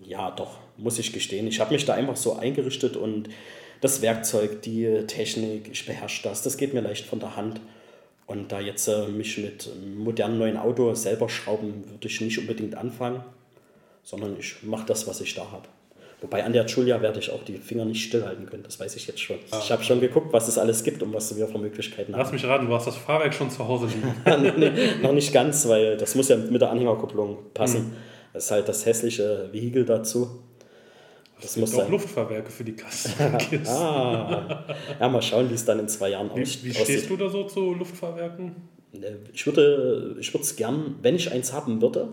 Ja, doch, muss ich gestehen. Ich habe mich da einfach so eingerichtet und das Werkzeug, die Technik, ich beherrsche das. Das geht mir leicht von der Hand. Und da jetzt äh, mich mit einem modernen neuen Auto selber schrauben, würde ich nicht unbedingt anfangen, sondern ich mache das, was ich da habe. Wobei an der Julia werde ich auch die Finger nicht stillhalten können, das weiß ich jetzt schon. Ah. Ich habe schon geguckt, was es alles gibt und was wir für Möglichkeiten haben. Lass mich raten, du hast das Fahrwerk schon zu Hause liegen. nee, noch nicht ganz, weil das muss ja mit der Anhängerkupplung passen. Mhm. Das ist halt das hässliche Vehikel dazu. Das, muss auch sein. Luftfahrwerke für die Kasse. ah. Ja, mal schauen, wie es dann in zwei Jahren wie, aussieht. Wie stehst du da so zu Luftfahrwerken? Äh, ich würde ich es gern, wenn ich eins haben würde,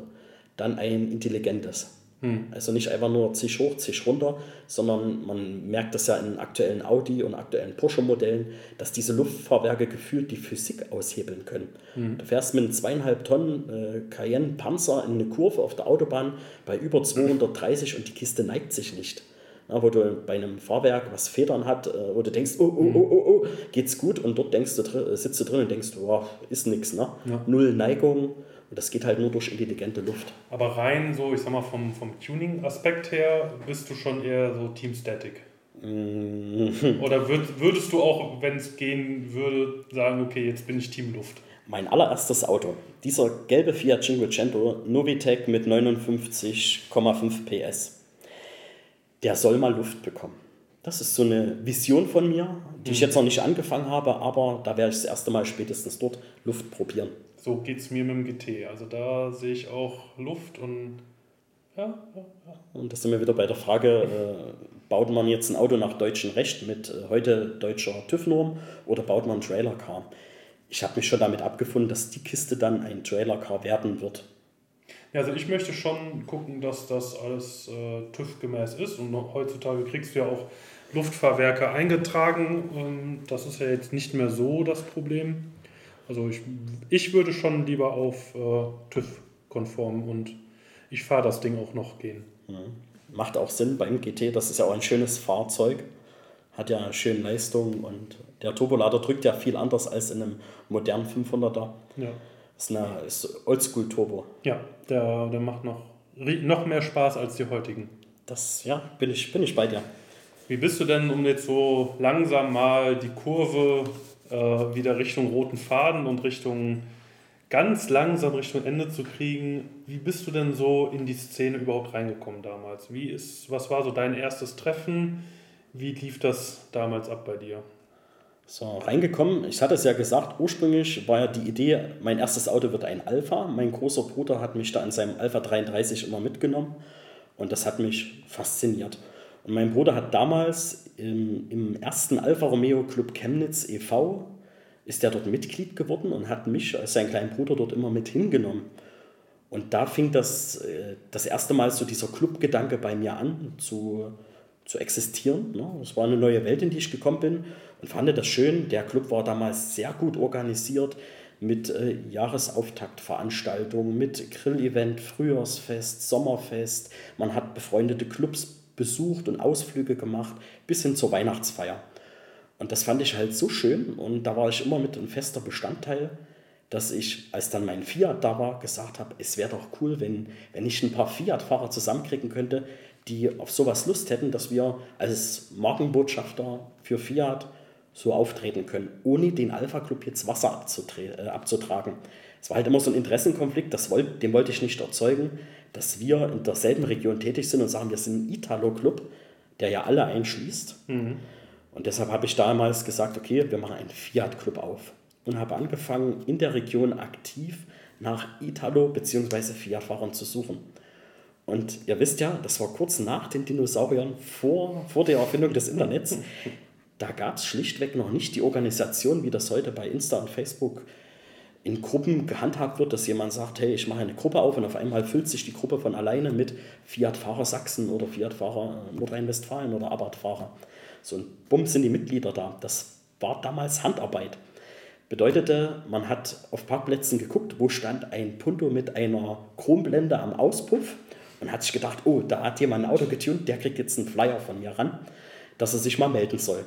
dann ein intelligentes. Hm. Also nicht einfach nur zisch hoch, zisch runter, sondern man merkt das ja in aktuellen Audi und aktuellen Porsche-Modellen, dass diese Luftfahrwerke gefühlt die Physik aushebeln können. Hm. Du fährst mit einem zweieinhalb Tonnen äh, Cayenne Panzer in eine Kurve auf der Autobahn bei über 230 und die Kiste neigt sich nicht. Ja, wo du bei einem Fahrwerk, was Federn hat, äh, wo du denkst, oh, oh, oh, oh, oh, geht's gut und dort denkst du, sitzt du drin und denkst, oh, ist nix, ne? Ja. Null Neigung und das geht halt nur durch intelligente Luft. Aber rein so, ich sag mal, vom, vom Tuning-Aspekt her bist du schon eher so Team Static. Mm. Oder würd, würdest du auch, wenn es gehen würde, sagen, okay, jetzt bin ich Team Luft? Mein allererstes Auto, dieser gelbe Fiat Cinquecento Novitec mit 59,5 PS, der soll mal Luft bekommen. Das ist so eine Vision von mir, die ich mhm. jetzt noch nicht angefangen habe, aber da werde ich das erste Mal spätestens dort Luft probieren so geht es mir mit dem GT. Also da sehe ich auch Luft und ja, ja, ja. Und da sind wir wieder bei der Frage, äh, baut man jetzt ein Auto nach deutschem Recht mit äh, heute deutscher TÜV-Norm oder baut man ein Trailer-Car? Ich habe mich schon damit abgefunden, dass die Kiste dann ein Trailer-Car werden wird. Ja, also ich möchte schon gucken, dass das alles äh, TÜV-gemäß ist und heutzutage kriegst du ja auch Luftfahrwerke eingetragen. Und das ist ja jetzt nicht mehr so das Problem. Also ich, ich würde schon lieber auf äh, TÜV-konform und ich fahre das Ding auch noch gehen. Mhm. Macht auch Sinn beim GT, das ist ja auch ein schönes Fahrzeug, hat ja schöne Leistung und der Turbolader drückt ja viel anders als in einem modernen 500er. Ja. Das ist, eine, ist Oldschool-Turbo. Ja, der, der macht noch, noch mehr Spaß als die heutigen. Das, ja, bin ich, bin ich bei dir. Wie bist du denn, um jetzt so langsam mal die Kurve äh, wieder Richtung roten Faden und Richtung ganz langsam Richtung Ende zu kriegen. Wie bist du denn so in die Szene überhaupt reingekommen damals? Wie ist, was war so dein erstes Treffen? Wie lief das damals ab bei dir? So, reingekommen, ich hatte es ja gesagt, ursprünglich war ja die Idee, mein erstes Auto wird ein Alpha. Mein großer Bruder hat mich da in seinem Alpha 33 immer mitgenommen und das hat mich fasziniert. Und mein Bruder hat damals im, im ersten Alfa Romeo Club Chemnitz e.V. ist er dort Mitglied geworden und hat mich als seinen kleinen Bruder dort immer mit hingenommen. Und da fing das, äh, das erste Mal so dieser Clubgedanke bei mir an zu, zu existieren. Es ne? war eine neue Welt, in die ich gekommen bin und fand das schön. Der Club war damals sehr gut organisiert mit äh, Jahresauftaktveranstaltungen, mit Grillevent, Frühjahrsfest, Sommerfest. Man hat befreundete Clubs besucht und Ausflüge gemacht, bis hin zur Weihnachtsfeier. Und das fand ich halt so schön und da war ich immer mit ein fester Bestandteil, dass ich, als dann mein Fiat da war, gesagt habe, es wäre doch cool, wenn, wenn ich ein paar Fiat-Fahrer zusammenkriegen könnte, die auf sowas Lust hätten, dass wir als Markenbotschafter für Fiat so auftreten können, ohne den Alpha Club jetzt Wasser äh, abzutragen. Es war halt immer so ein Interessenkonflikt, das wollt, den wollte ich nicht erzeugen, dass wir in derselben Region tätig sind und sagen, wir sind ein Italo-Club, der ja alle einschließt. Mhm. Und deshalb habe ich damals gesagt, okay, wir machen einen Fiat-Club auf und habe angefangen, in der Region aktiv nach Italo- bzw. Fiat-Fahrern zu suchen. Und ihr wisst ja, das war kurz nach den Dinosauriern, vor, vor der Erfindung des Internets. Da gab es schlichtweg noch nicht die Organisation, wie das heute bei Insta und Facebook in Gruppen gehandhabt wird, dass jemand sagt, hey, ich mache eine Gruppe auf und auf einmal füllt sich die Gruppe von alleine mit Fiat-Fahrer Sachsen oder Fiat-Fahrer Nordrhein-Westfalen oder Abarth-Fahrer. So ein Bumm sind die Mitglieder da. Das war damals Handarbeit. Bedeutete, man hat auf Parkplätzen geguckt, wo stand ein Punto mit einer Chromblende am Auspuff und hat sich gedacht, oh, da hat jemand ein Auto getunt, der kriegt jetzt einen Flyer von mir ran, dass er sich mal melden soll.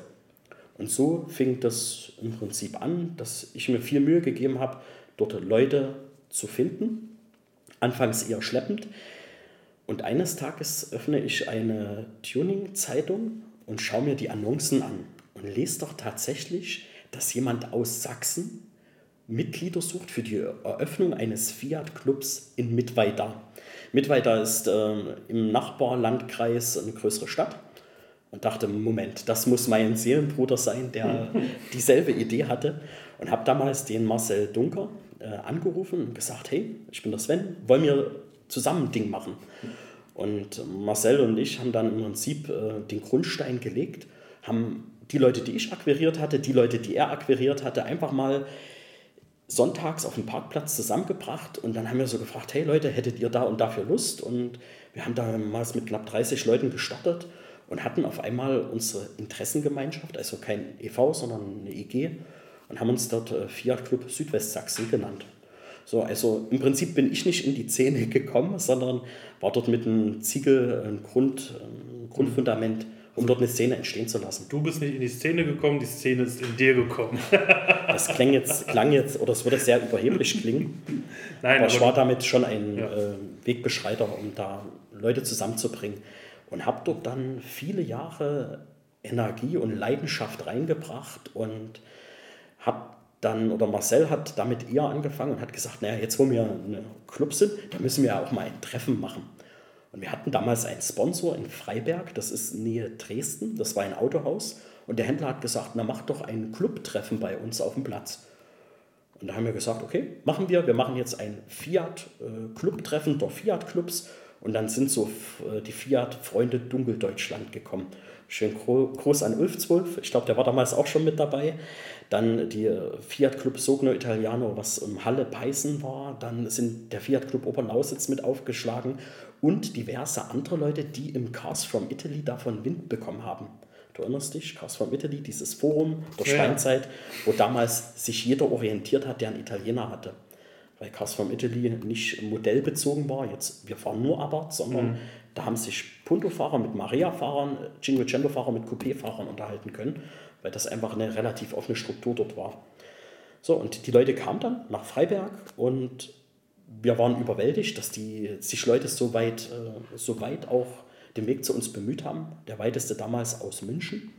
Und so fing das im Prinzip an, dass ich mir viel Mühe gegeben habe, dort Leute zu finden. Anfangs eher schleppend. Und eines Tages öffne ich eine Tuning-Zeitung und schaue mir die Annoncen an und lese doch tatsächlich, dass jemand aus Sachsen Mitglieder sucht für die Eröffnung eines Fiat-Clubs in Mittweida. Mittweida ist äh, im Nachbarlandkreis eine größere Stadt und dachte, Moment, das muss mein Seelenbruder sein, der dieselbe Idee hatte. Und habe damals den Marcel Dunker äh, angerufen und gesagt, hey, ich bin der Sven, wollen wir zusammen ein Ding machen? Und Marcel und ich haben dann im Prinzip äh, den Grundstein gelegt, haben die Leute, die ich akquiriert hatte, die Leute, die er akquiriert hatte, einfach mal sonntags auf dem Parkplatz zusammengebracht und dann haben wir so gefragt, hey Leute, hättet ihr da und dafür Lust? Und wir haben damals mit knapp 30 Leuten gestartet und hatten auf einmal unsere Interessengemeinschaft, also kein e.V., sondern eine EG und haben uns dort äh, Fiat Club Südwestsachsen genannt. So, also im Prinzip bin ich nicht in die Szene gekommen, sondern war dort mit einem Ziegel, ein, Grund, ein Grundfundament, um dort eine Szene entstehen zu lassen. Du bist nicht in die Szene gekommen, die Szene ist in dir gekommen. das klang jetzt, klang jetzt, oder es würde sehr überheblich klingen. Nein, aber, aber ich war damit schon ein ja. äh, Wegbeschreiter, um da Leute zusammenzubringen. Und habe dort dann viele Jahre Energie und Leidenschaft reingebracht und habe dann, oder Marcel hat damit eher angefangen und hat gesagt, naja, jetzt wo wir eine Club sind, da müssen wir ja auch mal ein Treffen machen. Und wir hatten damals einen Sponsor in Freiberg, das ist Nähe Dresden, das war ein Autohaus. Und der Händler hat gesagt, na mach doch ein Clubtreffen bei uns auf dem Platz. Und da haben wir gesagt, okay, machen wir. Wir machen jetzt ein Fiat-Clubtreffen äh, der Fiat-Clubs. Und dann sind so äh, die Fiat-Freunde Dunkeldeutschland gekommen. Schön groß an Ulf Zwölf. Ich glaube, der war damals auch schon mit dabei. Dann die Fiat Club Sogno Italiano, was im Halle Peißen war. Dann sind der Fiat Club Oberlausitz mit aufgeschlagen und diverse andere Leute, die im Cars from Italy davon Wind bekommen haben. Du erinnerst dich, Cars from Italy, dieses Forum der ja. Steinzeit, wo damals sich jeder orientiert hat, der einen Italiener hatte. Weil Cars from Italy nicht modellbezogen war, jetzt wir fahren nur Abarth, sondern mhm. da haben sich Punto-Fahrer mit Maria-Fahrern, Cinquecento-Fahrer mit Coupé-Fahrern unterhalten können, weil das einfach eine relativ offene Struktur dort war. So, und die Leute kamen dann nach Freiberg und wir waren überwältigt, dass die, sich Leute so weit, äh, so weit auch den Weg zu uns bemüht haben. Der weiteste damals aus München.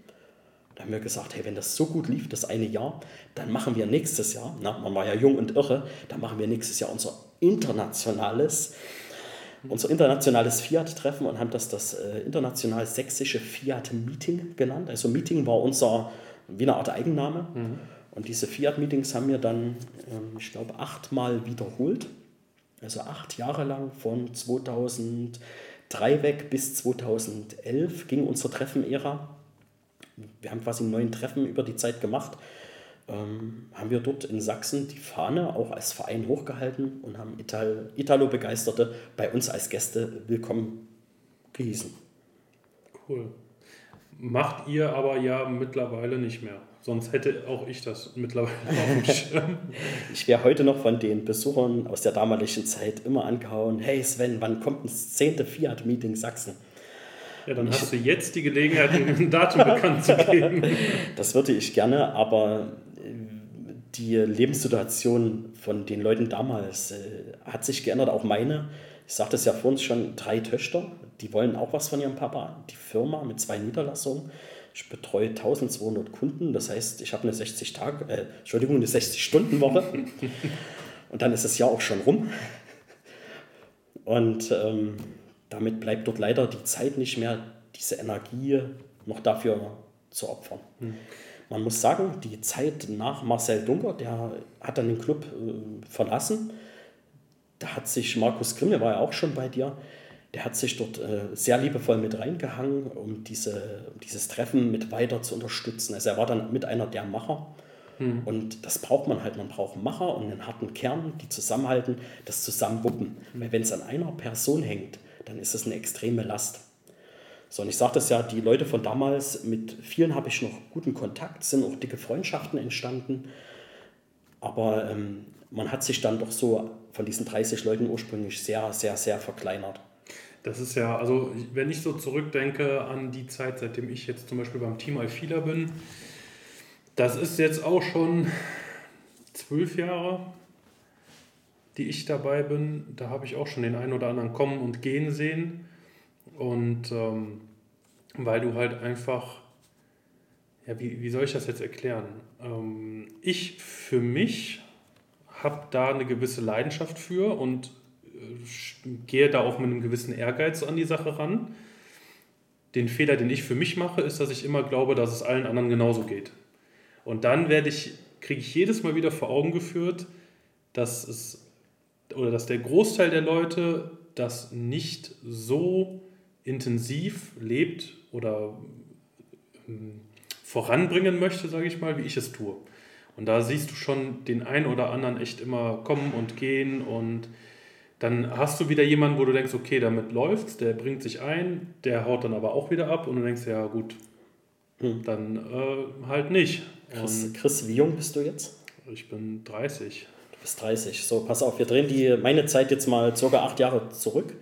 Da haben wir gesagt, hey, wenn das so gut lief, das eine Jahr, dann machen wir nächstes Jahr, na, man war ja jung und irre, dann machen wir nächstes Jahr unser internationales, unser internationales Fiat-Treffen und haben das das äh, international sächsische Fiat-Meeting genannt. Also Meeting war unser, wie eine Art Eigenname. Mhm. Und diese Fiat-Meetings haben wir dann, ähm, ich glaube, achtmal wiederholt. Also acht Jahre lang von 2003 weg bis 2011 ging unsere Treffenära. Wir haben quasi neuen Treffen über die Zeit gemacht. Ähm, haben wir dort in Sachsen die Fahne auch als Verein hochgehalten und haben Ital Italo-Begeisterte bei uns als Gäste willkommen gehießen. Cool. Macht ihr aber ja mittlerweile nicht mehr. Sonst hätte auch ich das mittlerweile auf dem Schirm. ich wäre heute noch von den Besuchern aus der damaligen Zeit immer angehauen: Hey Sven, wann kommt das zehnte Fiat-Meeting Sachsen? Ja, dann hast du jetzt die Gelegenheit, ein Datum bekannt zu geben. Das würde ich gerne, aber äh, die Lebenssituation von den Leuten damals äh, hat sich geändert, auch meine. Ich sagte es ja vor uns schon, drei Töchter, die wollen auch was von ihrem Papa. Die Firma mit zwei Niederlassungen ich betreue 1200 Kunden, das heißt, ich habe eine 60 Tage, äh, Entschuldigung, eine 60 Stunden Woche. Und dann ist das Jahr auch schon rum. Und ähm, damit bleibt dort leider die Zeit nicht mehr, diese Energie noch dafür zu opfern. Hm. Man muss sagen, die Zeit nach Marcel Dunker, der hat dann den Club äh, verlassen. Da hat sich Markus Grimm, der war ja auch schon bei dir, der hat sich dort äh, sehr liebevoll mit reingehangen, um, diese, dieses Treffen mit weiter zu unterstützen. Also er war dann mit einer der Macher. Mhm. Und das braucht man halt. Man braucht Macher und einen harten Kern, die zusammenhalten, das zusammenwuppen. Mhm. Weil wenn es an einer Person hängt, dann ist es eine extreme Last. So, und ich sage das ja, die Leute von damals, mit vielen habe ich noch guten Kontakt, sind auch dicke Freundschaften entstanden. Aber ähm, man hat sich dann doch so von diesen 30 Leuten ursprünglich sehr, sehr, sehr verkleinert. Das ist ja, also wenn ich so zurückdenke an die Zeit, seitdem ich jetzt zum Beispiel beim Team Alfila bin, das ist jetzt auch schon zwölf Jahre, die ich dabei bin. Da habe ich auch schon den einen oder anderen kommen und gehen sehen. Und ähm, weil du halt einfach, ja, wie, wie soll ich das jetzt erklären? Ähm, ich für mich habe da eine gewisse Leidenschaft für und gehe da auch mit einem gewissen Ehrgeiz an die Sache ran. Den Fehler, den ich für mich mache, ist, dass ich immer glaube, dass es allen anderen genauso geht. Und dann werde ich, kriege ich jedes Mal wieder vor Augen geführt, dass es oder dass der Großteil der Leute das nicht so intensiv lebt oder ähm, voranbringen möchte, sage ich mal, wie ich es tue. Und da siehst du schon den einen oder anderen echt immer kommen und gehen und dann hast du wieder jemanden, wo du denkst, okay, damit läuft's, der bringt sich ein, der haut dann aber auch wieder ab und du denkst, ja gut, hm. dann äh, halt nicht. Chris, Chris, wie jung bist du jetzt? Ich bin 30. Du bist 30. So, pass auf, wir drehen die, meine Zeit jetzt mal circa acht Jahre zurück.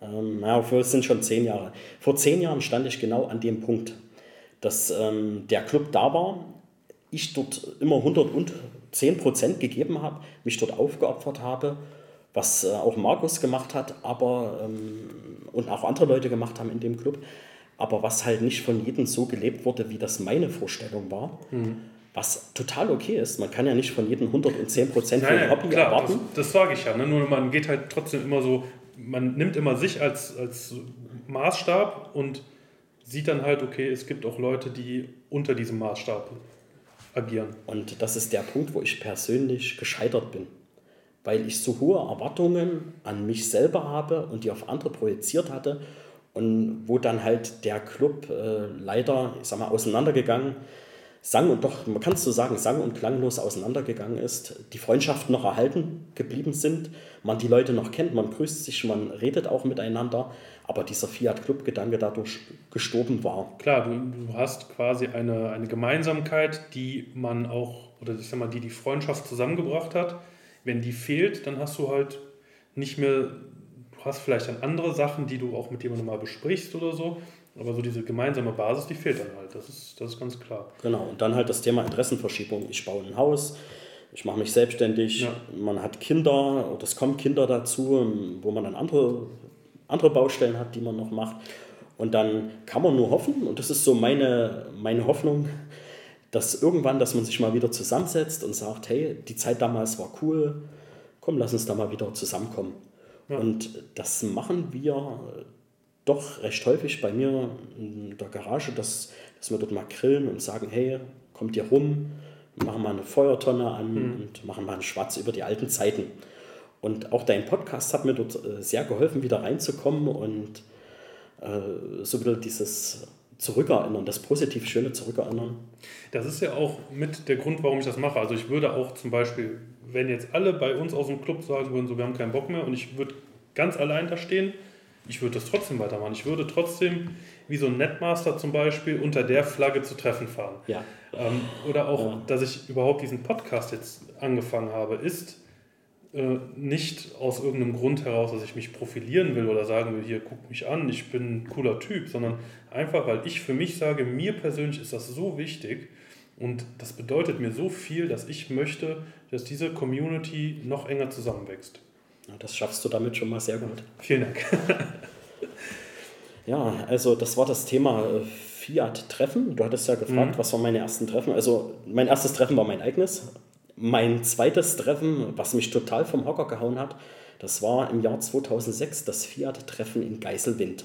Ähm, ja, es sind schon zehn Jahre. Vor zehn Jahren stand ich genau an dem Punkt, dass ähm, der Club da war, ich dort immer 110 Prozent gegeben habe, mich dort aufgeopfert habe was äh, auch Markus gemacht hat, aber ähm, und auch andere Leute gemacht haben in dem Club, aber was halt nicht von jedem so gelebt wurde, wie das meine Vorstellung war. Mhm. Was total okay ist. Man kann ja nicht von jedem 110 Prozent für ein Hobby klar, erwarten. Das, das sage ich ja. Ne? Nur man geht halt trotzdem immer so, man nimmt immer sich als, als Maßstab und sieht dann halt, okay, es gibt auch Leute, die unter diesem Maßstab agieren. Und das ist der Punkt, wo ich persönlich gescheitert bin weil ich so hohe Erwartungen an mich selber habe und die auf andere projiziert hatte und wo dann halt der Club äh, leider, ich sag mal, auseinandergegangen, sang und doch, man kann es so sagen, sang und klanglos auseinandergegangen ist, die Freundschaften noch erhalten geblieben sind, man die Leute noch kennt, man grüßt sich, man redet auch miteinander, aber dieser Fiat-Club-Gedanke dadurch gestorben war. Klar, du, du hast quasi eine, eine Gemeinsamkeit, die man auch, oder ich sag mal, die die Freundschaft zusammengebracht hat wenn die fehlt, dann hast du halt nicht mehr, du hast vielleicht dann andere Sachen, die du auch mit jemandem mal besprichst oder so, aber so diese gemeinsame Basis, die fehlt dann halt, das ist, das ist ganz klar. Genau, und dann halt das Thema Interessenverschiebung. Ich baue ein Haus, ich mache mich selbstständig, ja. man hat Kinder oder es kommen Kinder dazu, wo man dann andere, andere Baustellen hat, die man noch macht. Und dann kann man nur hoffen, und das ist so meine, meine Hoffnung, dass irgendwann, dass man sich mal wieder zusammensetzt und sagt, hey, die Zeit damals war cool, komm, lass uns da mal wieder zusammenkommen. Ja. Und das machen wir doch recht häufig bei mir in der Garage, dass, dass wir dort mal grillen und sagen, hey, kommt ihr rum, machen mal eine Feuertonne an mhm. und machen mal einen Schwarz über die alten Zeiten. Und auch dein Podcast hat mir dort äh, sehr geholfen, wieder reinzukommen und äh, so wieder dieses zurückerinnern, das positiv Schöne zurückerinnern. Das ist ja auch mit der Grund, warum ich das mache. Also ich würde auch zum Beispiel, wenn jetzt alle bei uns aus dem Club sagen würden, so wir haben keinen Bock mehr und ich würde ganz allein da stehen, ich würde das trotzdem weitermachen. Ich würde trotzdem, wie so ein Netmaster zum Beispiel, unter der Flagge zu Treffen fahren. Ja. Ähm, oder auch, ja. dass ich überhaupt diesen Podcast jetzt angefangen habe, ist, äh, nicht aus irgendeinem Grund heraus, dass ich mich profilieren will oder sagen will, hier guck mich an, ich bin ein cooler Typ, sondern einfach, weil ich für mich sage, mir persönlich ist das so wichtig und das bedeutet mir so viel, dass ich möchte, dass diese Community noch enger zusammenwächst. Das schaffst du damit schon mal sehr gut. Vielen Dank. ja, also das war das Thema äh, Fiat-Treffen. Du hattest ja gefragt, mhm. was waren meine ersten Treffen. Also mein erstes Treffen war mein eigenes mein zweites Treffen, was mich total vom Hocker gehauen hat, das war im Jahr 2006 das Fiat-Treffen in Geiselwind.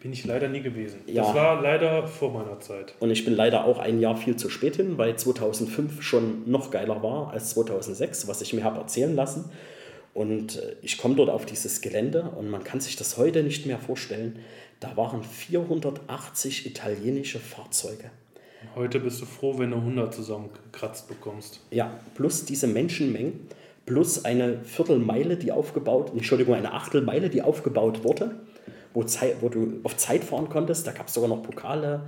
Bin ich leider nie gewesen. Ja. Das war leider vor meiner Zeit. Und ich bin leider auch ein Jahr viel zu spät hin, weil 2005 schon noch geiler war als 2006, was ich mir habe erzählen lassen. Und äh, ich komme dort auf dieses Gelände und man kann sich das heute nicht mehr vorstellen. Da waren 480 italienische Fahrzeuge. Heute bist du froh, wenn du 100 zusammengekratzt bekommst. Ja, plus diese Menschenmengen, plus eine Viertelmeile, die aufgebaut, Entschuldigung, eine Achtelmeile, die aufgebaut wurde, wo, Zeit, wo du auf Zeit fahren konntest. Da gab es sogar noch Pokale.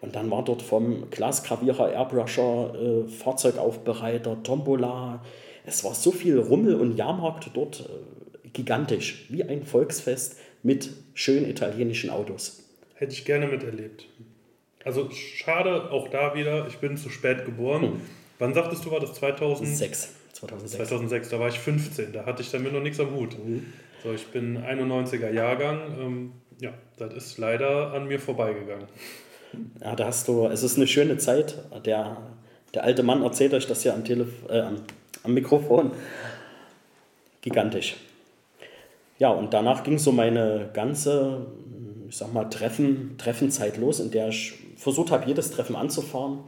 Und dann war dort vom Glasgravierer, Airbrusher, äh, Fahrzeugaufbereiter, Tombola. Es war so viel Rummel und Jahrmarkt dort äh, gigantisch, wie ein Volksfest mit schönen italienischen Autos. Hätte ich gerne miterlebt. Also schade, auch da wieder, ich bin zu spät geboren. Hm. Wann sagtest du, war das 2006? 2006. 2006, da war ich 15, da hatte ich damit noch nichts am Hut. Mhm. So, ich bin 91er Jahrgang, ähm, ja, das ist leider an mir vorbeigegangen. Ja, da hast du, es ist eine schöne Zeit. Der, der alte Mann erzählt euch das hier am, Telef äh, am, am Mikrofon. Gigantisch. Ja, und danach ging so meine ganze, ich sag mal, Treffen, Treffenzeit los, in der ich versucht habe, jedes Treffen anzufahren.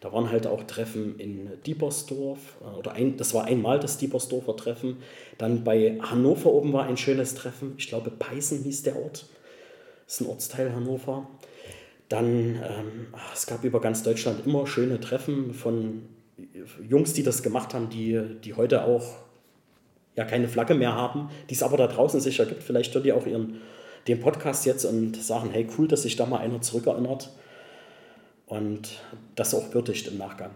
Da waren halt auch Treffen in Diebersdorf, äh, oder ein, das war einmal das Diebersdorfer Treffen. Dann bei Hannover oben war ein schönes Treffen. Ich glaube, Peißen hieß der Ort. Das ist ein Ortsteil Hannover. Dann, ähm, es gab über ganz Deutschland immer schöne Treffen von Jungs, die das gemacht haben, die, die heute auch ja keine Flagge mehr haben, die es aber da draußen sicher gibt. Vielleicht hören die auch ihren, den Podcast jetzt und sagen, hey, cool, dass sich da mal einer zurückerinnert und das auch würdigt im Nachgang.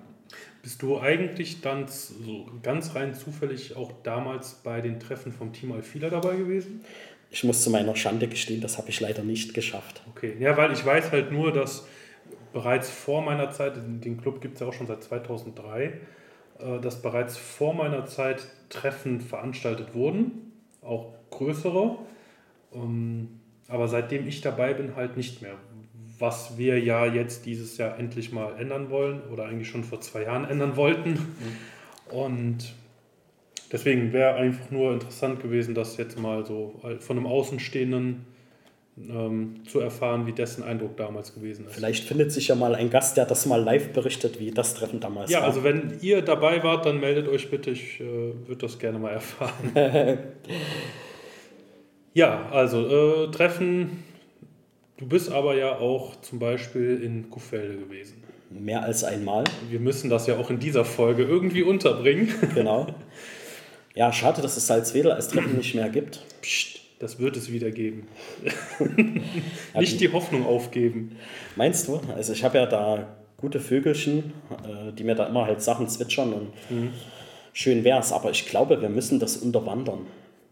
Bist du eigentlich dann so ganz rein zufällig auch damals bei den Treffen vom Team Alfila dabei gewesen? Ich muss zu meiner Schande gestehen, das habe ich leider nicht geschafft. Okay, ja, weil ich weiß halt nur, dass bereits vor meiner Zeit, den Club gibt es ja auch schon seit 2003, äh, dass bereits vor meiner Zeit Treffen veranstaltet wurden, auch größere. Ähm, aber seitdem ich dabei bin, halt nicht mehr. Was wir ja jetzt dieses Jahr endlich mal ändern wollen oder eigentlich schon vor zwei Jahren ändern wollten. Mhm. Und deswegen wäre einfach nur interessant gewesen, das jetzt mal so von einem Außenstehenden ähm, zu erfahren, wie dessen Eindruck damals gewesen ist. Vielleicht findet sich ja mal ein Gast, der das mal live berichtet, wie das Treffen damals ja, war. Ja, also wenn ihr dabei wart, dann meldet euch bitte, ich äh, würde das gerne mal erfahren. ja, also äh, Treffen, du bist aber ja auch zum Beispiel in Kuhfelde gewesen. Mehr als einmal. Wir müssen das ja auch in dieser Folge irgendwie unterbringen. genau. Ja, schade, dass es Salzwedel als Treffen nicht mehr gibt. Psst. Das wird es wieder geben. Nicht die Hoffnung aufgeben. Meinst du? Also ich habe ja da gute Vögelchen, äh, die mir da immer halt Sachen zwitschern und mhm. schön wär's. Aber ich glaube, wir müssen das unterwandern.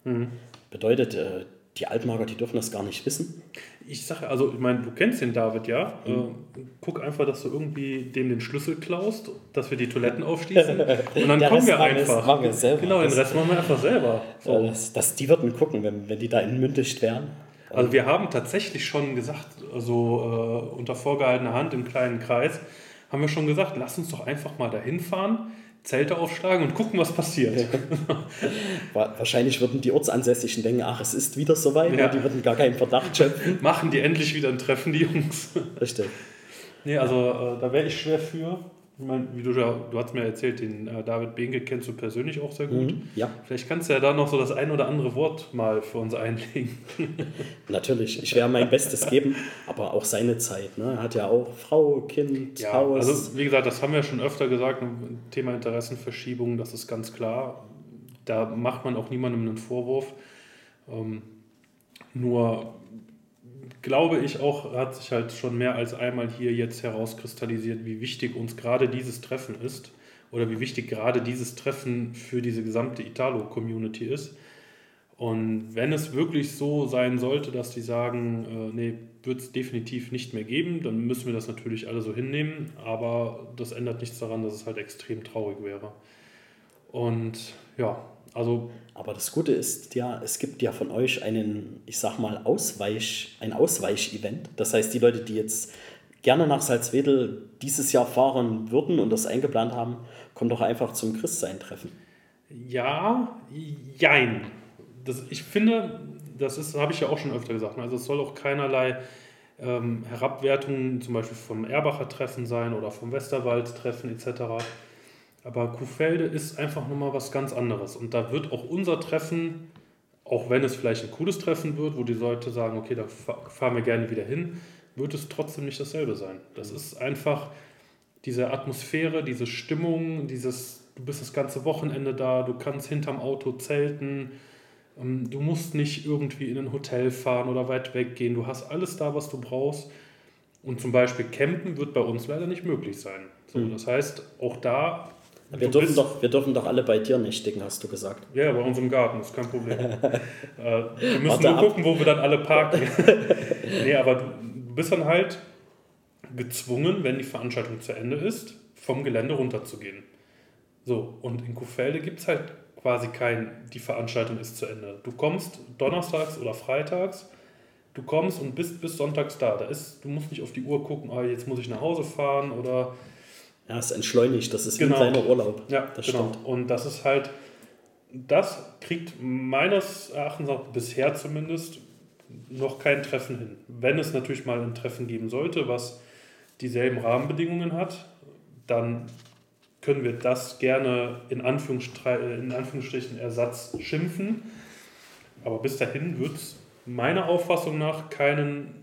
Mhm. Bedeutet, äh, die Altmarker, die dürfen das gar nicht wissen. Ich sage, also ich meine, du kennst den David, ja? Mhm. Äh, guck einfach, dass du irgendwie dem den Schlüssel klaust, dass wir die Toiletten aufschließen und dann kommen wir einfach. Machen wir selber. Genau, den Rest machen wir einfach selber. So. Ja, das, das, die würden gucken, wenn, wenn die da entmündigt wären. Also wir haben tatsächlich schon gesagt, also äh, unter vorgehaltener Hand im kleinen Kreis, haben wir schon gesagt, lass uns doch einfach mal dahin fahren Zelte aufschlagen und gucken, was passiert. Wahrscheinlich würden die Ortsansässigen denken, ach, es ist wieder soweit, ja. die würden gar keinen Verdacht schöpfen. Machen die endlich wieder ein Treffen, die Jungs. Richtig. Nee, also äh, da wäre ich schwer für. Ich meine, wie du ja, du hast mir erzählt, den äh, David Behnke kennst du persönlich auch sehr gut. Mhm, ja. Vielleicht kannst du ja da noch so das ein oder andere Wort mal für uns einlegen. Natürlich, ich werde mein Bestes geben, aber auch seine Zeit. Ne? Er hat ja auch Frau, Kind, ja, Haus. Also wie gesagt, das haben wir schon öfter gesagt, Thema Interessenverschiebung, das ist ganz klar. Da macht man auch niemandem einen Vorwurf. Ähm, nur glaube ich auch, hat sich halt schon mehr als einmal hier jetzt herauskristallisiert, wie wichtig uns gerade dieses Treffen ist oder wie wichtig gerade dieses Treffen für diese gesamte Italo-Community ist. Und wenn es wirklich so sein sollte, dass die sagen, äh, nee, wird es definitiv nicht mehr geben, dann müssen wir das natürlich alle so hinnehmen. Aber das ändert nichts daran, dass es halt extrem traurig wäre. Und ja, also aber das Gute ist ja, es gibt ja von euch einen, ich sag mal, Ausweich, ein Ausweich-Event. Das heißt, die Leute, die jetzt gerne nach Salzwedel dieses Jahr fahren würden und das eingeplant haben, kommen doch einfach zum Christsein-Treffen. Ja, jein. Das, ich finde, das ist, habe ich ja auch schon öfter gesagt. Also es soll auch keinerlei ähm, Herabwertungen zum Beispiel vom Erbacher Treffen sein oder vom Westerwald Treffen etc. Aber Kuhfelde ist einfach nochmal was ganz anderes. Und da wird auch unser Treffen, auch wenn es vielleicht ein cooles Treffen wird, wo die Leute sagen, okay, da fahren wir gerne wieder hin, wird es trotzdem nicht dasselbe sein. Das ist einfach diese Atmosphäre, diese Stimmung, dieses, du bist das ganze Wochenende da, du kannst hinterm Auto zelten, ähm, du musst nicht irgendwie in ein Hotel fahren oder weit weggehen, du hast alles da, was du brauchst. Und zum Beispiel Campen wird bei uns leider nicht möglich sein. So, mhm. Das heißt, auch da wir dürfen, doch, wir dürfen doch alle bei dir nächtigen, hast du gesagt. Ja, bei uns im Garten, ist kein Problem. äh, wir müssen Warte nur gucken, wo wir dann alle parken. nee, aber du bist dann halt gezwungen, wenn die Veranstaltung zu Ende ist, vom Gelände runterzugehen. So, und in Kuhfelde gibt es halt quasi kein, die Veranstaltung ist zu Ende. Du kommst donnerstags oder freitags, du kommst und bist bis sonntags da. da ist, du musst nicht auf die Uhr gucken, oh, jetzt muss ich nach Hause fahren oder ja, es entschleunigt, das ist genau. wie ein kleiner Urlaub. Ja, das genau. Stimmt. Und das ist halt, das kriegt meines Erachtens auch bisher zumindest noch kein Treffen hin. Wenn es natürlich mal ein Treffen geben sollte, was dieselben Rahmenbedingungen hat, dann können wir das gerne in, in Anführungsstrichen Ersatz schimpfen. Aber bis dahin wird es meiner Auffassung nach keinen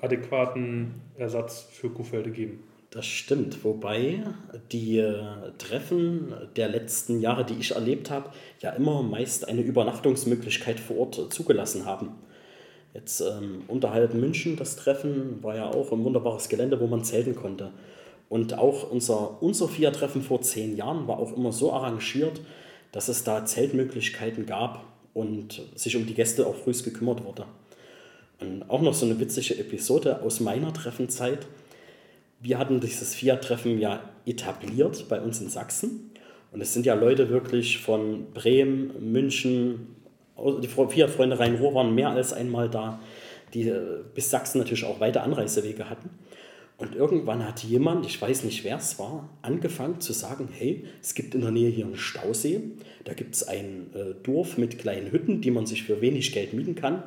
adäquaten Ersatz für Kuhfelde geben. Das stimmt, wobei die äh, Treffen der letzten Jahre, die ich erlebt habe, ja immer meist eine Übernachtungsmöglichkeit vor Ort zugelassen haben. Jetzt ähm, unterhalb München das Treffen war ja auch ein wunderbares Gelände, wo man zelten konnte. Und auch unser, unser Fiat-Treffen vor zehn Jahren war auch immer so arrangiert, dass es da Zeltmöglichkeiten gab und sich um die Gäste auch frühst gekümmert wurde. Und auch noch so eine witzige Episode aus meiner Treffenzeit. Wir hatten dieses Fiat-Treffen ja etabliert bei uns in Sachsen. Und es sind ja Leute wirklich von Bremen, München, die Fiat-Freunde Rhein-Ruhr waren mehr als einmal da, die äh, bis Sachsen natürlich auch weite Anreisewege hatten. Und irgendwann hat jemand, ich weiß nicht wer es war, angefangen zu sagen, hey, es gibt in der Nähe hier einen Stausee, da gibt es ein äh, Dorf mit kleinen Hütten, die man sich für wenig Geld mieten kann.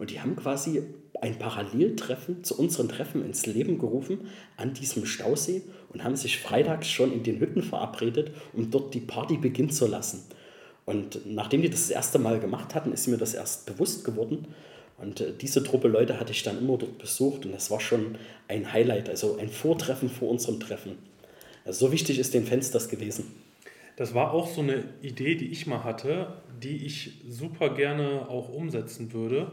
Und die haben quasi ein Paralleltreffen zu unseren Treffen ins Leben gerufen an diesem Stausee und haben sich freitags schon in den Hütten verabredet, um dort die Party beginnen zu lassen. Und nachdem die das das erste Mal gemacht hatten, ist mir das erst bewusst geworden. Und äh, diese Truppe Leute hatte ich dann immer dort besucht und das war schon ein Highlight, also ein Vortreffen vor unserem Treffen. Also so wichtig ist den Fans das gewesen. Das war auch so eine Idee, die ich mal hatte, die ich super gerne auch umsetzen würde.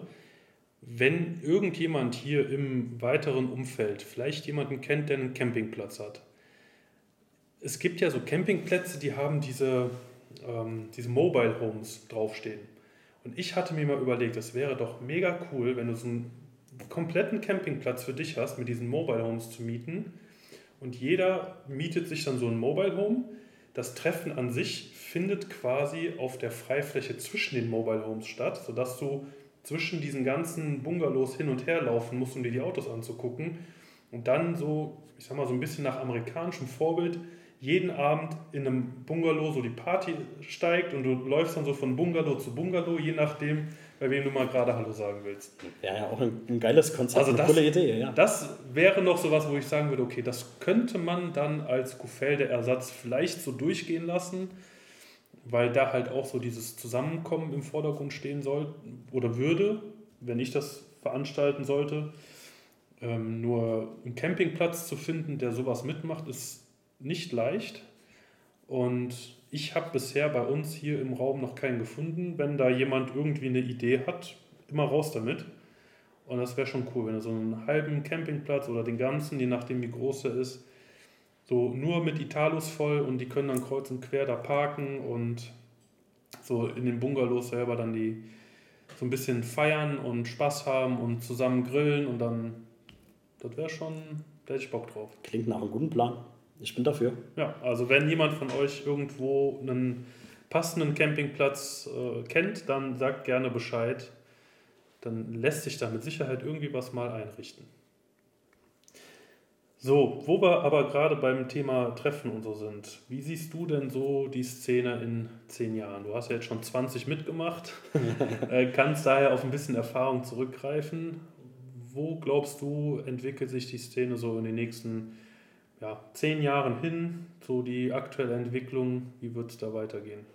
Wenn irgendjemand hier im weiteren Umfeld vielleicht jemanden kennt, der einen Campingplatz hat. Es gibt ja so Campingplätze, die haben diese, ähm, diese Mobile Homes draufstehen. Und ich hatte mir mal überlegt, es wäre doch mega cool, wenn du so einen kompletten Campingplatz für dich hast, mit diesen Mobile Homes zu mieten. Und jeder mietet sich dann so ein Mobile Home. Das Treffen an sich findet quasi auf der Freifläche zwischen den Mobile Homes statt, sodass du zwischen diesen ganzen Bungalows hin und her laufen musst, um dir die Autos anzugucken. Und dann so, ich sag mal, so ein bisschen nach amerikanischem Vorbild jeden Abend in einem Bungalow so die Party steigt und du läufst dann so von Bungalow zu Bungalow, je nachdem, bei wem du mal gerade Hallo sagen willst. Ja, ja, auch ein, ein geiles Konzept, also das, eine coole Idee, ja. Das wäre noch so was, wo ich sagen würde, okay, das könnte man dann als Kuhfelde-Ersatz vielleicht so durchgehen lassen, weil da halt auch so dieses Zusammenkommen im Vordergrund stehen soll oder würde, wenn ich das veranstalten sollte. Ähm, nur einen Campingplatz zu finden, der sowas mitmacht, ist nicht leicht. Und ich habe bisher bei uns hier im Raum noch keinen gefunden. Wenn da jemand irgendwie eine Idee hat, immer raus damit. Und das wäre schon cool, wenn er so einen halben Campingplatz oder den ganzen, je nachdem wie groß er ist, so nur mit Italus voll und die können dann kreuz und quer da parken und so in den Bungalows selber dann die so ein bisschen feiern und Spaß haben und zusammen grillen und dann, das wäre schon, da hätte ich Bock drauf. Klingt nach einem guten Plan. Ich bin dafür. Ja, also wenn jemand von euch irgendwo einen passenden Campingplatz äh, kennt, dann sagt gerne Bescheid. Dann lässt sich da mit Sicherheit irgendwie was mal einrichten. So, wo wir aber gerade beim Thema Treffen und so sind, wie siehst du denn so die Szene in zehn Jahren? Du hast ja jetzt schon 20 mitgemacht, äh, kannst daher auf ein bisschen Erfahrung zurückgreifen. Wo glaubst du, entwickelt sich die Szene so in den nächsten ja, zehn Jahren hin, so die aktuelle Entwicklung, wie wird es da weitergehen?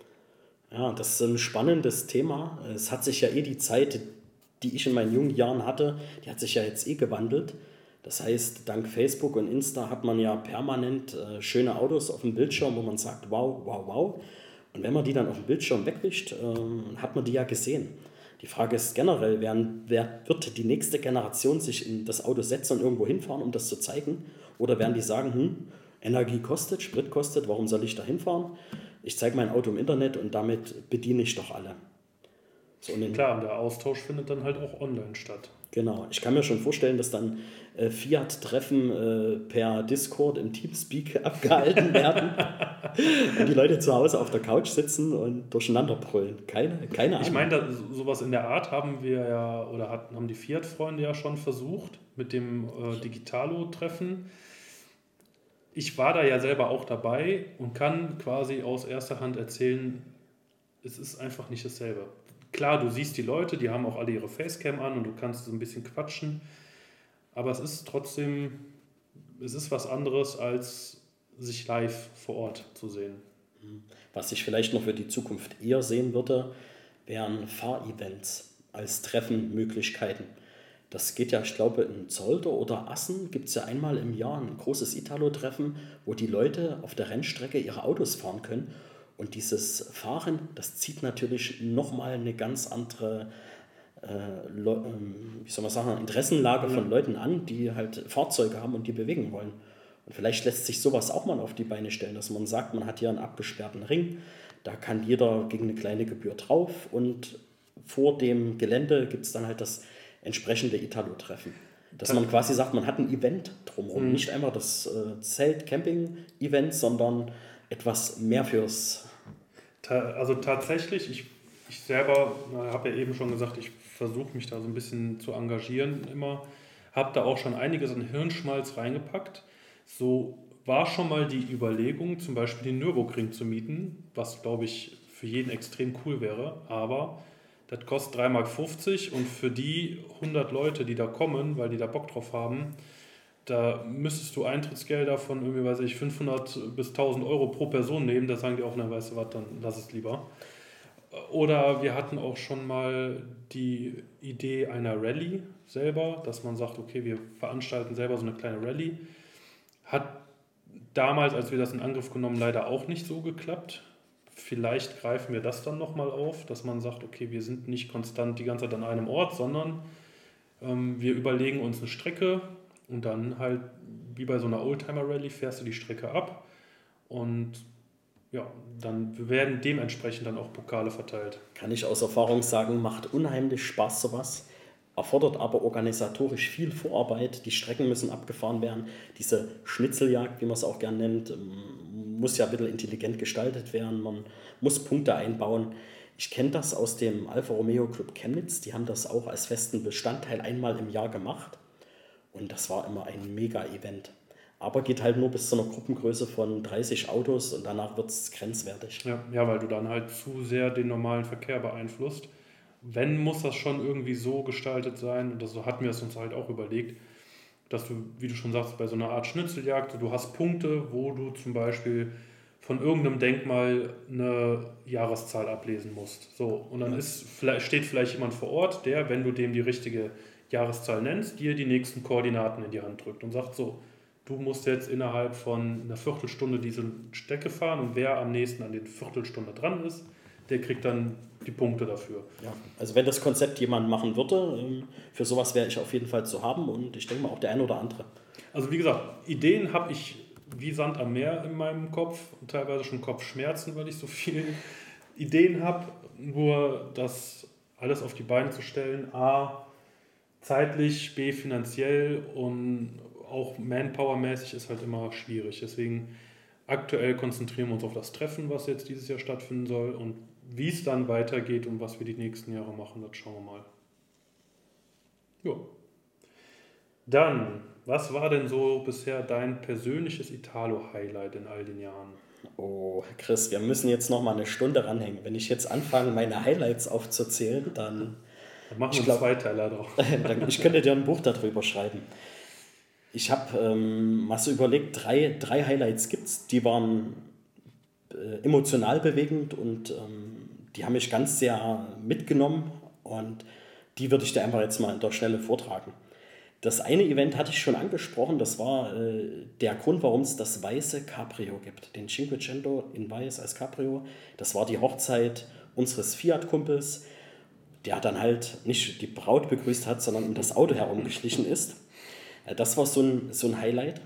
Ja, das ist ein spannendes Thema. Es hat sich ja eh die Zeit, die ich in meinen jungen Jahren hatte, die hat sich ja jetzt eh gewandelt. Das heißt, dank Facebook und Insta hat man ja permanent äh, schöne Autos auf dem Bildschirm, wo man sagt, wow, wow, wow. Und wenn man die dann auf dem Bildschirm wegwischt, äh, hat man die ja gesehen. Die Frage ist generell, wer, wer wird die nächste Generation sich in das Auto setzen und irgendwo hinfahren, um das zu zeigen? Oder werden die sagen, hm, Energie kostet, Sprit kostet, warum soll ich da hinfahren? Ich zeige mein Auto im Internet und damit bediene ich doch alle. So, und Klar, und der Austausch findet dann halt auch online statt. Genau, ich kann mir schon vorstellen, dass dann äh, Fiat-Treffen äh, per Discord im Teamspeak abgehalten werden und die Leute zu Hause auf der Couch sitzen und durcheinander brüllen. Keine, keine Ahnung. Ich meine, sowas in der Art haben wir ja, oder hatten, haben die Fiat-Freunde ja schon versucht mit dem äh, Digitalo-Treffen. Ich war da ja selber auch dabei und kann quasi aus erster Hand erzählen, es ist einfach nicht dasselbe klar, du siehst die Leute, die haben auch alle ihre Facecam an und du kannst so ein bisschen quatschen, aber es ist trotzdem, es ist was anderes, als sich live vor Ort zu sehen. Was ich vielleicht noch für die Zukunft eher sehen würde, wären Fahrevents als Treffenmöglichkeiten. Das geht ja, ich glaube, in Zolder oder Assen gibt es ja einmal im Jahr ein großes Italo-Treffen, wo die Leute auf der Rennstrecke ihre Autos fahren können. Und dieses Fahren, das zieht natürlich nochmal eine ganz andere wie soll man sagen, Interessenlage von Leuten an, die halt Fahrzeuge haben und die bewegen wollen. Und vielleicht lässt sich sowas auch mal auf die Beine stellen, dass man sagt, man hat hier einen abgesperrten Ring, da kann jeder gegen eine kleine Gebühr drauf und vor dem Gelände gibt es dann halt das entsprechende Italo-Treffen. Dass man quasi sagt, man hat ein Event drumherum. Mhm. Nicht einfach das äh, Zelt-Camping-Event, sondern etwas mehr fürs. Also tatsächlich, ich, ich selber habe ja eben schon gesagt, ich versuche mich da so ein bisschen zu engagieren immer. Habe da auch schon einiges an Hirnschmalz reingepackt. So war schon mal die Überlegung, zum Beispiel den Nürburgring zu mieten, was glaube ich für jeden extrem cool wäre. Aber das kostet 3,50 Mark und für die 100 Leute, die da kommen, weil die da Bock drauf haben, da müsstest du Eintrittsgelder von irgendwie, weiß ich, 500 bis 1000 Euro pro Person nehmen. Da sagen die auch, na weißt du was, dann lass es lieber. Oder wir hatten auch schon mal die Idee einer Rallye selber, dass man sagt, okay, wir veranstalten selber so eine kleine Rallye. Hat damals, als wir das in Angriff genommen, leider auch nicht so geklappt. Vielleicht greifen wir das dann nochmal auf, dass man sagt, okay, wir sind nicht konstant die ganze Zeit an einem Ort, sondern ähm, wir überlegen uns eine Strecke und dann halt, wie bei so einer Oldtimer-Rallye, fährst du die Strecke ab und ja, dann werden dementsprechend dann auch Pokale verteilt. Kann ich aus Erfahrung sagen, macht unheimlich Spaß sowas erfordert aber organisatorisch viel Vorarbeit. Die Strecken müssen abgefahren werden. Diese Schnitzeljagd, wie man es auch gern nennt, ähm, muss ja ein bisschen intelligent gestaltet werden. Man muss Punkte einbauen. Ich kenne das aus dem Alfa Romeo Club Chemnitz. Die haben das auch als festen Bestandteil einmal im Jahr gemacht. Und das war immer ein Mega-Event. Aber geht halt nur bis zu einer Gruppengröße von 30 Autos und danach wird es grenzwertig. Ja, ja, weil du dann halt zu sehr den normalen Verkehr beeinflusst wenn, muss das schon irgendwie so gestaltet sein, und das, so hatten wir es uns halt auch überlegt, dass du, wie du schon sagst, bei so einer Art Schnitzeljagd, du hast Punkte, wo du zum Beispiel von irgendeinem Denkmal eine Jahreszahl ablesen musst. So, und dann ist, steht vielleicht jemand vor Ort, der, wenn du dem die richtige Jahreszahl nennst, dir die nächsten Koordinaten in die Hand drückt und sagt so, du musst jetzt innerhalb von einer Viertelstunde diese Strecke fahren und wer am nächsten an den Viertelstunde dran ist, der kriegt dann die Punkte dafür. Ja, also wenn das Konzept jemand machen würde, ähm, für sowas wäre ich auf jeden Fall zu haben und ich denke mal auch der eine oder andere. Also wie gesagt, Ideen habe ich wie Sand am Meer in meinem Kopf und teilweise schon Kopfschmerzen, weil ich so viele Ideen habe. Nur das alles auf die Beine zu stellen, a, zeitlich, b, finanziell und auch manpowermäßig ist halt immer schwierig. Deswegen aktuell konzentrieren wir uns auf das Treffen, was jetzt dieses Jahr stattfinden soll und wie es dann weitergeht und was wir die nächsten Jahre machen, das schauen wir mal. Ja. Dann, was war denn so bisher dein persönliches Italo-Highlight in all den Jahren? Oh, Chris, wir müssen jetzt noch mal eine Stunde ranhängen. Wenn ich jetzt anfange, meine Highlights aufzuzählen, dann. Dann machen wir zwei Teile drauf. ich könnte dir ein Buch darüber schreiben. Ich habe ähm, mal so überlegt, drei, drei Highlights gibt es, die waren äh, emotional bewegend und ähm, die haben mich ganz sehr mitgenommen und die würde ich dir einfach jetzt mal in der Schnelle vortragen. Das eine Event hatte ich schon angesprochen, das war äh, der Grund, warum es das weiße Cabrio gibt. Den Cinquecento in weiß als Cabrio. Das war die Hochzeit unseres Fiat-Kumpels, der dann halt nicht die Braut begrüßt hat, sondern um das Auto herumgeschlichen ist. Äh, das war so ein, so ein Highlight.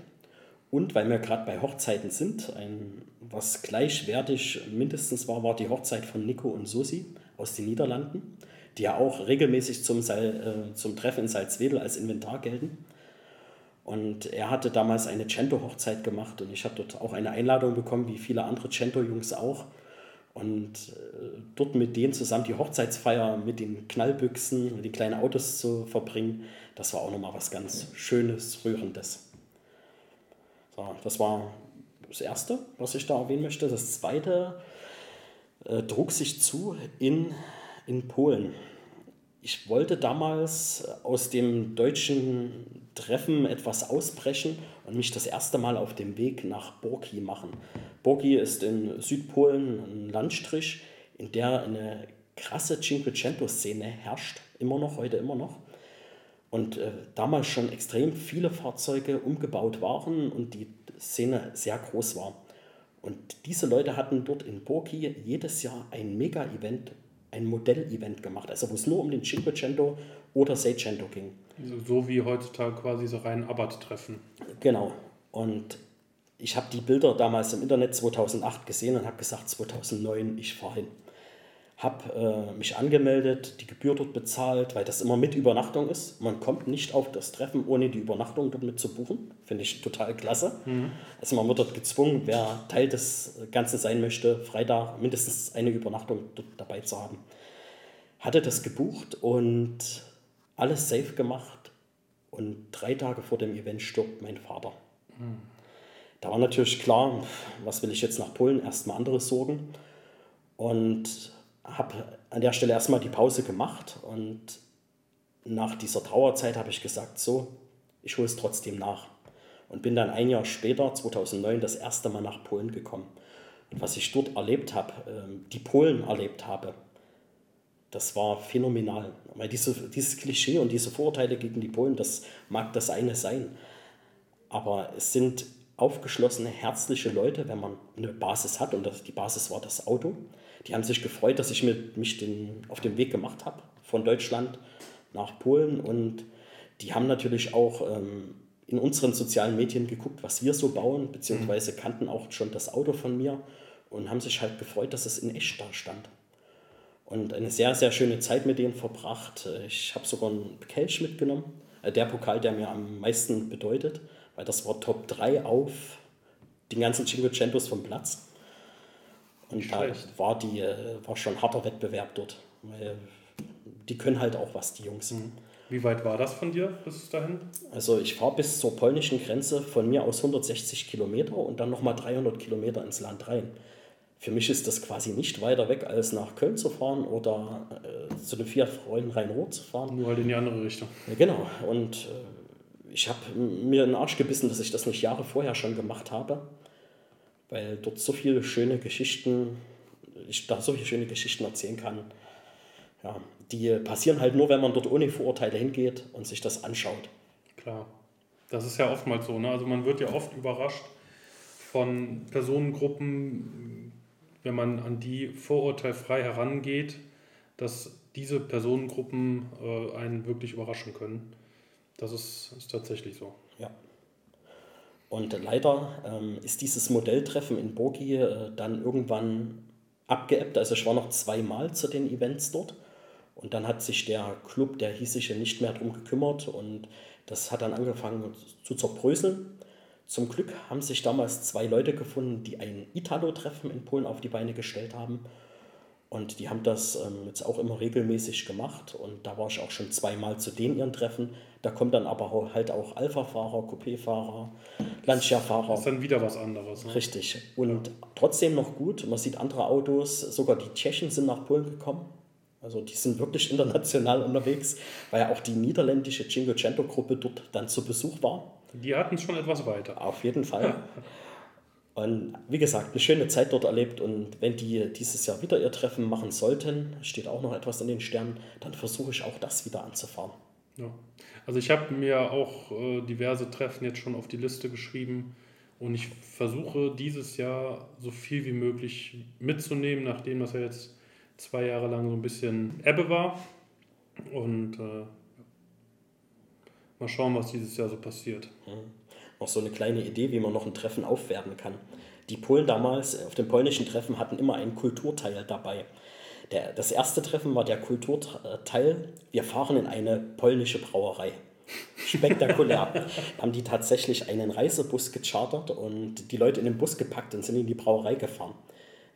Und weil wir gerade bei Hochzeiten sind, ein, was gleichwertig mindestens war, war die Hochzeit von Nico und Susi aus den Niederlanden, die ja auch regelmäßig zum, Sal, äh, zum Treffen in Salzwedel als Inventar gelten. Und er hatte damals eine Cento-Hochzeit gemacht und ich habe dort auch eine Einladung bekommen, wie viele andere Cento-Jungs auch. Und äh, dort mit denen zusammen die Hochzeitsfeier mit den Knallbüchsen, mit den kleinen Autos zu verbringen, das war auch nochmal was ganz Schönes, Rührendes. So, das war das Erste, was ich da erwähnen möchte. Das Zweite äh, trug sich zu in, in Polen. Ich wollte damals aus dem deutschen Treffen etwas ausbrechen und mich das erste Mal auf dem Weg nach Borki machen. Borki ist in Südpolen ein Landstrich, in der eine krasse Cinquecento-Szene herrscht, immer noch, heute immer noch. Und äh, damals schon extrem viele Fahrzeuge umgebaut waren und die Szene sehr groß war. Und diese Leute hatten dort in Burki jedes Jahr ein Mega-Event, ein Modell-Event gemacht, also wo es nur um den Cinquecento oder Seicento ging. Also so wie heutzutage quasi so rein Abarth-Treffen. Genau. Und ich habe die Bilder damals im Internet 2008 gesehen und habe gesagt, 2009, ich fahre hin. Habe äh, mich angemeldet, die Gebühr dort bezahlt, weil das immer mit Übernachtung ist. Man kommt nicht auf das Treffen, ohne die Übernachtung dort mit zu buchen. Finde ich total klasse. Mhm. Also man wird dort gezwungen, wer Teil des Ganzen sein möchte, Freitag mindestens eine Übernachtung dort dabei zu haben. Hatte das gebucht und alles safe gemacht. Und drei Tage vor dem Event stirbt mein Vater. Mhm. Da war natürlich klar, was will ich jetzt nach Polen? Erstmal andere Sorgen. Und habe an der Stelle erstmal die Pause gemacht. Und nach dieser Trauerzeit habe ich gesagt, so, ich hole es trotzdem nach. Und bin dann ein Jahr später, 2009, das erste Mal nach Polen gekommen. Und was ich dort erlebt habe, ähm, die Polen erlebt habe, das war phänomenal. Weil diese, dieses Klischee und diese Vorurteile gegen die Polen, das mag das eine sein. Aber es sind aufgeschlossene, herzliche Leute, wenn man eine Basis hat. Und das, die Basis war das Auto. Die haben sich gefreut, dass ich mir, mich den, auf den Weg gemacht habe von Deutschland nach Polen. Und die haben natürlich auch ähm, in unseren sozialen Medien geguckt, was wir so bauen, beziehungsweise kannten auch schon das Auto von mir und haben sich halt gefreut, dass es in echt da stand. Und eine sehr, sehr schöne Zeit mit denen verbracht. Ich habe sogar einen Kelch mitgenommen, äh, der Pokal, der mir am meisten bedeutet weil das war Top 3 auf den ganzen Cinquecentos vom Platz. Und da war, die, äh, war schon ein harter Wettbewerb dort. Weil die können halt auch was, die Jungs. Mhm. Wie weit war das von dir bis dahin? Also ich fahre bis zur polnischen Grenze von mir aus 160 Kilometer und dann nochmal 300 Kilometer ins Land rein. Für mich ist das quasi nicht weiter weg, als nach Köln zu fahren oder äh, zu den vier Freunden Rhein-Rot zu fahren. Nur halt in die andere Richtung. Ja, genau. Und äh, ich habe mir den Arsch gebissen, dass ich das nicht Jahre vorher schon gemacht habe, weil dort so viele schöne Geschichten, ich da so viele schöne Geschichten erzählen kann. Ja, die passieren halt nur, wenn man dort ohne Vorurteile hingeht und sich das anschaut. Klar, das ist ja oftmals so. Ne? Also man wird ja oft überrascht von Personengruppen, wenn man an die vorurteilfrei herangeht, dass diese Personengruppen äh, einen wirklich überraschen können. Das ist, ist tatsächlich so. Ja. Und leider ähm, ist dieses Modelltreffen in Burgi äh, dann irgendwann abgeebbt. Also ich war noch zweimal zu den Events dort. Und dann hat sich der Club, der hieß sich ja nicht mehr darum gekümmert und das hat dann angefangen zu zerbröseln. Zum Glück haben sich damals zwei Leute gefunden, die ein Italo-Treffen in Polen auf die Beine gestellt haben. Und die haben das ähm, jetzt auch immer regelmäßig gemacht. Und da war ich auch schon zweimal zu den ihren Treffen. Da kommen dann aber halt auch Alpha-Fahrer, Coupé-Fahrer, Lancia-Fahrer. Das ist dann wieder was anderes. Ne? Richtig. Und ja. trotzdem noch gut. Man sieht andere Autos. Sogar die Tschechen sind nach Polen gekommen. Also die sind wirklich international unterwegs, weil ja auch die niederländische Cinquecento-Gruppe dort dann zu Besuch war. Die hatten es schon etwas weiter. Auf jeden Fall. Und wie gesagt, eine schöne Zeit dort erlebt. Und wenn die dieses Jahr wieder ihr Treffen machen sollten, steht auch noch etwas in den Sternen, dann versuche ich auch das wieder anzufahren. Ja. Also ich habe mir auch äh, diverse Treffen jetzt schon auf die Liste geschrieben und ich versuche dieses Jahr so viel wie möglich mitzunehmen, nachdem das ja jetzt zwei Jahre lang so ein bisschen Ebbe war. Und äh, mal schauen, was dieses Jahr so passiert. Mhm noch so eine kleine Idee, wie man noch ein Treffen aufwerten kann. Die Polen damals äh, auf dem polnischen Treffen hatten immer einen Kulturteil dabei. Der, das erste Treffen war der Kulturteil, wir fahren in eine polnische Brauerei. Spektakulär. haben die tatsächlich einen Reisebus gechartert und die Leute in den Bus gepackt und sind in die Brauerei gefahren.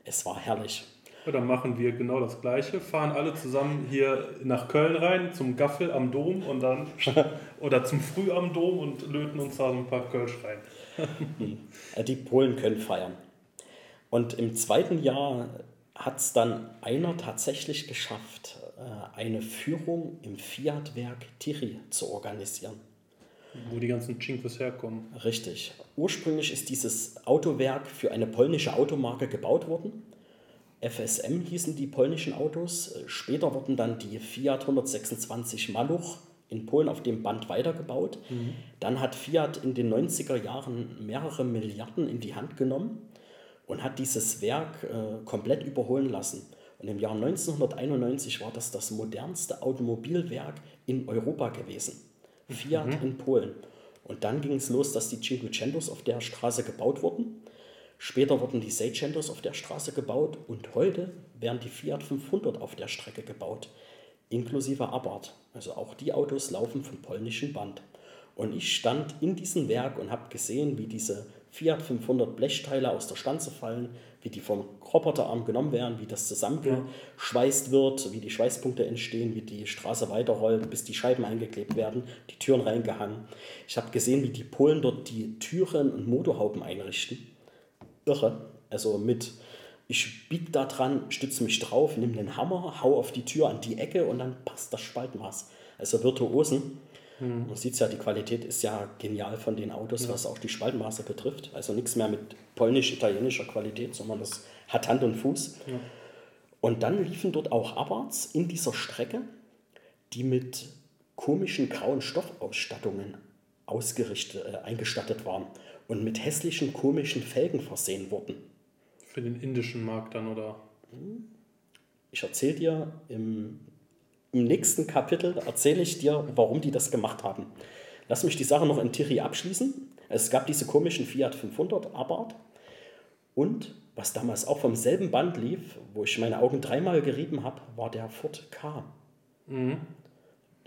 Es war herrlich. Ja, dann machen wir genau das Gleiche, fahren alle zusammen hier nach Köln rein zum Gaffel am Dom und dann oder zum Früh am Dom und löten uns da so ein paar Kölsch rein. Die Polen können feiern. Und im zweiten Jahr hat es dann einer tatsächlich geschafft, äh, eine Führung im Fiat-Werk Tiri zu organisieren. Wo die ganzen Cinques herkommen. Richtig. Ursprünglich ist dieses Autowerk für eine polnische Automarke gebaut worden FSM hießen die polnischen Autos. Später wurden dann die Fiat 126 Maluch in Polen auf dem Band weitergebaut. Mhm. Dann hat Fiat in den 90er Jahren mehrere Milliarden in die Hand genommen und hat dieses Werk äh, komplett überholen lassen. Und im Jahr 1991 war das das modernste Automobilwerk in Europa gewesen. Fiat mhm. in Polen. Und dann ging es los, dass die Cinquecentos auf der Straße gebaut wurden. Später wurden die Seichentos auf der Straße gebaut und heute werden die Fiat 500 auf der Strecke gebaut, inklusive Abarth. Also auch die Autos laufen vom polnischen Band. Und ich stand in diesem Werk und habe gesehen, wie diese Fiat 500 Blechteile aus der Stanze fallen, wie die vom Roboterarm genommen werden, wie das zusammengeschweißt wird, wie die Schweißpunkte entstehen, wie die Straße weiterrollt, bis die Scheiben eingeklebt werden, die Türen reingehangen. Ich habe gesehen, wie die Polen dort die Türen und Motorhauben einrichten. Irre. Also mit, ich biege da dran, stütze mich drauf, nehme den Hammer, hau auf die Tür an die Ecke und dann passt das Spaltmaß. Also Virtuosen. Mhm. Man sieht ja, die Qualität ist ja genial von den Autos, ja. was auch die Spaltmaße betrifft. Also nichts mehr mit polnisch-italienischer Qualität, sondern das hat Hand und Fuß. Ja. Und dann liefen dort auch Abarts in dieser Strecke, die mit komischen grauen Stoffausstattungen ausgerichtet, äh, eingestattet waren und mit hässlichen, komischen Felgen versehen wurden. Für den indischen Markt dann, oder? Ich erzähle dir im im nächsten Kapitel erzähle ich dir, warum die das gemacht haben. Lass mich die Sache noch in Tiri abschließen. Es gab diese komischen Fiat 500 Abarth und was damals auch vom selben Band lief, wo ich meine Augen dreimal gerieben habe, war der Ford K. Mhm.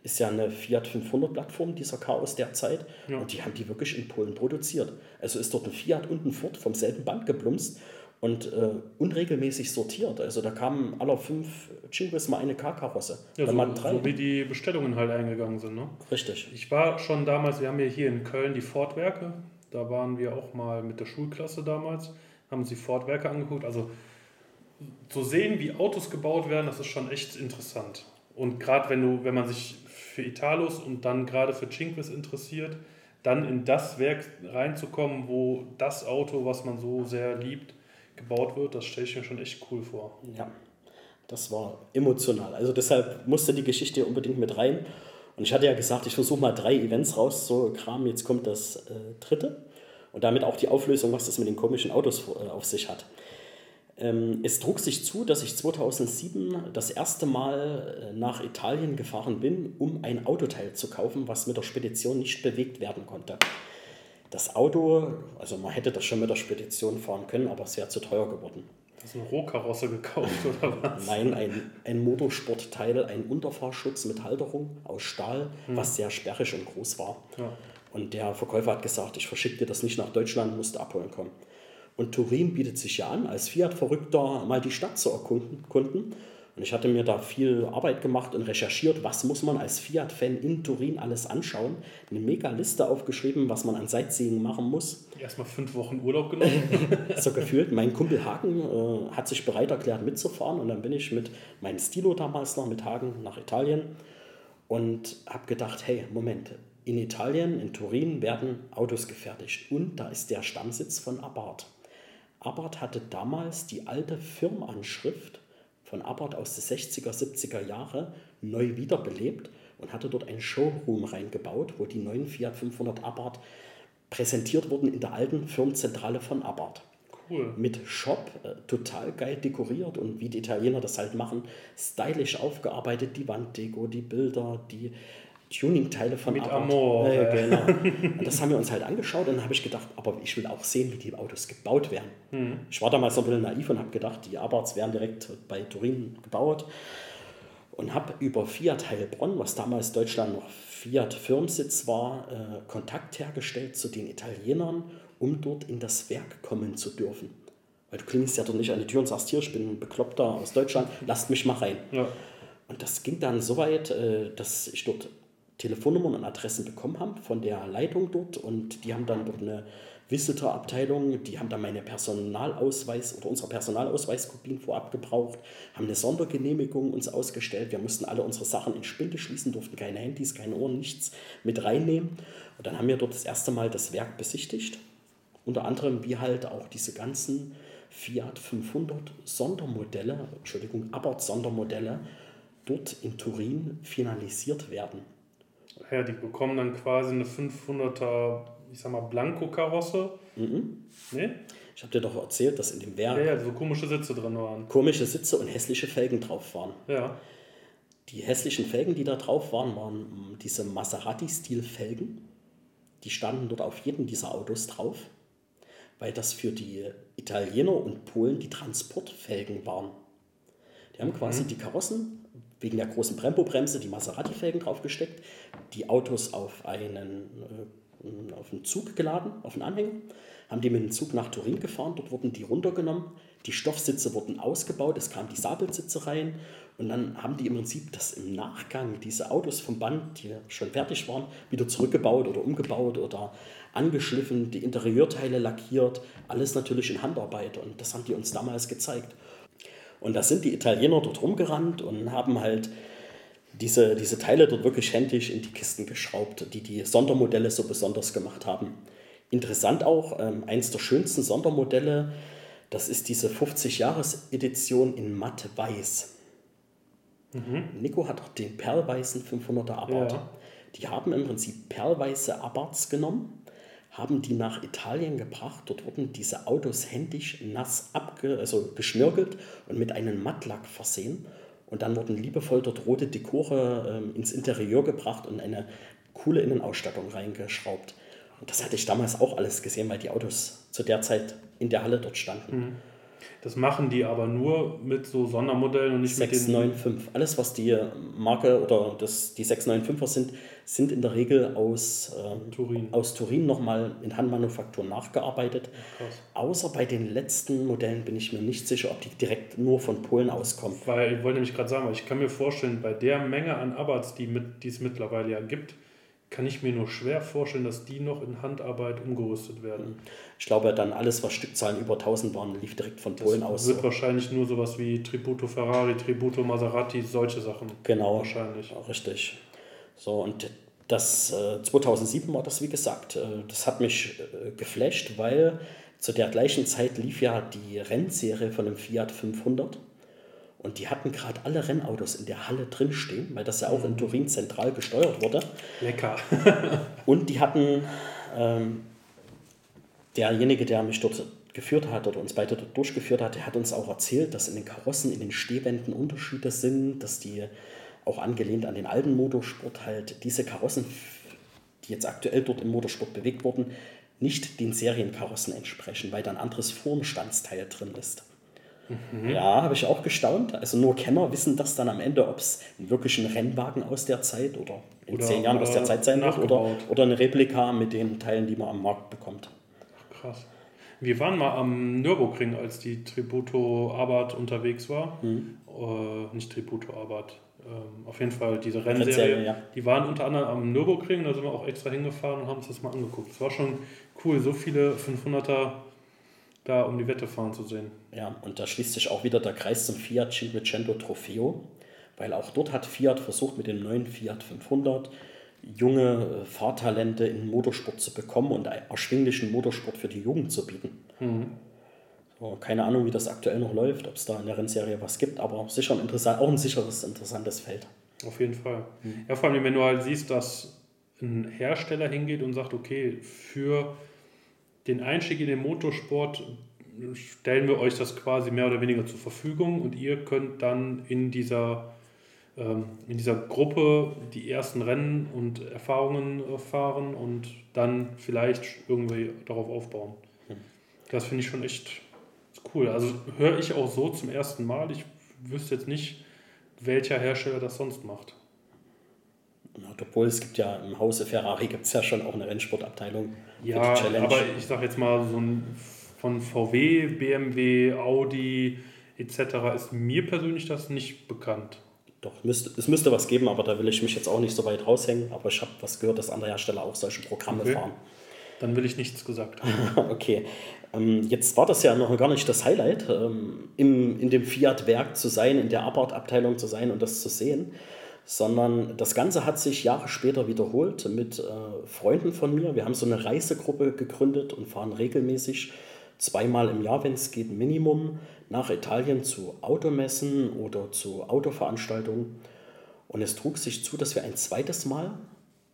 Ist ja eine Fiat 500 Plattform, dieser K aus der Zeit. Ja. Und die haben die wirklich in Polen produziert. Also ist dort ein Fiat und ein Ford vom selben Band geblumst und äh, unregelmäßig sortiert. Also da kamen aller fünf Cinques mal eine K-Karosse. Ja, so, so, wie die Bestellungen halt eingegangen sind. Ne? Richtig. Ich war schon damals, wir haben ja hier in Köln die Ford-Werke. Da waren wir auch mal mit der Schulklasse damals, haben uns die Ford-Werke angeguckt. Also zu sehen, wie Autos gebaut werden, das ist schon echt interessant. Und gerade wenn du, wenn man sich für Italos und dann gerade für Cinques interessiert, dann in das Werk reinzukommen, wo das Auto, was man so sehr liebt, gebaut wird, das stelle ich mir schon echt cool vor. Ja, das war emotional. Also deshalb musste die Geschichte unbedingt mit rein. Und ich hatte ja gesagt, ich versuche mal drei Events raus, so Kram, jetzt kommt das äh, dritte. Und damit auch die Auflösung, was das mit den komischen Autos äh, auf sich hat. Ähm, es trug sich zu, dass ich 2007 das erste Mal äh, nach Italien gefahren bin, um ein Autoteil zu kaufen, was mit der Spedition nicht bewegt werden konnte. Das Auto, also man hätte das schon mit der Spedition fahren können, aber es wäre zu teuer geworden. Hast du eine Rohkarosse gekauft oder was? Nein, ein, ein Motorsportteil, ein Unterfahrschutz mit Halterung aus Stahl, hm. was sehr sperrig und groß war. Ja. Und der Verkäufer hat gesagt, ich verschicke dir das nicht nach Deutschland, musst du abholen kommen. Und Turin bietet sich ja an, als Fiat-Verrückter mal die Stadt zu erkunden. Und ich hatte mir da viel Arbeit gemacht und recherchiert, was muss man als Fiat-Fan in Turin alles anschauen. Eine mega Liste aufgeschrieben, was man an Sightseeing machen muss. Erstmal fünf Wochen Urlaub genommen. so gefühlt. Mein Kumpel Hagen äh, hat sich bereit erklärt mitzufahren und dann bin ich mit meinem Stilo damals noch mit Hagen nach Italien und habe gedacht, hey, Moment, in Italien, in Turin werden Autos gefertigt und da ist der Stammsitz von Abarth. Abarth hatte damals die alte Firmenanschrift von Abarth aus den 60er, 70er Jahre neu wiederbelebt und hatte dort einen Showroom reingebaut, wo die neuen Fiat 500 Abarth präsentiert wurden in der alten Firmenzentrale von Abarth. Cool. Mit Shop, äh, total geil dekoriert und wie die Italiener das halt machen, stylisch aufgearbeitet, die Wanddeko, die Bilder, die Tuning-Teile von Mit Abarth. Amor. Äh, genau. und das haben wir uns halt angeschaut und dann habe ich gedacht, aber ich will auch sehen, wie die Autos gebaut werden. Mhm. Ich war damals noch ein bisschen naiv und habe gedacht, die Abarths werden direkt bei Turin gebaut und habe über Fiat Heilbronn, was damals Deutschland noch Fiat Firmensitz war, äh, Kontakt hergestellt zu den Italienern, um dort in das Werk kommen zu dürfen. Weil du klingst ja doch nicht an die Tür und sagst, hier, ich bin ein Bekloppter aus Deutschland, lasst mich mal rein. Ja. Und das ging dann so weit, äh, dass ich dort Telefonnummern und Adressen bekommen haben von der Leitung dort und die haben dann dort eine Visitor-Abteilung, die haben dann meine Personalausweis oder unsere Personalausweiskopien vorab gebraucht, haben eine Sondergenehmigung uns ausgestellt. Wir mussten alle unsere Sachen in Spinde schließen, durften keine Handys, keine Ohren, nichts mit reinnehmen. Und dann haben wir dort das erste Mal das Werk besichtigt. Unter anderem wie halt auch diese ganzen Fiat 500 Sondermodelle, Entschuldigung, Abarth Sondermodelle dort in Turin finalisiert werden. Ja, die bekommen dann quasi eine 500er, ich sag mal, Blanko-Karosse. Mhm. Ne? Ich habe dir doch erzählt, dass in dem Werk Ja, ja, so komische Sitze drin waren. komische Sitze und hässliche Felgen drauf waren. Ja. Die hässlichen Felgen, die da drauf waren, waren mm, diese Maserati-Stil-Felgen. Die standen dort auf jedem dieser Autos drauf, weil das für die Italiener und Polen die Transportfelgen waren. Die haben quasi die Karossen wegen der großen Brembo-Bremse die Maserati-Felgen draufgesteckt, die Autos auf einen, äh, auf einen Zug geladen, auf einen Anhänger, haben die mit dem Zug nach Turin gefahren, dort wurden die runtergenommen, die Stoffsitze wurden ausgebaut, es kamen die Sabelsitze rein und dann haben die im Prinzip das im Nachgang, diese Autos vom Band, die schon fertig waren, wieder zurückgebaut oder umgebaut oder angeschliffen, die Interieurteile lackiert, alles natürlich in Handarbeit und das haben die uns damals gezeigt. Und da sind die Italiener dort rumgerannt und haben halt diese, diese Teile dort wirklich händisch in die Kisten geschraubt, die die Sondermodelle so besonders gemacht haben. Interessant auch, ähm, eins der schönsten Sondermodelle, das ist diese 50-Jahres-Edition in matt weiß. Nico hat auch den perlweißen 500er Abarth. Ja. Die haben im Prinzip perlweiße Abarths genommen, haben die nach Italien gebracht. Dort wurden diese Autos händisch nass abge also geschmirgelt und mit einem Mattlack versehen. Und dann wurden liebevoll dort rote Dekore ähm, ins Interieur gebracht und eine coole Innenausstattung reingeschraubt. Und das hatte ich damals auch alles gesehen, weil die Autos zu der Zeit in der Halle dort standen. Das machen die aber nur mit so Sondermodellen und nicht mit den. 695. Alles, was die Marke oder das, die 695er sind, sind in der Regel aus ähm, Turin. aus Turin nochmal in Handmanufaktur nachgearbeitet. Krass. Außer bei den letzten Modellen bin ich mir nicht sicher, ob die direkt nur von Polen auskommen. Weil ich wollte nämlich gerade sagen, weil ich kann mir vorstellen, bei der Menge an Abarts, die, mit, die es mittlerweile ja gibt, kann ich mir nur schwer vorstellen, dass die noch in Handarbeit umgerüstet werden. Ich glaube, dann alles, was Stückzahlen über 1000 waren, lief direkt von Polen aus. Wird wahrscheinlich nur sowas wie Tributo Ferrari, Tributo Maserati, solche Sachen. Genau. Wahrscheinlich. Richtig. So, und das äh, 2007 war das, wie gesagt. Äh, das hat mich äh, geflasht, weil zu der gleichen Zeit lief ja die Rennserie von dem Fiat 500. Und die hatten gerade alle Rennautos in der Halle drinstehen, weil das ja auch in Turin zentral gesteuert wurde. Lecker. Und die hatten ähm, derjenige, der mich dort geführt hat oder uns beide dort durchgeführt hat, der hat uns auch erzählt, dass in den Karossen, in den Stehwänden Unterschiede sind, dass die auch angelehnt an den alten Motorsport halt diese Karossen, die jetzt aktuell dort im Motorsport bewegt wurden, nicht den Serienkarossen entsprechen, weil da ein anderes Formstandsteil drin ist. Ja, habe ich auch gestaunt. Also nur Kenner wissen das dann am Ende, ob es wirklich ein Rennwagen aus der Zeit oder in Oder- zehn Jahren aus der Zeit sein wird oder, oder eine Replika mit den Teilen, die man am Markt bekommt. Krass. Wir waren mal am Nürburgring, als die Tributo Abarth unterwegs war. Mhm. Äh, nicht Tributo Abarth. Ähm, auf jeden Fall diese Rennserie. Rennserie, ja. Die waren unter anderem am Nürburgring, da sind wir auch extra hingefahren und haben uns das mal angeguckt. Es war schon cool, so viele 500er da um die Wette fahren zu sehen. Ja, und da schließt sich auch wieder der Kreis zum Fiat Cinquecento Trofeo, weil auch dort hat Fiat versucht, mit dem neuen Fiat 500 junge äh, Fahrtalente in den Motorsport zu bekommen und einen erschwinglichen Motorsport für die Jugend zu bieten. So, keine Ahnung, wie das aktuell noch läuft, ob es da in der Rennserie was gibt, aber sicher ein interessant, auch ein sicheres, interessantes Feld. Auf jeden Fall. Ja, vor allem, wenn du halt siehst, dass ein Hersteller hingeht und sagt, okay, für den Einstieg in den Motorsport stellen wir euch das quasi mehr oder weniger zur Verfügung und ihr könnt dann in dieser, ähm, in dieser Gruppe die ersten Rennen und Erfahrungen fahren und dann vielleicht irgendwie darauf aufbauen. Das finde ich schon echt cool. Also höre ich auch so zum ersten Mal. Ich wüsste jetzt nicht, welcher Hersteller das sonst macht. Obwohl es gibt ja im Hause Ferrari gibt es ja schon auch eine Rennsportabteilung Ja, aber ich sage jetzt mal, so ein von VW, BMW, Audi etc. ist mir persönlich das nicht bekannt. Doch, müsste, es müsste was geben, aber da will ich mich jetzt auch nicht so weit raushängen. Aber ich habe was gehört, dass andere Hersteller auch solche Programme Okay. fahren. Dann will ich nichts gesagt haben. Okay, ähm, jetzt war das ja noch gar nicht das Highlight, ähm, im, in dem Fiat-Werk zu sein, in der Abarth-Abteilung zu sein und das zu sehen, sondern das Ganze hat sich Jahre später wiederholt mit äh, Freunden von mir. Wir haben so eine Reisegruppe gegründet und fahren regelmäßig zweimal im Jahr, wenn es geht, Minimum nach Italien zu Automessen oder zu Autoveranstaltungen. Und es trug sich zu, dass wir ein zweites Mal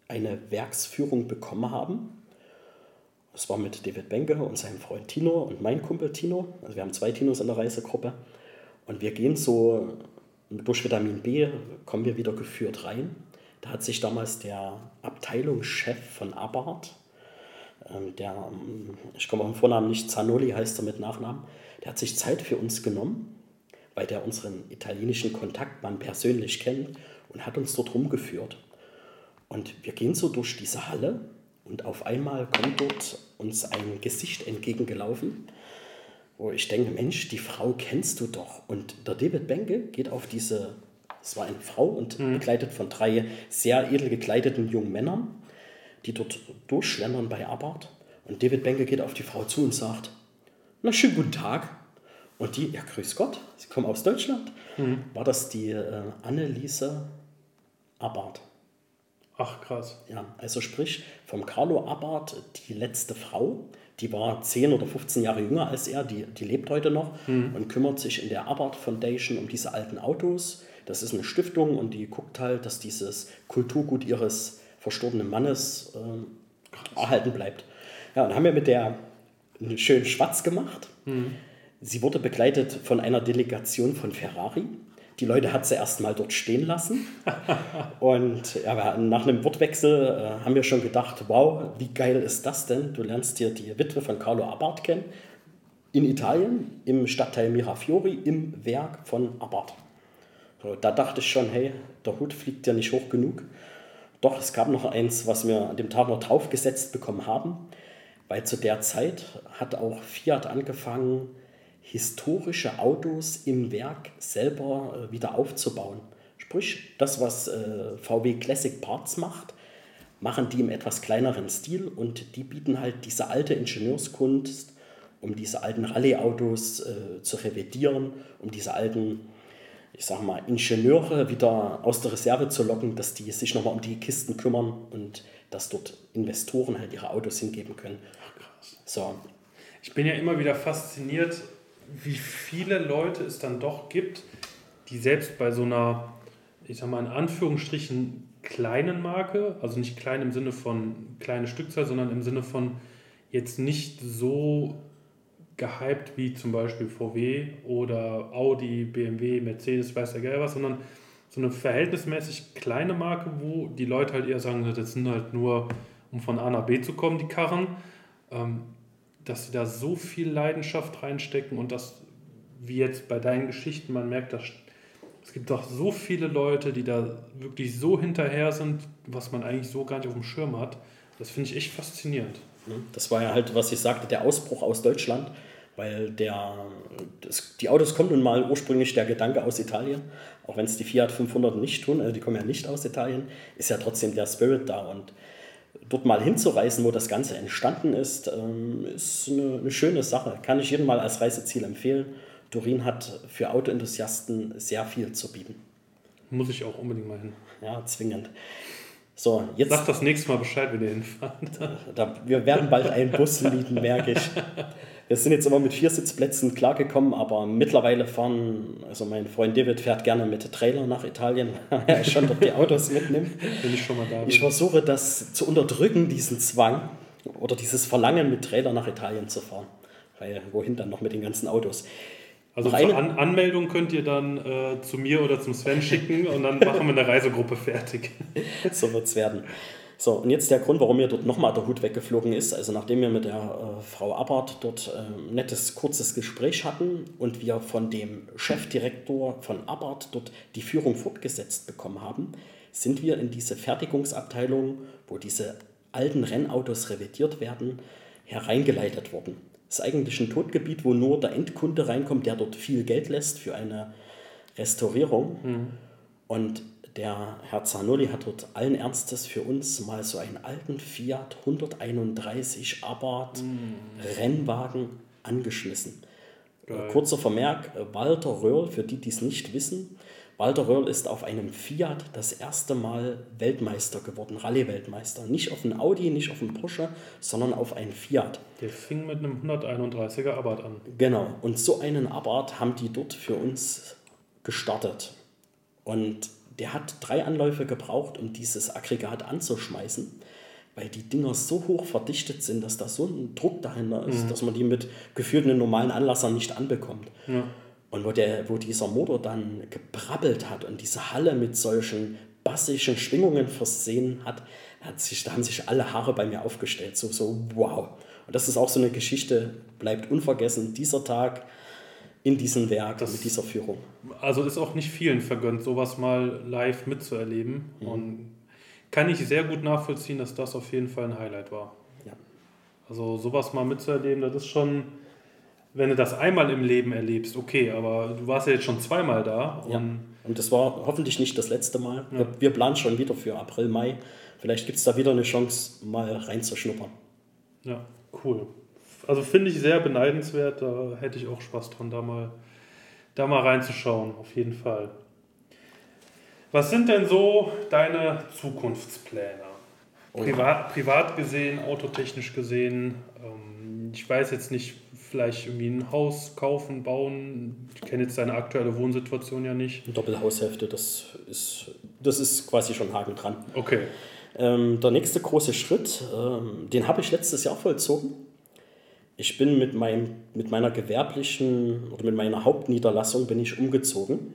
eine Werksführung bekommen haben. Das war mit David Benke und seinem Freund Tino und mein Kumpel Tino. Also wir haben zwei Tinos in der Reisegruppe. Und wir gehen so durch Vitamin B, kommen wir wieder geführt rein. Da hat sich damals der Abteilungschef von Abarth, ähm, der, ähm, ich komme auf den Vornamen nicht, Zanoli heißt er mit Nachnamen, der hat sich Zeit für uns genommen, weil der unseren italienischen Kontaktmann persönlich kennt und hat uns dort rumgeführt. Und wir gehen so durch diese Halle und auf einmal kommt dort uns ein Gesicht entgegengelaufen, wo ich denke, Mensch, die Frau kennst du doch. Und der David Benke geht auf diese, es war eine Frau und mhm. begleitet von drei sehr edel gekleideten jungen Männern, die dort durchschlendern bei Abarth. Und David Benke geht auf die Frau zu und sagt, na schönen guten Tag. Und die, ja grüß Gott, sie kommen aus Deutschland. Mhm. War das die äh, Anneliese Abarth? Ach, krass. Ja, also sprich, vom Carlo Abarth, die letzte Frau, die war 10 oder 15 Jahre jünger als er, die, die lebt heute noch mhm. und kümmert sich in der Abarth Foundation um diese alten Autos. Das ist eine Stiftung und die guckt halt, dass dieses Kulturgut ihres verstorbenen Mannes äh, erhalten bleibt. Ja, und haben wir mit der einen schönen Schwatz gemacht. Mhm. Sie wurde begleitet von einer Delegation von Ferrari. Die Leute hat sie erst mal dort stehen lassen. Und ja, nach einem Wortwechsel äh, haben wir schon gedacht, wow, wie geil ist das denn? Du lernst hier die Witwe von Carlo Abarth kennen. In Italien, im Stadtteil Mirafiori, im Werk von Abarth. So, da dachte ich schon, hey, der Hut fliegt ja nicht hoch genug. Doch, es gab noch eins, was wir an dem Tag noch draufgesetzt bekommen haben. Weil zu der Zeit hat auch Fiat angefangen, historische Autos im Werk selber äh, wieder aufzubauen. Sprich, das, was äh, VW Classic Parts macht, machen die im etwas kleineren Stil und die bieten halt diese alte Ingenieurskunst, um diese alten Rallye-Autos äh, zu revidieren, um diese alten, ich sag mal, Ingenieure wieder aus der Reserve zu locken, dass die sich nochmal um die Kisten kümmern und dass dort Investoren halt ihre Autos hingeben können. So. Ich bin ja immer wieder fasziniert, wie viele Leute es dann doch gibt, die selbst bei so einer, ich sag mal in Anführungsstrichen, kleinen Marke, also nicht klein im Sinne von kleine Stückzahl, sondern im Sinne von jetzt nicht so gehypt wie zum Beispiel VW oder Audi, BMW, Mercedes, weiß der Geil was, sondern so eine verhältnismäßig kleine Marke, wo die Leute halt eher sagen, das sind halt nur, um von A nach B zu kommen, die Karren. Ähm, dass sie da so viel Leidenschaft reinstecken und dass, wie jetzt bei deinen Geschichten, man merkt, dass es gibt doch so viele Leute, die da wirklich so hinterher sind, was man eigentlich so gar nicht auf dem Schirm hat. Das finde ich echt faszinierend. Das war ja halt, was ich sagte, der Ausbruch aus Deutschland, weil der, das, die Autos kommen nun mal ursprünglich der Gedanke aus Italien, auch wenn es die Fiat 500 nicht tun, also die kommen ja nicht aus Italien, ist ja trotzdem der Spirit da und dort mal hinzureisen, wo das Ganze entstanden ist, ähm, ist eine, eine, schöne Sache. Kann ich jedem mal als Reiseziel empfehlen. Turin hat für Autoenthusiasten sehr viel zu bieten. Muss ich auch unbedingt mal hin. Ja, zwingend. So, jetzt. Sag das nächste Mal Bescheid, wenn ihr hinfahrt. Da, wir werden bald einen Bus mieten, merke ich. Wir sind jetzt immer mit vier Sitzplätzen klargekommen, aber mittlerweile fahren, also mein Freund David fährt gerne mit Trailer nach Italien, er schon dort die Autos mitnimmt. Wenn ich schon mal da bin. Ich versuche das zu unterdrücken, diesen Zwang oder dieses Verlangen, mit Trailer nach Italien zu fahren. Weil wohin dann noch mit den ganzen Autos? Also zur An Anmeldung könnt ihr dann äh, zu mir oder zum Sven schicken und dann machen wir eine Reisegruppe fertig. so wird es werden. So, und jetzt der Grund, warum mir dort nochmal der Hut weggeflogen ist. Also nachdem wir mit der äh, Frau Abbott dort ein äh, nettes, kurzes Gespräch hatten und wir von dem Chefdirektor von Abbott dort die Führung fortgesetzt bekommen haben, sind wir in diese Fertigungsabteilung, wo diese alten Rennautos revidiert werden, hereingeleitet worden. Das ist eigentlich ein Todgebiet, wo nur der Endkunde reinkommt, der dort viel Geld lässt für eine Restaurierung. Mhm. Und der Herr Zanolli hat dort allen Ernstes für uns mal so einen alten Fiat 131 Abarth mm. Rennwagen angeschmissen. Geil. Kurzer Vermerk, Walter Röhrl, für die, die es nicht wissen, Walter Röhrl ist auf einem Fiat das erste Mal Weltmeister geworden, Rallye-Weltmeister. Nicht auf einem Audi, nicht auf einem Porsche, sondern auf einem Fiat. Der fing mit einem 131er Abarth an. Genau, und so einen Abarth haben die dort für uns gestartet. Und der hat drei Anläufe gebraucht, um dieses Aggregat anzuschmeißen, weil die Dinger so hoch verdichtet sind, dass da so ein Druck dahinter ist, mhm. dass man die mit geführten normalen Anlassern nicht anbekommt. Ja. Und wo, der, wo dieser Motor dann gebrabbelt hat und diese Halle mit solchen bassischen Schwingungen versehen hat, hat sich, da haben sich alle Haare bei mir aufgestellt. So, so wow. Und das ist auch so eine Geschichte, bleibt unvergessen, dieser Tag in diesem Werk, das, mit dieser Führung. Also ist auch nicht vielen vergönnt, sowas mal live mitzuerleben. Mhm. Und kann ich sehr gut nachvollziehen, dass das auf jeden Fall ein Highlight war. Ja. Also sowas mal mitzuerleben, das ist schon, wenn du das einmal im Leben erlebst, okay, aber du warst ja jetzt schon zweimal da. Und, ja. und das war hoffentlich nicht das letzte Mal. Ja. Wir, wir planen schon wieder für April, Mai. Vielleicht gibt es da wieder eine Chance, mal reinzuschnuppern. Ja, cool also finde ich sehr beneidenswert. Da hätte ich auch Spaß dran, da mal, da mal reinzuschauen, auf jeden Fall. Was sind denn so deine Zukunftspläne? Privat, privat gesehen, autotechnisch gesehen. Ähm, ich weiß jetzt nicht, vielleicht irgendwie ein Haus kaufen, bauen. Ich kenne jetzt deine aktuelle Wohnsituation ja nicht. Doppelhaushälfte, das ist, das ist quasi schon Haken dran. Okay. Ähm, der nächste große Schritt, ähm, den habe ich letztes Jahr vollzogen ich bin mit, meinem, mit meiner gewerblichen oder mit meiner Hauptniederlassung bin ich umgezogen.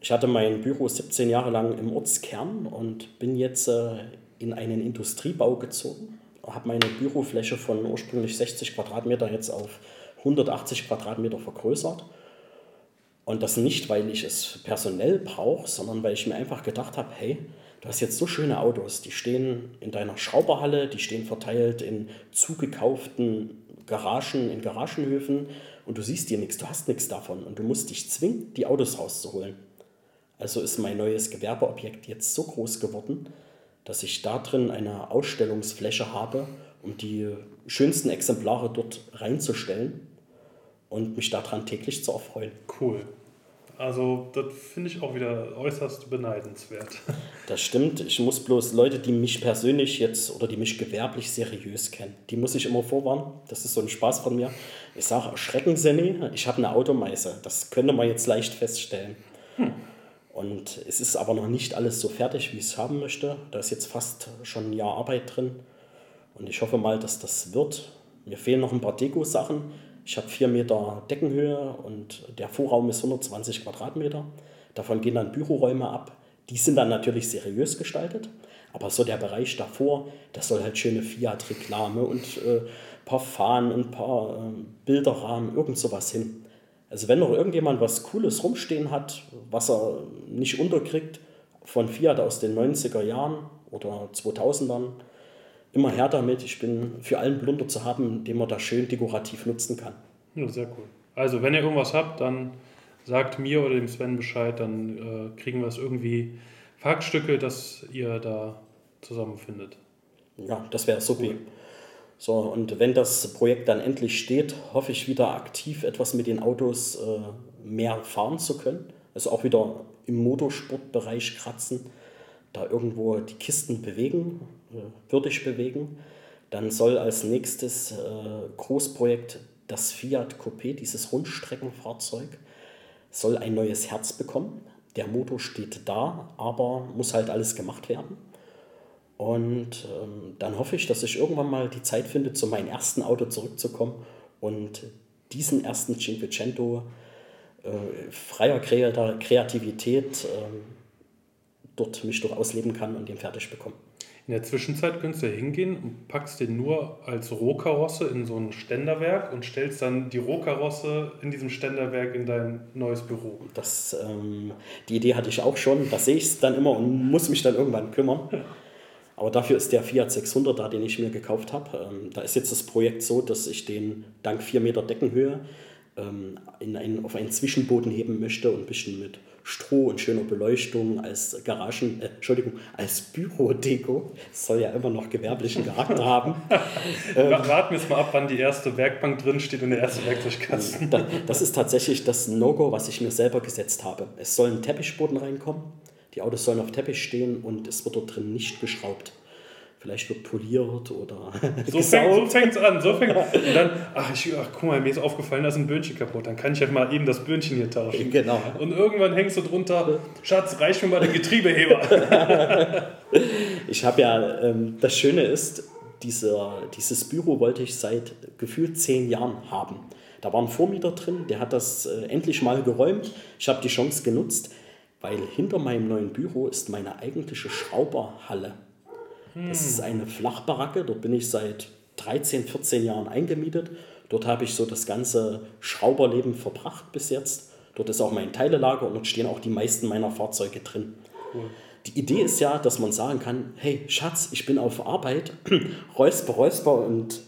Ich hatte mein Büro 17 Jahre lang im Ortskern und bin jetzt äh, in einen Industriebau gezogen. Habe meine Bürofläche von ursprünglich 60 Quadratmeter jetzt auf 180 Quadratmeter vergrößert. Und das nicht, weil ich es personell brauche, sondern weil ich mir einfach gedacht habe, hey, du hast jetzt so schöne Autos, die stehen in deiner Schrauberhalle, die stehen verteilt in zugekauften Garagen, in Garagenhöfen und du siehst dir nichts, du hast nichts davon und du musst dich zwingen, die Autos rauszuholen. Also ist mein neues Gewerbeobjekt jetzt so groß geworden, dass ich da drin eine Ausstellungsfläche habe, um die schönsten Exemplare dort reinzustellen und mich daran täglich zu erfreuen. Cool. Also das finde ich auch wieder äußerst beneidenswert. Das stimmt. Ich muss bloß Leute, die mich persönlich jetzt oder die mich gewerblich seriös kennen, die muss ich immer vorwarnen. Das ist so ein Spaß von mir. Ich sage, erschrecken Sie nicht, ich habe eine Automeise. Das könnte man jetzt leicht feststellen. Hm. Und es ist aber noch nicht alles so fertig, wie ich es haben möchte. Da ist jetzt fast schon ein Jahr Arbeit drin. Und ich hoffe mal, dass das wird. Mir fehlen noch ein paar Deko-Sachen. Ich habe 4 Meter Deckenhöhe und der Vorraum ist 120 Quadratmeter. Davon gehen dann Büroräume ab. Die sind dann natürlich seriös gestaltet. Aber so der Bereich davor, das soll halt schöne Fiat-Reklame und äh, paar Fahnen und ein paar äh, Bilderrahmen, irgend sowas hin. Also wenn noch irgendjemand was Cooles rumstehen hat, was er nicht unterkriegt, von Fiat aus den 90er Jahren oder 2000ern, immer her damit. Ich bin für allen Blunder zu haben, den man da schön dekorativ nutzen kann. Ja, sehr cool. Also, wenn ihr irgendwas habt, dann sagt mir oder dem Sven Bescheid, dann äh, kriegen wir es irgendwie Fahrstücke, dass ihr da zusammenfindet. Ja, das wäre super. Cool. So, und wenn das Projekt dann endlich steht, hoffe ich wieder aktiv etwas mit den Autos äh, mehr fahren zu können. Also auch wieder im Motorsportbereich kratzen, da irgendwo die Kisten bewegen, würdig bewegen. Dann soll als nächstes äh, Großprojekt das Fiat Coupé, dieses Rundstreckenfahrzeug, soll ein neues Herz bekommen. Der Motor steht da, aber muss halt alles gemacht werden. Und ähm, dann hoffe ich, dass ich irgendwann mal die Zeit finde, zu meinem ersten Auto zurückzukommen und diesen ersten Cinquecento äh, freier Kreativität äh, dort mich dort ausleben kann und den fertig bekomme. In der Zwischenzeit könntest du hingehen und packst den nur als Rohkarosse in so ein Ständerwerk und stellst dann die Rohkarosse in diesem Ständerwerk in dein neues Büro. Das, ähm, die Idee hatte ich auch schon. Da sehe ich es dann immer und muss mich dann irgendwann kümmern. Aber dafür ist der Fiat 600 da, den ich mir gekauft habe. Ähm, da ist jetzt das Projekt so, dass ich den dank 4 Meter Deckenhöhe ähm, in einen, auf einen Zwischenboden heben möchte und ein bisschen mit Stroh und schöner Beleuchtung als Garagen, äh, Entschuldigung, als Bürodeko. Das soll ja immer noch gewerblichen Charakter haben. ähm, Warten wir jetzt mal ab, wann die erste Werkbank drin steht und der erste Werkzeugkasten. das ist tatsächlich das No-Go, was ich mir selber gesetzt habe. Es soll ein Teppichboden reinkommen, die Autos sollen auf Teppich stehen und es wird dort drin nicht geschraubt. Vielleicht wird poliert oder So fängt es so an. So fängt, und dann, ach, ich, ach, guck mal, mir ist aufgefallen, da ist ein Birnchen kaputt. Dann kann ich ja mal eben das Birnchen hier tauschen. Genau. Und irgendwann hängst du drunter, Schatz, reicht mir mal den Getriebeheber. ich habe ja, ähm, das Schöne ist, dieser, dieses Büro wollte ich seit gefühlt zehn Jahren haben. Da war ein Vormieter drin, der hat das äh, endlich mal geräumt. Ich habe die Chance genutzt, weil hinter meinem neuen Büro ist meine eigentliche Schrauberhalle. Das ist eine Flachbaracke, dort bin ich seit 13, 14 Jahren eingemietet. Dort habe ich so das ganze Schrauberleben verbracht bis jetzt. Dort ist auch mein Teilelager und dort stehen auch die meisten meiner Fahrzeuge drin. Cool. Die Idee ist ja, dass man sagen kann, hey Schatz, ich bin auf Arbeit, räusper, räusper und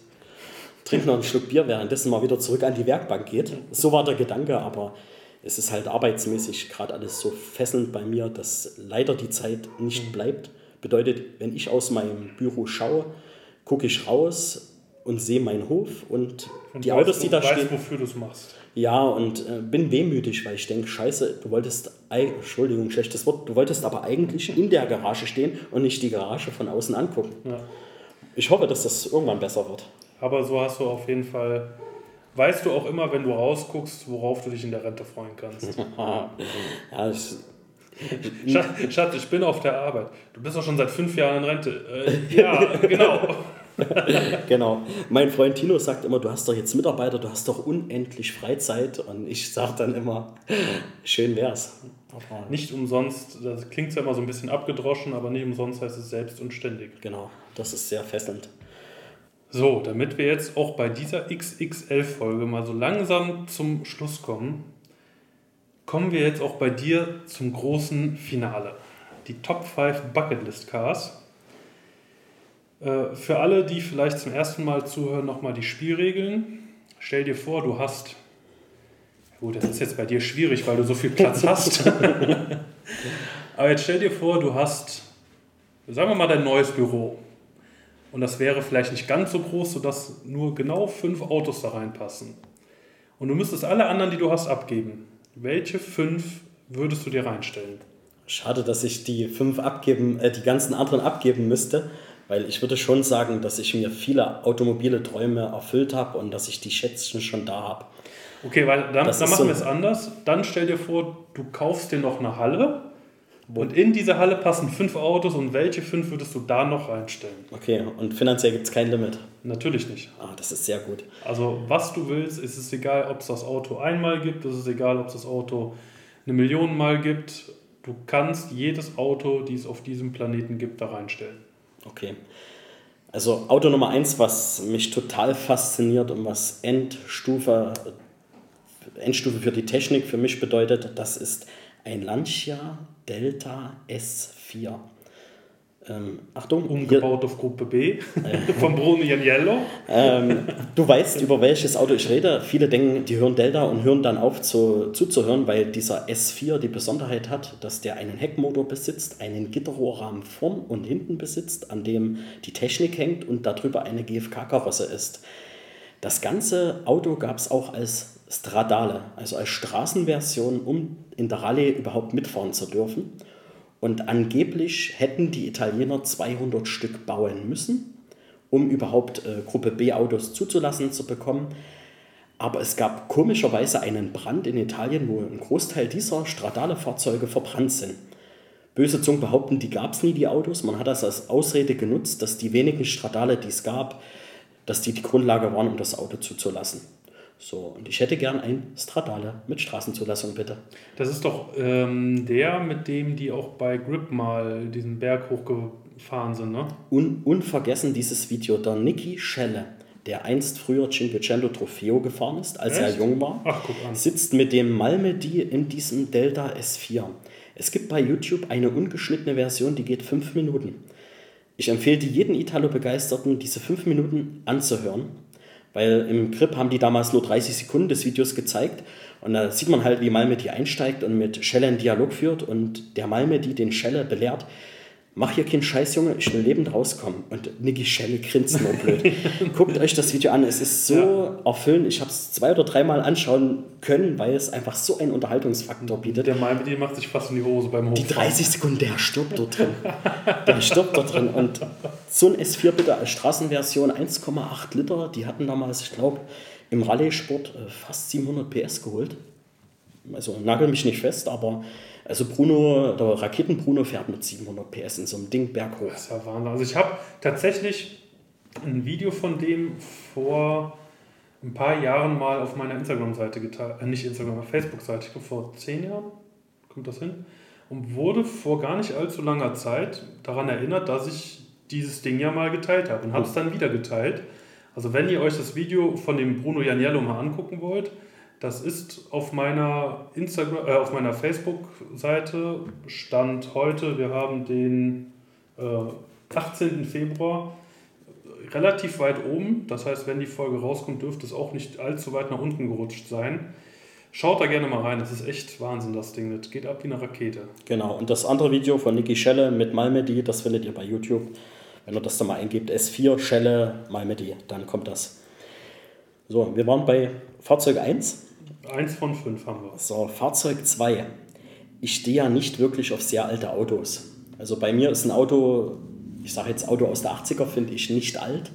trink noch einen Schluck Bier, währenddessen mal wieder zurück an die Werkbank geht. So war der Gedanke, aber es ist halt arbeitsmäßig gerade alles so fesselnd bei mir, dass leider die Zeit nicht mhm. bleibt. Bedeutet, wenn ich aus meinem Büro schaue, gucke ich raus und sehe meinen Hof und, und die Autos, die da weißt, stehen. wofür du es machst. Ja, und äh, bin wehmütig, weil ich denke, scheiße, du wolltest, Entschuldigung, schlechtes Wort, du wolltest aber eigentlich in der Garage stehen und nicht die Garage von außen angucken. Ja. Ich hoffe, dass das irgendwann besser wird. Aber so hast du auf jeden Fall, weißt du auch immer, wenn du rausguckst, worauf du dich in der Rente freuen kannst. ja, ich, Schatz, ich bin auf der Arbeit. Du bist doch schon seit fünf Jahren in Rente. Äh, ja, genau. genau. Mein Freund Tino sagt immer, du hast doch jetzt Mitarbeiter, du hast doch unendlich Freizeit. Und ich sage dann immer, schön wär's. Nicht umsonst, das klingt zwar immer so ein bisschen abgedroschen, aber nicht umsonst heißt es selbst und ständig. Genau, das ist sehr fesselnd. So, damit wir jetzt auch bei dieser XXL-Folge mal so langsam zum Schluss kommen, kommen wir jetzt auch bei dir zum großen Finale. Die Top 5 Bucketlist Cars. Äh, für alle, die vielleicht zum ersten Mal zuhören, nochmal die Spielregeln. Stell dir vor, du hast. Gut, das ist jetzt bei dir schwierig, weil du so viel Platz hast. Aber jetzt stell dir vor, du hast, sagen wir mal, dein neues Büro. Und das wäre vielleicht nicht ganz so groß, sodass nur genau fünf Autos da reinpassen. Und du müsstest alle anderen, die du hast, abgeben. Welche fünf würdest du dir reinstellen? Schade, dass ich die fünf abgeben, äh, die ganzen anderen abgeben müsste. Weil ich würde schon sagen, dass ich mir viele automobile Träume erfüllt habe und dass ich die Schätzchen schon da habe. Okay, weil dann, dann machen so wir es anders. Dann stell dir vor, du kaufst dir noch eine Halle und in diese Halle passen fünf Autos und welche fünf würdest du da noch reinstellen? Okay, und finanziell gibt es kein Limit? Natürlich nicht. Ah, das ist sehr gut. Also was du willst, ist es egal, ob es das Auto einmal gibt, ist es egal, ob es das Auto eine Million Mal gibt. Du kannst jedes Auto, die es auf diesem Planeten gibt, da reinstellen. Okay. Also Auto Nummer eins, was mich total fasziniert und was Endstufe, Endstufe für die Technik für mich bedeutet, das ist ein Lancia Delta S4. Ähm, Achtung. Umgebaut hier, auf Gruppe B von Bruno Janiello. Ähm, du weißt, über welches Auto ich rede. Viele denken, die hören Delta und hören dann auf zu, zuzuhören, weil dieser S4 die Besonderheit hat, dass der einen Heckmotor besitzt, einen Gitterrohrrahmen vorn und hinten besitzt, an dem die Technik hängt und darüber eine GFK-Karosse ist. Das ganze Auto gab es auch als Stradale, also als Straßenversion, um in der Rallye überhaupt mitfahren zu dürfen. Und angeblich hätten die Italiener 200 Stück bauen müssen, um überhaupt äh, Gruppe B Autos zuzulassen zu bekommen. Aber es gab komischerweise einen Brand in Italien, wo ein Großteil dieser Stradale-Fahrzeuge verbrannt sind. Böse Zungen behaupten, die gab es nie, die Autos. Man hat das als Ausrede genutzt, dass die wenigen Stradale, die es gab, dass die die Grundlage waren, um das Auto zuzulassen. So, und ich hätte gern ein Stradale mit Straßenzulassung, bitte. Das ist doch ähm, der, mit dem die auch bei Grip mal diesen Berg hochgefahren sind, ne? Un unvergessen dieses Video, der Niki Schelle, der einst früher Cinquecento Trofeo gefahren ist, als Echt? er jung war, Ach, guck an. sitzt mit dem Malmedy in diesem Delta S4. Es gibt bei YouTube eine ungeschnittene Version, die geht fünf Minuten. Ich empfehle jedem Italo-Begeisterten, diese fünf Minuten anzuhören weil im Grip haben die damals nur 30 Sekunden des Videos gezeigt. Und da sieht man halt, wie Malmedy einsteigt und mit Schelle einen Dialog führt und der Malmedy den Schelle belehrt, mach hier keinen Scheiß, Junge, ich will lebend rauskommen. Und Niki Schelle grinst nur blöd. Guckt euch das Video an, es ist so ja. erfüllend. Ich habe es zwei oder dreimal anschauen können, weil es einfach so einen Unterhaltungsfaktor bietet. Der Mal die macht sich fast in die Hose beim Hochfahren. Die 30 Sekunden, der stirbt dort drin. Der stirbt dort drin. Und so ein S4 bitte als Straßenversion 1,8 Liter, die hatten damals, ich glaube, im Rallye-Sport äh, fast 700 PS geholt. Also nagel mich nicht fest, aber also Bruno, der Raketen-Bruno fährt mit 700 PS in so einem Ding berghoch. Das ist ja Wahnsinn. Also ich habe tatsächlich ein Video von dem vor ein paar Jahren mal auf meiner Instagram-Seite geteilt, äh, nicht Instagram, Facebook-Seite, ich glaube vor zehn Jahren, kommt das hin? Und wurde vor gar nicht allzu langer Zeit daran erinnert, dass ich dieses Ding ja mal geteilt habe und habe es dann wieder geteilt. Also wenn ihr euch das Video von dem Bruno Janiello mal angucken wollt, das ist auf meiner Instagram, äh, auf meiner Facebook-Seite Stand heute. Wir haben den äh, 18. Februar relativ weit oben. Das heißt, wenn die Folge rauskommt, dürfte es auch nicht allzu weit nach unten gerutscht sein. Schaut da gerne mal rein, das ist echt Wahnsinn, das Ding. Das geht ab wie eine Rakete. Genau, und das andere Video von Niki Schelle mit Malmedy, das findet ihr bei YouTube. Wenn ihr das da mal eingebt, S4 Schelle Malmedy, dann kommt das. So, wir waren bei Fahrzeug 1. Eins von fünf haben wir. So, Fahrzeug 2. Ich stehe ja nicht wirklich auf sehr alte Autos. Also bei mir ist ein Auto, ich sage jetzt Auto aus der 80er, finde ich nicht alt,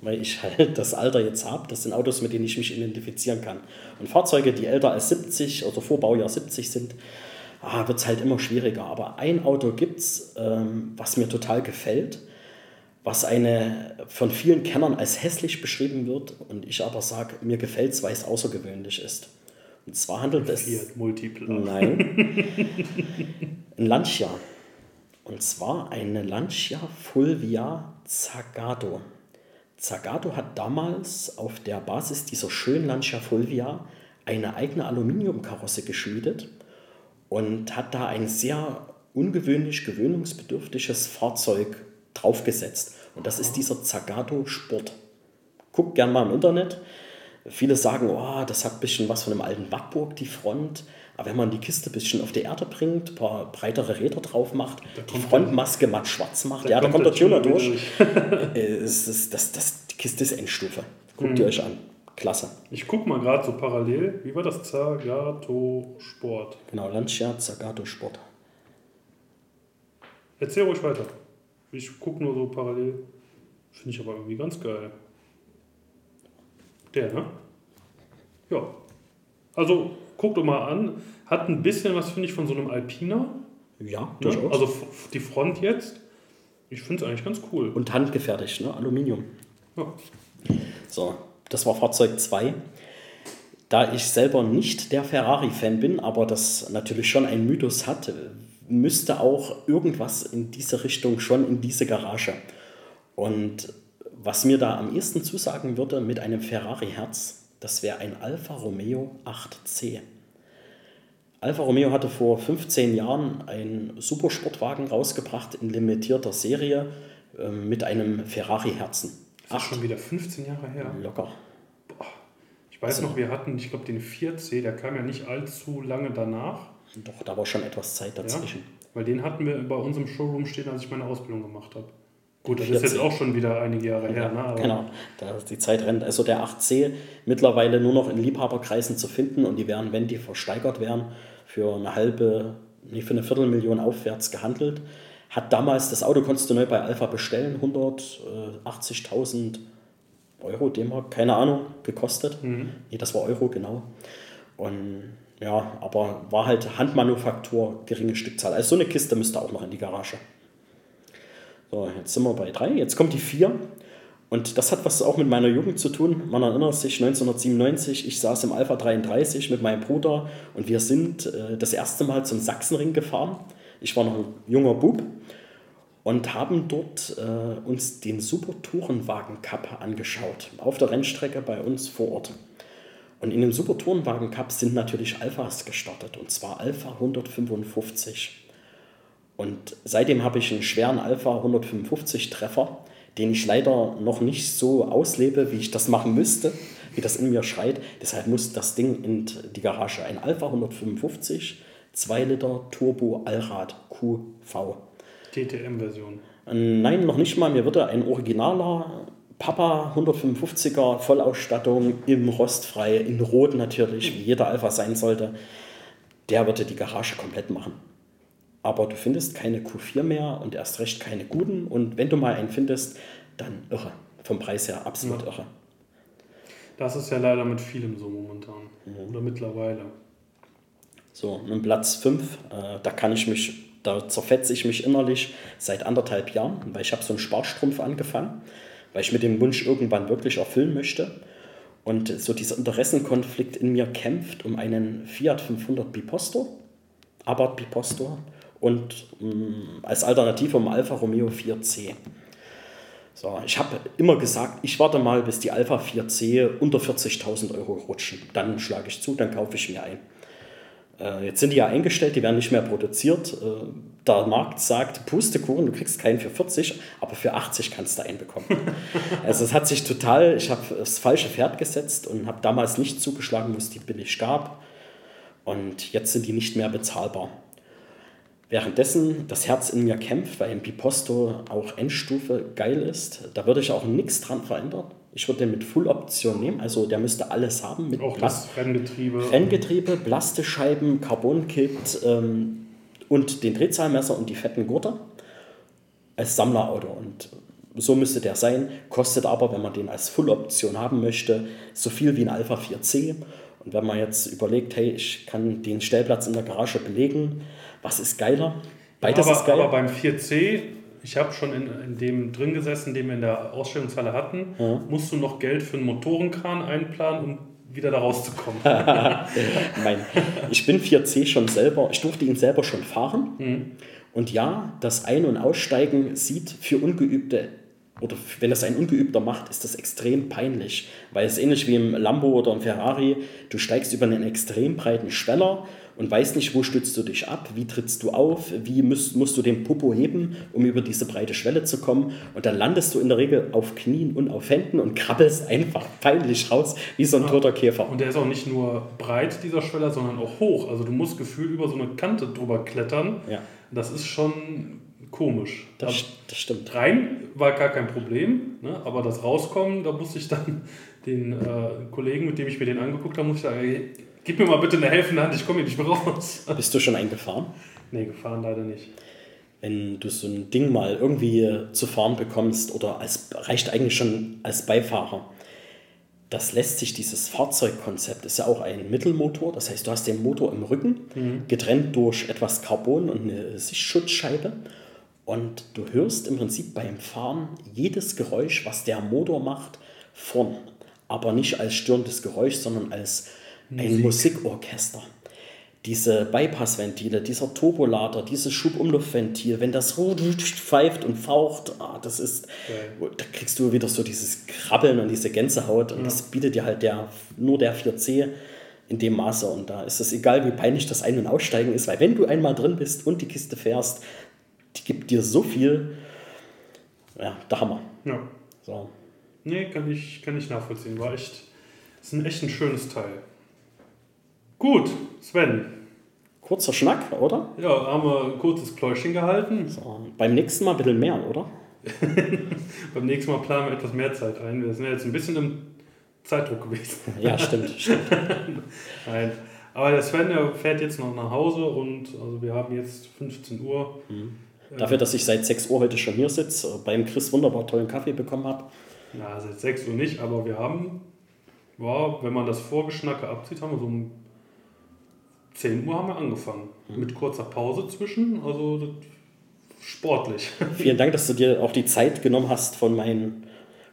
weil ich halt das Alter jetzt habe. Das sind Autos, mit denen ich mich identifizieren kann. Und Fahrzeuge, die älter als 70 oder vor Baujahr 70 sind, ah, wird es halt immer schwieriger. Aber ein Auto gibt es, ähm, was mir total gefällt, was eine von vielen Kennern als hässlich beschrieben wird und ich aber sage, mir gefällt es, weil es außergewöhnlich ist. Und zwar handelt es. Fiat Multiple. Nein. ein Lancia. Und zwar eine Lancia Fulvia Zagato. Zagato hat damals auf der Basis dieser schönen Lancia Fulvia eine eigene Aluminiumkarosse geschmiedet und hat da ein sehr ungewöhnlich gewöhnungsbedürftiges Fahrzeug draufgesetzt. Und das ist dieser Zagato Sport. Guckt gern mal im Internet. Viele sagen, oh, das hat ein bisschen was von einem alten Wartburg, die Front. Aber wenn man die Kiste ein bisschen auf die Erde bringt, ein paar breitere Räder drauf macht, die Frontmaske matt schwarz macht, da ja, da kommt der Tuner durch. durch. das, das, das, das, die Kiste ist Endstufe. Guckt hm. ihr euch an. Klasse. Ich gucke mal gerade so parallel. Wie war das? Zagato Sport. Genau, Lancia Zagato Sport. Erzähl ruhig weiter. Ich gucke nur so parallel. Finde ich aber irgendwie ganz geil. Der, ne? Ja. Also guckt doch mal an. Hat ein bisschen was, finde ich, von so einem Alpina. Ja, ne? Also die Front jetzt. Ich finde es eigentlich ganz cool. Und handgefertigt, ne? Aluminium. Ja. So, das war Fahrzeug 2. Da ich selber nicht der Ferrari-Fan bin, aber das natürlich schon einen Mythos hat, müsste auch irgendwas in diese Richtung schon in diese Garage. Und was mir da am ehesten zusagen würde mit einem Ferrari-Herz, das wäre ein Alfa Romeo 8C. Alfa Romeo hatte vor 15 Jahren einen Supersportwagen rausgebracht in limitierter Serie äh, mit einem Ferrari-Herzen. Das ist schon wieder 15 Jahre her. Locker. Boah. Ich weiß also, noch, wir hatten, ich glaube, den 4C, der kam ja nicht allzu lange danach. Doch, da war schon etwas Zeit dazwischen. Ja, weil den hatten wir bei uns im Showroom stehen, als ich meine Ausbildung gemacht habe. Gut, das 14. ist jetzt auch schon wieder einige Jahre her. Ja, ne? genau, da die Zeit rennt. Also der 8C mittlerweile nur noch in Liebhaberkreisen zu finden und die werden, wenn die versteigert werden, für eine halbe, nee, für eine Viertelmillion aufwärts gehandelt. Hat damals, das Auto konntest du neu bei Alpha bestellen, 180.000 Euro, D-Mark, keine Ahnung, gekostet. Mhm. Nee, das war Euro, genau. Und ja, aber war halt Handmanufaktur, geringe Stückzahl. Also so eine Kiste müsste auch noch in die Garage. So, jetzt sind wir bei drei. Jetzt kommt die vier. Und das hat was auch mit meiner Jugend zu tun. Man erinnert sich 1997, ich saß im Alpha 33 mit meinem Bruder und wir sind äh, das erste Mal zum Sachsenring gefahren. Ich war noch ein junger Bub und haben dort äh, uns den Super Tourenwagen Cup angeschaut. Auf der Rennstrecke bei uns vor Ort. Und in dem Super Tourenwagen Cup sind natürlich Alphas gestartet, und zwar Alpha 155. Und seitdem habe ich einen schweren Alpha 155 Treffer, den ich leider noch nicht so auslebe, wie ich das machen müsste, wie das in mir schreit. Deshalb muss das Ding in die Garage. Ein Alpha 155, 2 Liter Turbo Allrad QV. DTM-Version. Nein, noch nicht mal. Mir würde ein originaler Papa 155er Vollausstattung im Rostfrei, in Rot natürlich, wie jeder Alpha sein sollte, der würde die Garage komplett machen. Aber du findest keine Q4 mehr und erst recht keine guten. Und wenn du mal einen findest, dann irre. Vom Preis her absolut ja. irre. Das ist ja leider mit vielem so momentan. Mhm. Oder mittlerweile. So, und Platz 5, äh, da kann ich mich, da zerfetze ich mich innerlich seit anderthalb Jahren, weil ich habe so einen Sparstrumpf angefangen, weil ich mit dem Wunsch irgendwann wirklich erfüllen möchte. Und so dieser Interessenkonflikt in mir kämpft um einen Fiat 500 Biposto, Abarth Biposto und mh, mm, als Alternative um Alfa Romeo 4C. So, ich habe immer gesagt, ich warte mal, bis die Alpha 4C unter 40.000 Euro rutschen. Dann schlage ich zu, dann kaufe ich mir ein. Äh, jetzt sind die ja eingestellt, die werden nicht mehr produziert. Äh, der Markt sagt, Pustekuchen, du kriegst keinen für 40, aber für 80 kannst du einen bekommen. also es hat sich total, ich habe das falsche Pferd gesetzt und habe damals nicht zugeschlagen, wo es die billig gab. Und jetzt sind die nicht mehr bezahlbar. Währenddessen das Herz in mir kämpft, weil ein Biposto auch Endstufe geil ist, da würde ich auch nichts dran verändern. Ich würde den mit Full-Option nehmen, also der müsste alles haben. Mit auch das Renngetriebe. Renngetriebe, Blastescheiben, Carbon-Kit ähm, und den Drehzahlmesser und die fetten Gurte als Sammlerauto. Und so müsste der sein, kostet aber, wenn man den als Full-Option haben möchte, so viel wie ein Alpha 4C. Und wenn man jetzt überlegt, hey, ich kann den Stellplatz in der Garage belegen, was ist geiler? Beides aber, ist geil. Aber beim 4C ich habe schon in, in dem drin gesessen, den wir in der Ausstellungshalle hatten, ja. musst du noch Geld für einen Motorenkran einplanen, um wieder da rauszukommen. mein, ich bin 4C schon selber, ich durfte ihn selber schon fahren. Mhm. Und ja, das Ein- und Aussteigen sieht für Ungeübte oder wenn das ein Ungeübter macht, ist das extrem peinlich, weil es ähnlich wie im Lambo oder im Ferrari, du steigst über einen extrem breiten Schweller und weißt nicht, wo stützt du dich ab, wie trittst du auf, wie musst, musst du den Popo heben, um über diese breite Schwelle zu kommen. Und dann landest du in der Regel auf Knien und auf Händen und krabbelst einfach peinlich raus, wie so ein ja. toter Käfer. Und der ist auch nicht nur breit, dieser Schweller, sondern auch hoch. Also du musst gefühlt über so eine Kante drüber klettern. Ja. Das ist schon komisch. Das, also das stimmt. Rein war gar kein Problem, ne? aber das Rauskommen, da musste ich dann den äh, Kollegen, mit dem ich mir den angeguckt habe, muss ich sagen, Gib mir mal bitte eine helfende Hand, ich komme hier nicht mehr raus. Bist du schon eingefahren? Nee, gefahren leider nicht. Wenn du so ein Ding mal irgendwie zu fahren bekommst oder als reicht eigentlich schon als Beifahrer, das lässt sich, dieses Fahrzeugkonzept ist ja auch ein Mittelmotor, das heißt, du hast den Motor im Rücken, mhm. getrennt durch etwas Carbon und eine Sichtschutzscheibe. Und du hörst im Prinzip beim Fahren jedes Geräusch, was der Motor macht, vorn. Aber nicht als störendes Geräusch, sondern als Musik. ein Musikorchester. Diese Bypassventile, dieser Turbolader, dieses Schubumluftventil, wenn das pfeift und faucht, ah, das ist, okay. da kriegst du wieder so dieses Krabbeln und diese Gänsehaut und ja. das bietet dir halt der, nur der 4C in dem Maße und da ist es egal, wie peinlich das Ein- und Aussteigen ist, weil wenn du einmal drin bist und die Kiste fährst, die gibt dir so viel, ja, der Hammer. Ja. So. Nee, kann ich, kann ich nachvollziehen, war echt, ist ein echt ein schönes Teil. Gut, Sven. Kurzer Schnack, oder? Ja, haben wir ein kurzes Pläuschen gehalten. So, beim nächsten Mal ein bisschen mehr, oder? beim nächsten Mal planen wir etwas mehr Zeit ein. Wir sind ja jetzt ein bisschen im Zeitdruck gewesen. ja, stimmt, stimmt. Nein. Aber der Sven der fährt jetzt noch nach Hause und also wir haben jetzt 15 Uhr. Mhm. Dafür, dass ich seit 6 Uhr heute schon hier sitze, beim Chris wunderbar tollen Kaffee bekommen habe. Na, seit 6 Uhr nicht, aber wir haben, ja, wenn man das Vorgeschnacke abzieht, haben wir so um 10 Uhr haben wir angefangen. Mhm. Mit kurzer Pause zwischen, also sportlich. Vielen Dank, dass du dir auch die Zeit genommen hast, von meinen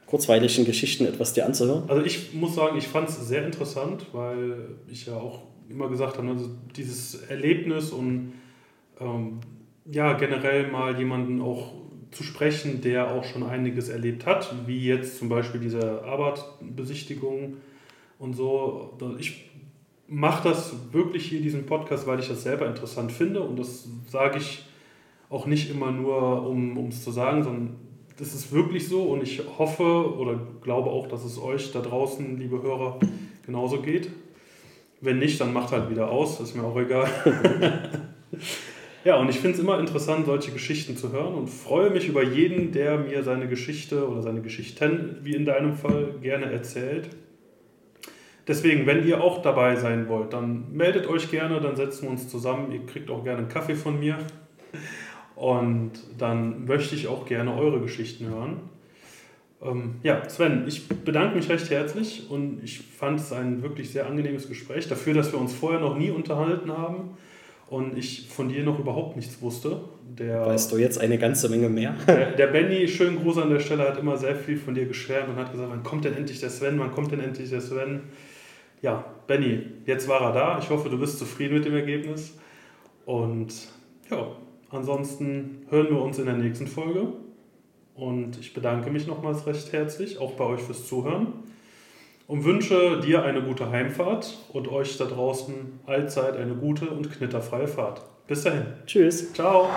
kurzweiligen Geschichten etwas dir anzuhören. Also ich muss sagen, ich fand es sehr interessant, weil ich ja auch immer gesagt habe, also dieses Erlebnis und ähm, ja, generell mal jemanden auch zu sprechen, der auch schon einiges erlebt hat, wie jetzt zum Beispiel diese Arbeitsbesichtigung und so. Ich mache das wirklich hier, diesen Podcast, weil ich das selber interessant finde und das sage ich auch nicht immer nur, um es zu sagen, sondern das ist wirklich so und ich hoffe oder glaube auch, dass es euch da draußen, liebe Hörer, genauso geht. Wenn nicht, dann macht halt wieder aus, ist mir auch egal. Ja, und ich finde es immer interessant, solche Geschichten zu hören und freue mich über jeden, der mir seine Geschichte oder seine Geschichten, wie in deinem Fall, gerne erzählt. Deswegen, wenn ihr auch dabei sein wollt, dann meldet euch gerne, dann setzen wir uns zusammen. Ihr kriegt auch gerne einen Kaffee von mir. Und dann möchte ich auch gerne eure Geschichten hören. Ähm, ja, Sven, ich bedanke mich recht herzlich und ich fand es ein wirklich sehr angenehmes Gespräch. Dafür, dass wir uns vorher noch nie unterhalten haben und ich von dir noch überhaupt nichts wusste. Der, weißt du jetzt eine ganze Menge mehr? der, der Benny, schönen Gruß an der Stelle, hat immer sehr viel von dir geschwärmt und hat gesagt, wann kommt denn endlich der Sven, wann kommt denn endlich der Sven? Ja, Benny, jetzt war er da. Ich hoffe, du bist zufrieden mit dem Ergebnis. Und ja, ansonsten hören wir uns in der nächsten Folge. Und ich bedanke mich nochmals recht herzlich, auch bei euch fürs Zuhören. Und wünsche dir eine gute Heimfahrt und euch da draußen allzeit eine gute und knitterfreie Fahrt. Bis dahin. Tschüss. Ciao.